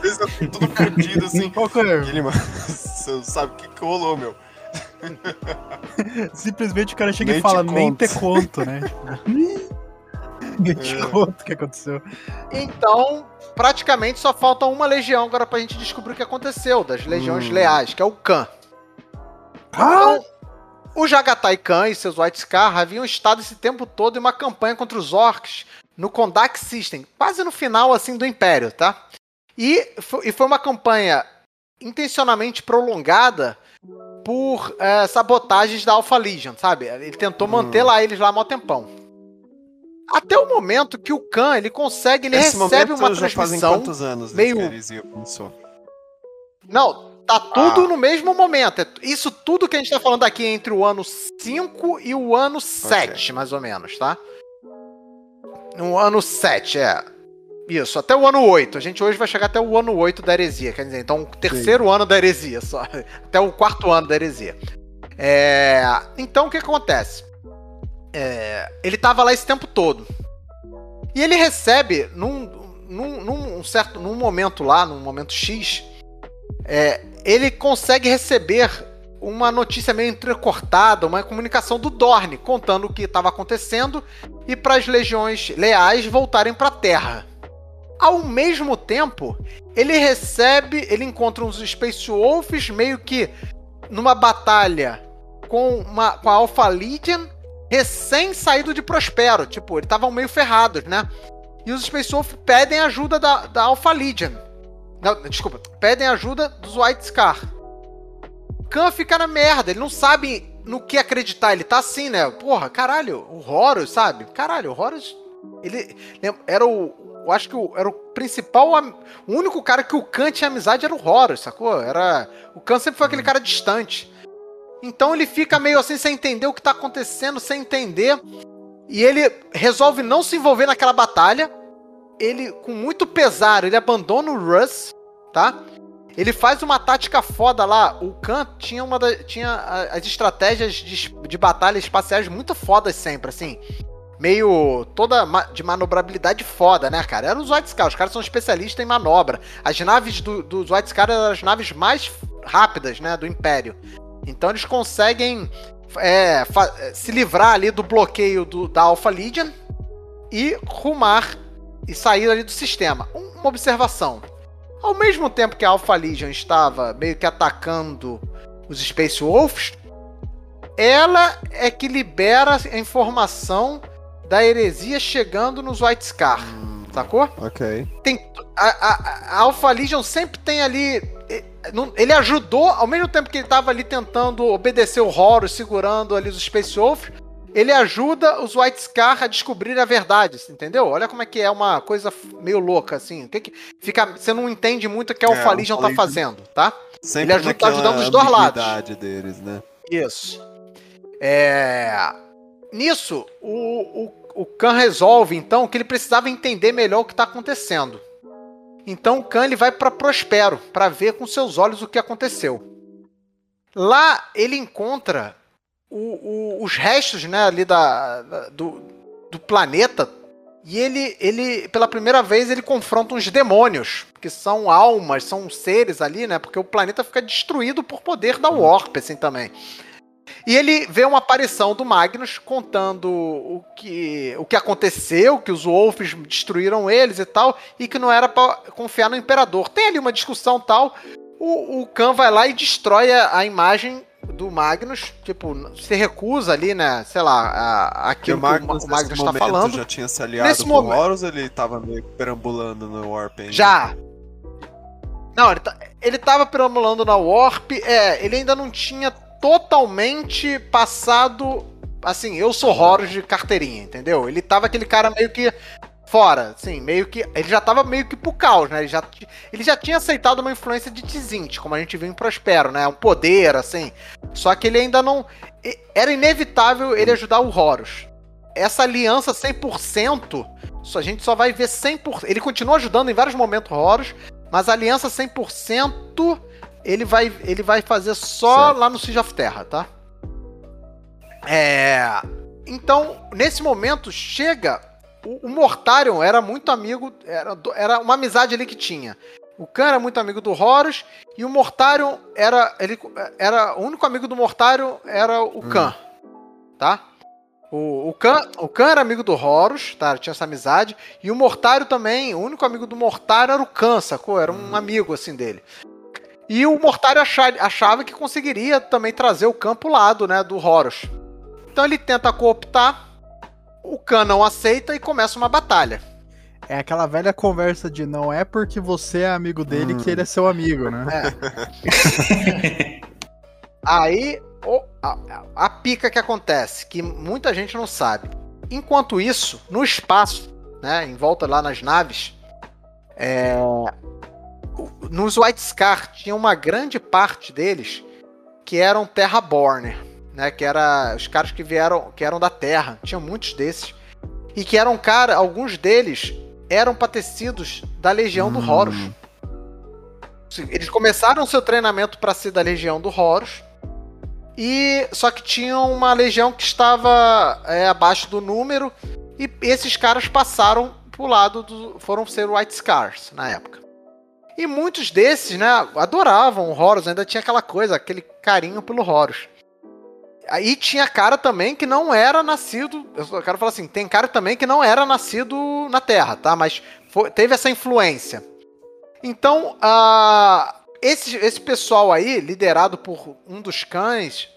Eles estão tudo perdido assim. Qual que é? Ele, mano, você sabe o que, que rolou, meu? Simplesmente o cara chega nem e fala, te nem te conto, né? nem te é. conto o que aconteceu. Então, praticamente só falta uma legião agora pra gente descobrir o que aconteceu, das legiões hum. leais, que é o Khan. Ah! Então, o Jagatai Khan e seus White Scar haviam estado esse tempo todo em uma campanha contra os orcs no Kondak System, quase no final assim do Império, tá? E foi uma campanha intencionalmente prolongada por é, sabotagens da Alpha Legion, sabe? Ele tentou hum. manter lá eles lá mó tempão. Até o momento que o Khan ele consegue, ele Esse recebe uma transmissão. Já fazem quantos anos meio. Não, Tá tudo ah. no mesmo momento. É isso tudo que a gente tá falando aqui é entre o ano 5 e o ano 7, okay. mais ou menos, tá? No ano 7, é. Isso, até o ano 8. A gente hoje vai chegar até o ano 8 da heresia. Quer dizer, então o terceiro Sim. ano da heresia, só. Até o quarto ano da heresia. É... Então o que acontece? É... Ele tava lá esse tempo todo. E ele recebe, num, num, num certo num momento lá, num momento X, é, ele consegue receber uma notícia meio entrecortada, uma comunicação do Dorne, contando o que estava acontecendo e para as legiões leais voltarem para a Terra. Ao mesmo tempo, ele recebe, ele encontra uns Space Wolves meio que numa batalha com, uma, com a Alpha Legion recém saído de Prospero, tipo, eles estavam meio ferrados, né? E os Space Wolves pedem ajuda da, da Alpha Legion. Não, desculpa. Pedem ajuda dos White Scar. Khan fica na merda, ele não sabe no que acreditar. Ele tá assim, né? Porra, caralho, o Horus, sabe? Caralho, o Horus. Ele era o. Eu acho que o, era o principal. O único cara que o Khan tinha amizade era o Horus, sacou? Era. O Khan sempre foi aquele cara distante. Então ele fica meio assim, sem entender o que tá acontecendo, sem entender. E ele resolve não se envolver naquela batalha. Ele, com muito pesar, ele abandona o Russ tá? Ele faz uma tática foda lá. O Khan tinha uma da, tinha as estratégias de, de batalha espaciais muito fodas sempre, assim. Meio toda de manobrabilidade foda, né, cara? Eram os White Scar, os caras são especialistas em manobra. As naves do, dos White Scar eram as naves mais rápidas, né, do Império. Então eles conseguem é, se livrar ali do bloqueio do, da Alpha Legion e rumar e sair ali do sistema. Uma observação. Ao mesmo tempo que a Alpha Legion estava meio que atacando os Space Wolves, ela é que libera a informação da heresia chegando nos White Scar. Sacou? Ok. Tem, a, a, a Alpha Legion sempre tem ali. Ele ajudou, ao mesmo tempo que ele estava ali tentando obedecer o Horus, segurando ali os Space Wolves, ele ajuda os White Scar a descobrir a verdade, entendeu? Olha como é que é uma coisa meio louca, assim. Que que fica, você não entende muito o que a Alpha é, Legion tá fazendo, tá? Sempre ele ajuda, tá ajudando os dois lados. deles, né? Isso. É... Nisso, o, o, o Khan resolve, então, que ele precisava entender melhor o que está acontecendo. Então o Khan ele vai para Prospero, para ver com seus olhos o que aconteceu. Lá ele encontra o, os restos né, ali da, da, do, do planeta. E ele, ele, pela primeira vez, ele confronta uns demônios, que são almas, são seres ali, né? Porque o planeta fica destruído por poder da Warp, assim, também. E ele vê uma aparição do Magnus contando o que, o que aconteceu, que os Wolves destruíram eles e tal, e que não era para confiar no Imperador. Tem ali uma discussão tal. O, o Khan vai lá e destrói a, a imagem do Magnus, tipo, se recusa ali, né? Sei lá, a, aquilo o Magnus, que o, Magnus está falando. já tinha se aliado nesse com momento... o Horus ele tava meio perambulando no Warp ainda? Já. Não, ele, tá, ele tava perambulando na Warp, é, ele ainda não tinha totalmente passado. Assim, eu sou Horus de carteirinha, entendeu? Ele tava aquele cara meio que fora, assim, meio que. Ele já tava meio que pro caos, né? Ele já, ele já tinha aceitado uma influência de Tzint, como a gente viu em Prospero, né? Um poder, assim. Só que ele ainda não. Era inevitável ele ajudar o Horus. Essa aliança 100%, a gente só vai ver 100%. Ele continua ajudando em vários momentos Horus, mas a aliança 100% ele vai, ele vai fazer só certo. lá no Siege of Terra, tá? É. Então, nesse momento, chega. O, o Mortarion era muito amigo. Era, era uma amizade ali que tinha. O Khan era muito amigo do Horus e o Mortarion era. Ele, era o único amigo do Mortarion era o hum. Khan. Tá? O, o, Khan, o Khan era amigo do Horus, tá? Tinha essa amizade. E o Mortário também, o único amigo do Mortário era o Khan, sacou? Era um hum. amigo, assim, dele. E o Mortário achava que conseguiria também trazer o campo lado, né, do Horus. Então ele tenta cooptar, o Khan não aceita e começa uma batalha. É aquela velha conversa de não é porque você é amigo dele hum. que ele é seu amigo, né? É. Aí, a, a pica que acontece, que muita gente não sabe. Enquanto isso, no espaço, né, em volta lá nas naves, é, nos White Scar tinha uma grande parte deles que eram Terraborn, né? Que era os caras que vieram, que eram da Terra. Tinha muitos desses e que eram cara, alguns deles eram patecidos da Legião hum. do Horus. Eles começaram seu treinamento para ser da Legião do Horus. E só que tinham uma legião que estava é, abaixo do número e esses caras passaram pro lado do, foram ser White Scars na época. E muitos desses, né, adoravam o Horus, ainda tinha aquela coisa, aquele carinho pelo Horus. Aí tinha cara também que não era nascido. Eu quero falar assim: tem cara também que não era nascido na Terra, tá? Mas foi, teve essa influência. Então, uh, esse, esse pessoal aí, liderado por um dos cães.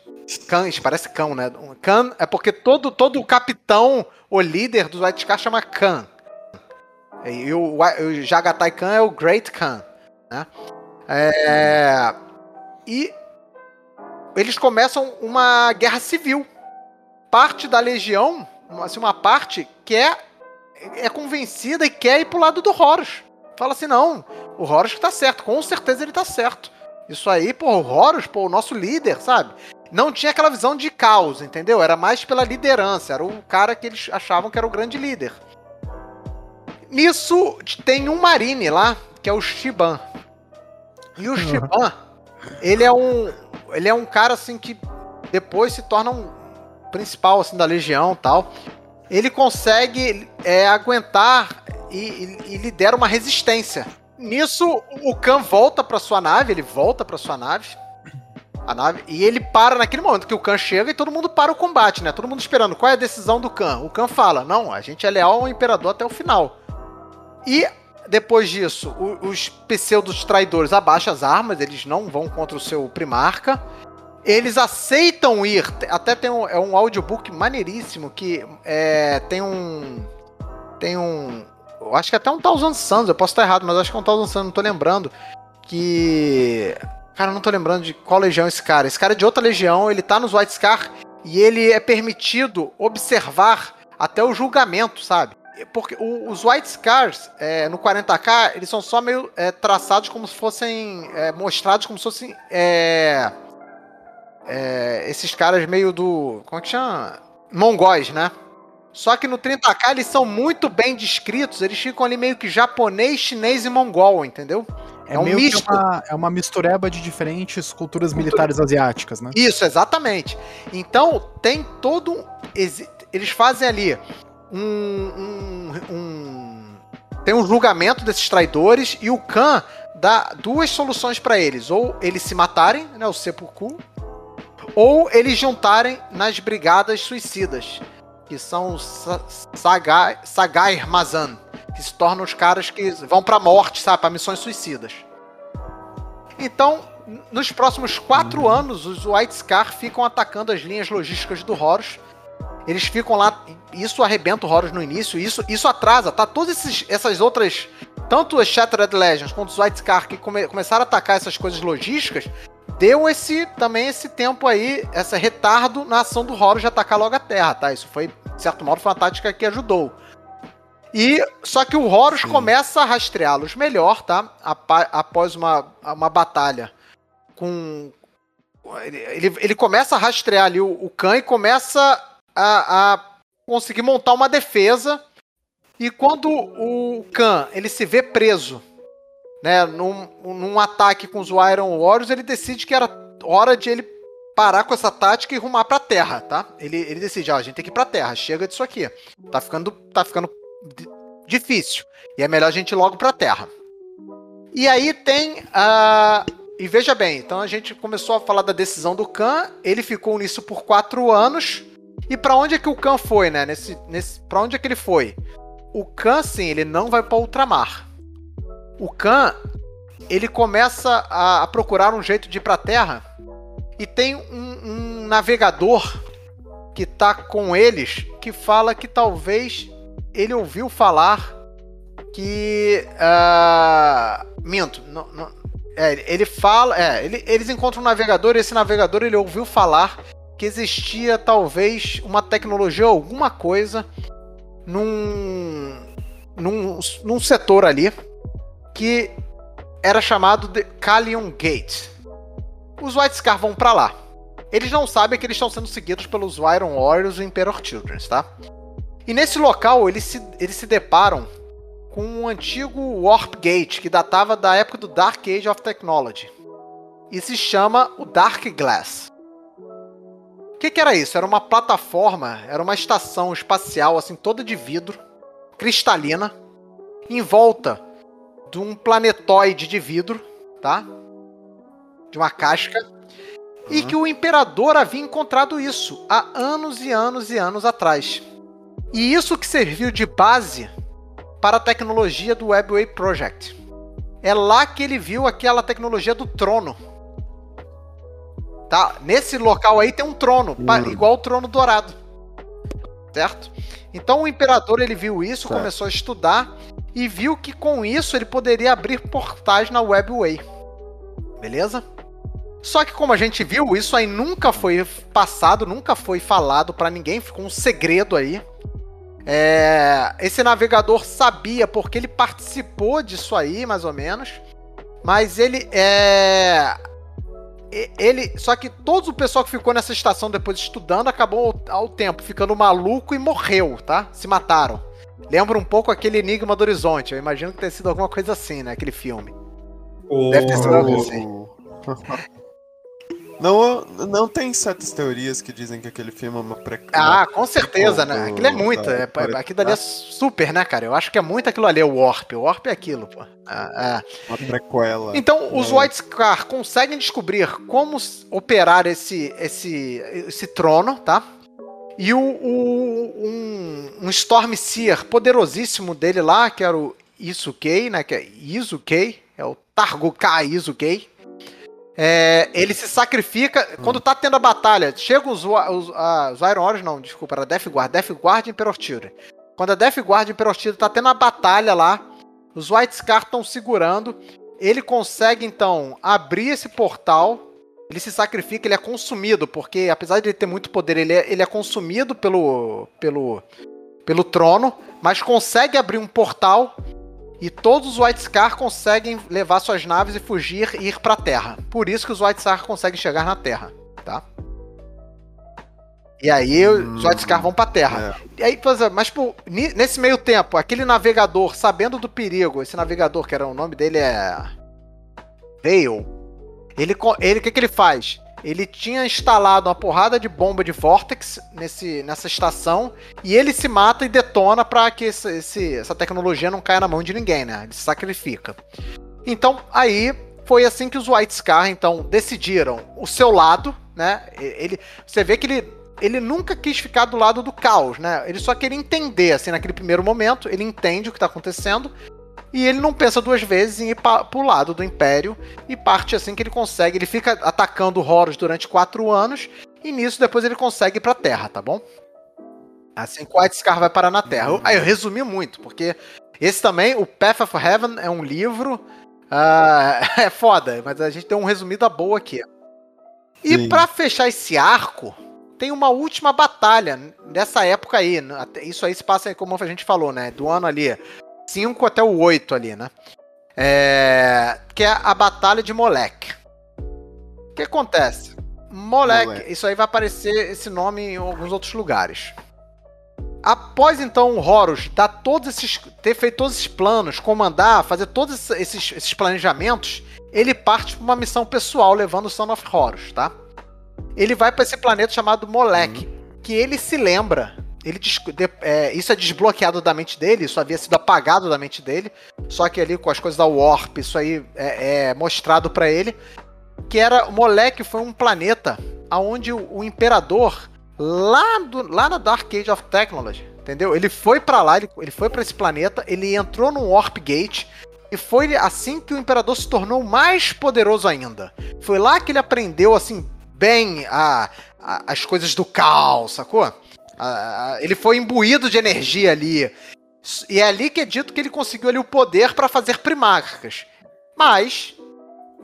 Cães, parece cão, né? Khan é porque todo, todo o capitão ou líder dos White Scar chama Khan. E o, o Jagatai Khan é o Great Khan. Né? É, e eles começam uma guerra civil. Parte da legião, assim, uma parte quer é convencida e quer ir pro lado do Horus. Fala assim, não, o Horus que tá certo, com certeza ele tá certo. Isso aí, pô, o Horus, pô, o nosso líder, sabe? Não tinha aquela visão de caos, entendeu? Era mais pela liderança, era o cara que eles achavam que era o grande líder. Nisso tem um Marine lá, que é o Shiban. E o. Shiban, ele é um. Ele é um cara assim que depois se torna um principal assim da legião tal. Ele consegue é, aguentar e, e, e lidera uma resistência. Nisso, o Khan volta para sua nave, ele volta para sua nave. A nave. E ele para naquele momento que o Khan chega e todo mundo para o combate, né? Todo mundo esperando. Qual é a decisão do Khan? O Khan fala: Não, a gente é leal ao imperador até o final. E depois disso, os pseudos traidores abaixam as armas, eles não vão contra o seu primarca. Eles aceitam ir. Até tem um, é um audiobook maneiríssimo que é, tem um. Tem um. Acho que até um Thousand Suns, eu posso estar errado, mas acho que é um Thousand Suns, não tô lembrando. Que. Cara, não tô lembrando de qual legião é esse cara. Esse cara é de outra legião, ele tá nos White Scar e ele é permitido observar até o julgamento, sabe? Porque os White Scars é, no 40k, eles são só meio é, traçados como se fossem. É, mostrados como se fossem. É, é, esses caras meio do. Como é que chama? Mongóis, né? Só que no 30k eles são muito bem descritos, eles ficam ali meio que japonês, chinês e mongol, entendeu? É, é um misto. Uma, é uma mistureba de diferentes culturas militares asiáticas, né? Isso, exatamente. Então tem todo um. Eles fazem ali um, um, um, tem um julgamento desses traidores e o Khan dá duas soluções para eles, ou eles se matarem, né, o seppuku, ou eles juntarem nas brigadas suicidas, que são os Sagai, Sagai Mazan, que se tornam os caras que vão pra morte, sabe, pra missões suicidas. Então, nos próximos quatro anos, os White Scar ficam atacando as linhas logísticas do Horus. Eles ficam lá, isso arrebenta o Horus no início, isso, isso atrasa, tá? Todas esses, essas outras, tanto as Shattered Legends quanto os White Scar que come, começaram a atacar essas coisas logísticas, deu esse também esse tempo aí, esse retardo na ação do Horus de atacar logo a Terra, tá? Isso foi, de certo modo, foi uma tática que ajudou. E só que o Horus Sim. começa a rastreá-los melhor, tá? Após uma, uma batalha com. Ele, ele começa a rastrear ali o, o Khan e começa a, a conseguir montar uma defesa. E quando o Khan ele se vê preso né, num, num ataque com os Iron Warriors, ele decide que era hora de ele parar com essa tática e rumar pra terra, tá? Ele, ele decide, ó, a gente tem que ir pra terra, chega disso aqui. Tá ficando, tá ficando difícil. E é melhor a gente ir logo pra terra. E aí tem a. E veja bem, então a gente começou a falar da decisão do Khan, ele ficou nisso por quatro anos. E para onde é que o Khan foi, né? Nesse, nesse, pra onde é que ele foi? O Khan, sim, ele não vai para ultramar. O Khan, ele começa a, a, procurar um jeito de ir pra Terra. E tem um, um navegador que tá com eles que fala que talvez ele ouviu falar que. Uh, minto, não, não, é, ele fala. É, ele, eles encontram um navegador e esse navegador ele ouviu falar que existia talvez uma tecnologia ou alguma coisa num, num, num setor ali que era chamado de Callion Gate. Os White Scar vão para lá. Eles não sabem que eles estão sendo seguidos pelos Iron Warriors e Emperor Children, tá? E nesse local eles se, eles se deparam com um antigo Warp Gate que datava da época do Dark Age of Technology. E se chama o Dark Glass. O que, que, era isso? Era uma plataforma, era uma estação espacial, assim, toda de vidro, cristalina, em volta de um planetoide de vidro, tá? De uma casca. Uhum. E que o imperador havia encontrado isso há anos e anos e anos atrás. E isso que serviu de base para a tecnologia do Webway Project. É lá que ele viu aquela tecnologia do trono. Tá? Nesse local aí tem um trono, uhum. igual o trono dourado. Certo? Então o imperador ele viu isso, certo. começou a estudar e viu que com isso ele poderia abrir portais na Webway. Beleza? Só que como a gente viu, isso aí nunca foi passado, nunca foi falado para ninguém, ficou um segredo aí. É, esse navegador sabia porque ele participou disso aí, mais ou menos. Mas ele é. Ele. Só que todo o pessoal que ficou nessa estação depois estudando acabou ao tempo ficando maluco e morreu, tá? Se mataram. Lembra um pouco aquele Enigma do Horizonte. Eu imagino que tenha sido alguma coisa assim, né? Aquele filme. Oh. Deve ter sido algo assim. Não, não tem certas teorias que dizem que aquele filme é uma prequela. Ah, com certeza, né? Aquilo é muito. É, aquilo ali é super, né, cara? Eu acho que é muito aquilo ali, o Warp. O Warp é aquilo, pô. Ah, é. Uma prequela. Então, os é. White Scar conseguem descobrir como operar esse, esse, esse trono, tá? E o, o um, um Storm Seer poderosíssimo dele lá, que era o Isukei, né? Que é Isukei, é o Targokai Isukei é, ele se sacrifica. Hum. Quando tá tendo a batalha, chegam os, os, os Iron Warriors, não, desculpa, era Death Guard, Death Guard e Emperor Children. Quando a Death Guard e Emperor Children tá tendo a batalha lá, os White Scar estão segurando. Ele consegue então abrir esse portal. Ele se sacrifica, ele é consumido, porque apesar de ele ter muito poder, ele é, ele é consumido pelo, pelo, pelo trono, mas consegue abrir um portal e todos os White Scar conseguem levar suas naves e fugir e ir para a Terra. Por isso que os White Scar conseguem chegar na Terra, tá? E aí hum, os White Scar vão pra Terra. É. E aí, mas pô, nesse meio tempo, aquele navegador, sabendo do perigo, esse navegador, que era o nome dele é. Veil. Ele, ele, o que, que ele faz? Ele tinha instalado uma porrada de bomba de Vortex nesse, nessa estação e ele se mata e detona para que esse, esse, essa tecnologia não caia na mão de ninguém, né? Ele se sacrifica. Então, aí foi assim que os White Scar então decidiram o seu lado, né? Ele, você vê que ele, ele nunca quis ficar do lado do caos, né? Ele só queria entender, assim, naquele primeiro momento, ele entende o que tá acontecendo e ele não pensa duas vezes em ir para pro lado do Império e parte assim que ele consegue. Ele fica atacando Horus durante quatro anos e nisso depois ele consegue ir pra Terra, tá bom? Assim, Quiet Scar vai parar na Terra. Aí eu resumi muito, porque esse também, o Path of Heaven, é um livro. Uh, é foda, mas a gente tem um resumido boa aqui. E para fechar esse arco, tem uma última batalha nessa época aí. Isso aí se passa, como a gente falou, né? Do ano ali 5 até o 8 ali, né? É, que é a Batalha de Molek. O que acontece? Molek, isso aí vai aparecer esse nome em alguns outros lugares. Após então o Horus dar todos esses, ter feito todos esses planos, comandar, fazer todos esses, esses planejamentos, ele parte para uma missão pessoal levando o Son of Horus, tá? Ele vai para esse planeta chamado Molek, uhum. que ele se lembra ele é, isso é desbloqueado da mente dele, isso havia sido apagado da mente dele. Só que ali com as coisas da Warp, isso aí é, é mostrado para ele. Que era. O moleque foi um planeta onde o, o imperador, lá, do, lá na Dark Age of Technology, entendeu? Ele foi para lá, ele, ele foi para esse planeta, ele entrou no Warp Gate. E foi assim que o imperador se tornou mais poderoso ainda. Foi lá que ele aprendeu, assim, bem a, a as coisas do caos, sacou? Ele foi imbuído de energia ali. E é ali que é dito que ele conseguiu ali o poder para fazer primarcas. Mas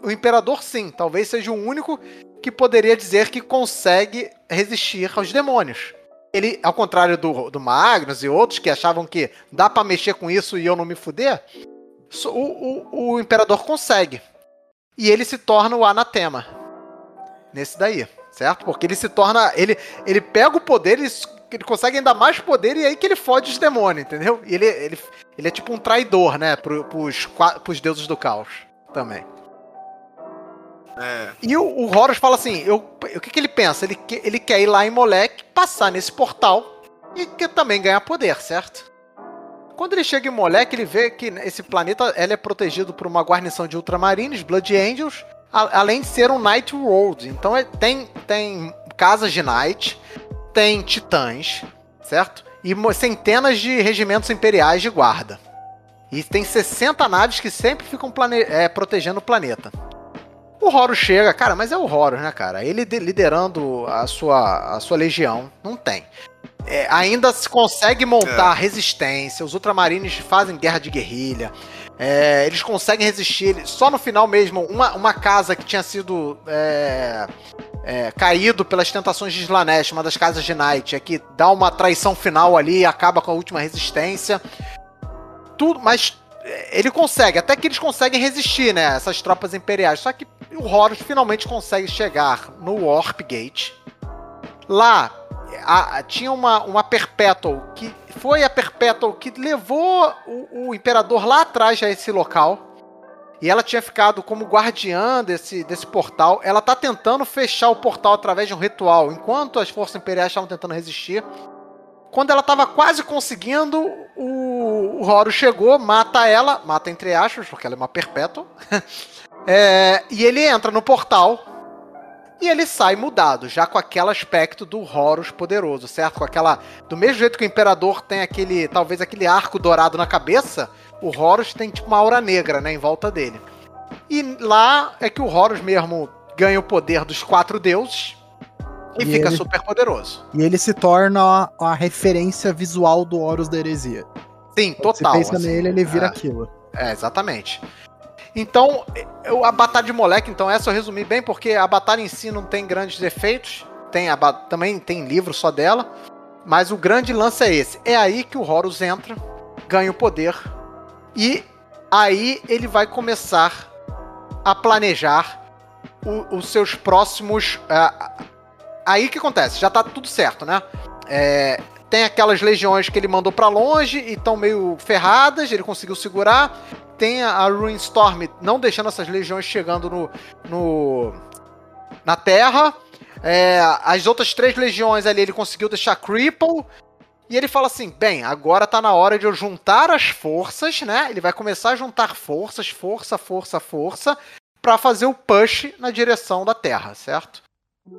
o imperador sim, talvez seja o único que poderia dizer que consegue resistir aos demônios. Ele, ao contrário do, do Magnus e outros que achavam que dá para mexer com isso e eu não me fuder, o, o, o imperador consegue. E ele se torna o anatema. Nesse daí, certo? Porque ele se torna. Ele, ele pega o poder e ele consegue ainda mais poder e é aí que ele fode os demônios, entendeu? E ele, ele, ele é tipo um traidor, né? Pro, pros, pros deuses do caos também. É. E o, o Horus fala assim: eu, o que, que ele pensa? Ele, ele quer ir lá em Molek, passar nesse portal e quer também ganhar poder, certo? Quando ele chega em Molek, ele vê que esse planeta é protegido por uma guarnição de ultramarines, Blood Angels, a, além de ser um Night World. Então é, tem, tem casas de Night, tem titãs, certo? E centenas de regimentos imperiais de guarda. E tem 60 naves que sempre ficam é, protegendo o planeta. O Horus chega, cara, mas é o Horus, né, cara? Ele liderando a sua, a sua legião, não tem. É, ainda se consegue montar é. resistência, os ultramarines fazem guerra de guerrilha, é, eles conseguem resistir. Só no final mesmo, uma, uma casa que tinha sido é, caído pelas tentações de Slanesh, uma das casas de Night, é que dá uma traição final ali e acaba com a última resistência. Tudo, mas é, ele consegue, até que eles conseguem resistir, né? Essas tropas imperiais. Só que o Horus finalmente consegue chegar no Warp Gate. Lá a, a, tinha uma, uma Perpetual que foi a Perpetual que levou o, o Imperador lá atrás a esse local e ela tinha ficado como guardiã desse, desse portal. Ela tá tentando fechar o portal através de um ritual, enquanto as forças imperiais estavam tentando resistir. Quando ela tava quase conseguindo, o, o Horus chegou, mata ela, mata entre aspas, porque ela é uma perpétua. é, e ele entra no portal e ele sai mudado, já com aquele aspecto do Horus poderoso, certo? Com aquela. Do mesmo jeito que o Imperador tem aquele. talvez aquele arco dourado na cabeça, o Horus tem tipo uma aura negra, né, em volta dele. E lá é que o Horus mesmo ganha o poder dos quatro deuses e, e fica ele... super poderoso. E ele se torna a, a, referência visual do Horus da heresia. Sim, total. Você pensa assim, nele, ele vira é, aquilo. É, exatamente. Então, eu, a batalha de moleque, então, essa eu resumi bem, porque a batalha em si não tem grandes efeitos. Tem a, também tem livro só dela. Mas o grande lance é esse. É aí que o Horus entra, ganha o poder e aí ele vai começar a planejar o, os seus próximos. Uh, aí que acontece? Já tá tudo certo, né? É, tem aquelas legiões que ele mandou para longe e estão meio ferradas, ele conseguiu segurar. Tem a Ruin Storm não deixando essas legiões chegando no, no na Terra. É, as outras três legiões ali ele conseguiu deixar Cripple. E ele fala assim: bem, agora tá na hora de eu juntar as forças, né? Ele vai começar a juntar forças, força, força, força, para fazer o push na direção da Terra, certo?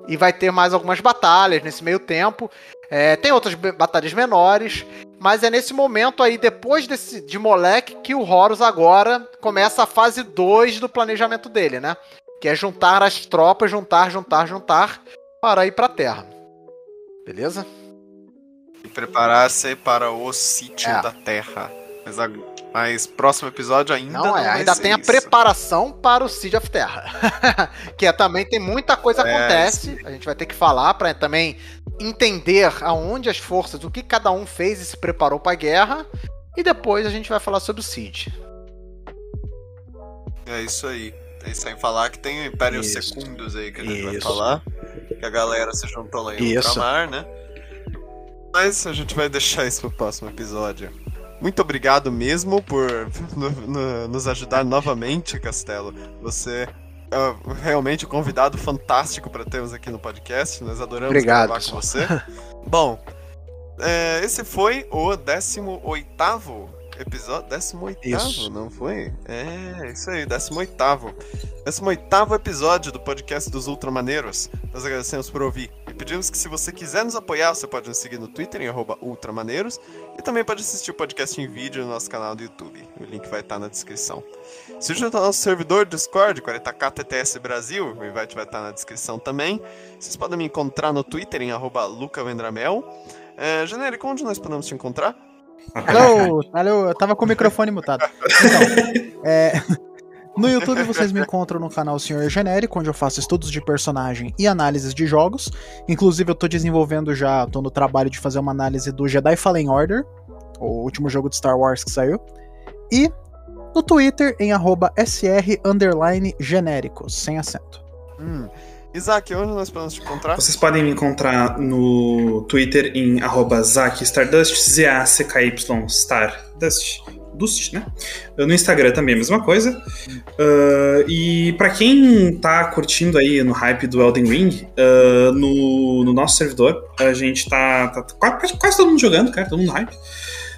E vai ter mais algumas batalhas nesse meio tempo. É, tem outras batalhas menores, mas é nesse momento aí, depois desse, de Molek, que o Horus agora começa a fase 2 do planejamento dele, né? Que é juntar as tropas, juntar, juntar, juntar, para ir pra Terra. Beleza? E preparar-se para o sítio é. da Terra. Mas, a, mas próximo episódio ainda não, não é. Ainda tem isso. a preparação para o Siege of Terra. que é, também tem muita coisa é, acontece. Sim. A gente vai ter que falar para também entender aonde as forças, o que cada um fez e se preparou para a guerra. E depois a gente vai falar sobre o Siege. É isso aí. Tem sem falar que tem o Império isso. Secundos aí que a gente isso. vai falar. Que a galera se juntou lá em. Ultramar, né? Mas a gente vai deixar isso pro próximo episódio. Muito obrigado mesmo por no, no, nos ajudar novamente, Castelo. Você é realmente um convidado fantástico para termos aqui no podcast. Nós adoramos obrigado, gravar com você. Bom, é, esse foi o 18 episódio. 18, isso. não foi? É, isso aí, 18. 18 episódio do podcast dos Ultramaneiros. Nós agradecemos por ouvir. E pedimos que, se você quiser nos apoiar, você pode nos seguir no Twitter em Ultramaneiros. E também pode assistir o podcast em vídeo no nosso canal do YouTube. O link vai estar na descrição. Se junta ao nosso servidor Discord, 40k TTS Brasil, o invite vai estar na descrição também. Vocês podem me encontrar no Twitter em lucavendramel. É, Genérico, onde nós podemos te encontrar? Alô, alô, eu tava com o microfone mutado. Então, é, no YouTube vocês me encontram no canal Senhor Genérico, onde eu faço estudos de personagem e análises de jogos. Inclusive eu tô desenvolvendo já, tô no trabalho de fazer uma análise do Jedi Fallen Order, o último jogo de Star Wars que saiu. E no Twitter em arroba sr genéricos, sem acento. Hum. Isaac, onde nós podemos te encontrar? Vocês podem me encontrar no Twitter em arroba ZachStardust, Z-A-C-K-Y Stardust. Dust, né? No Instagram também a mesma coisa. Uh, e para quem tá curtindo aí no hype do Elden Ring, uh, no, no, nosso servidor, a gente tá, tá quase, quase, todo mundo jogando, cara, todo mundo hype.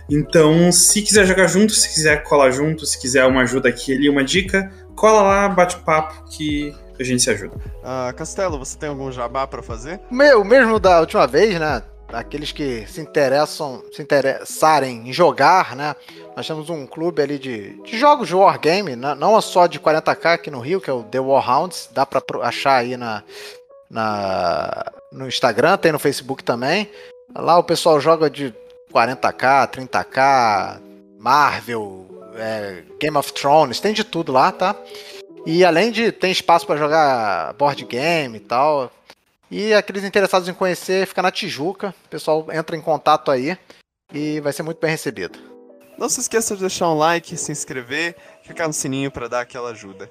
Então, se quiser jogar junto, se quiser colar junto, se quiser uma ajuda aqui ali, uma dica, cola lá, bate papo que a gente se ajuda. Uh, Castelo, você tem algum jabá para fazer? O mesmo da última vez, né? Aqueles que se interessam, se interessarem em jogar, né? Nós temos um clube ali de, de jogos de wargame, né? não é só de 40k aqui no Rio, que é o The Warhounds, dá para achar aí na, na, no Instagram, tem no Facebook também. Lá o pessoal joga de 40k, 30k, Marvel, é, Game of Thrones, tem de tudo lá, tá? E além de tem espaço para jogar board game e tal. E aqueles interessados em conhecer, fica na Tijuca. O pessoal entra em contato aí e vai ser muito bem recebido. Não se esqueça de deixar um like, se inscrever, clicar no sininho para dar aquela ajuda.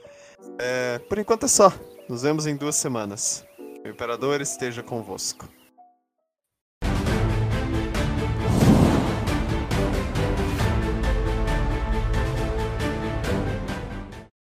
É, por enquanto é só. Nos vemos em duas semanas. O Imperador esteja convosco.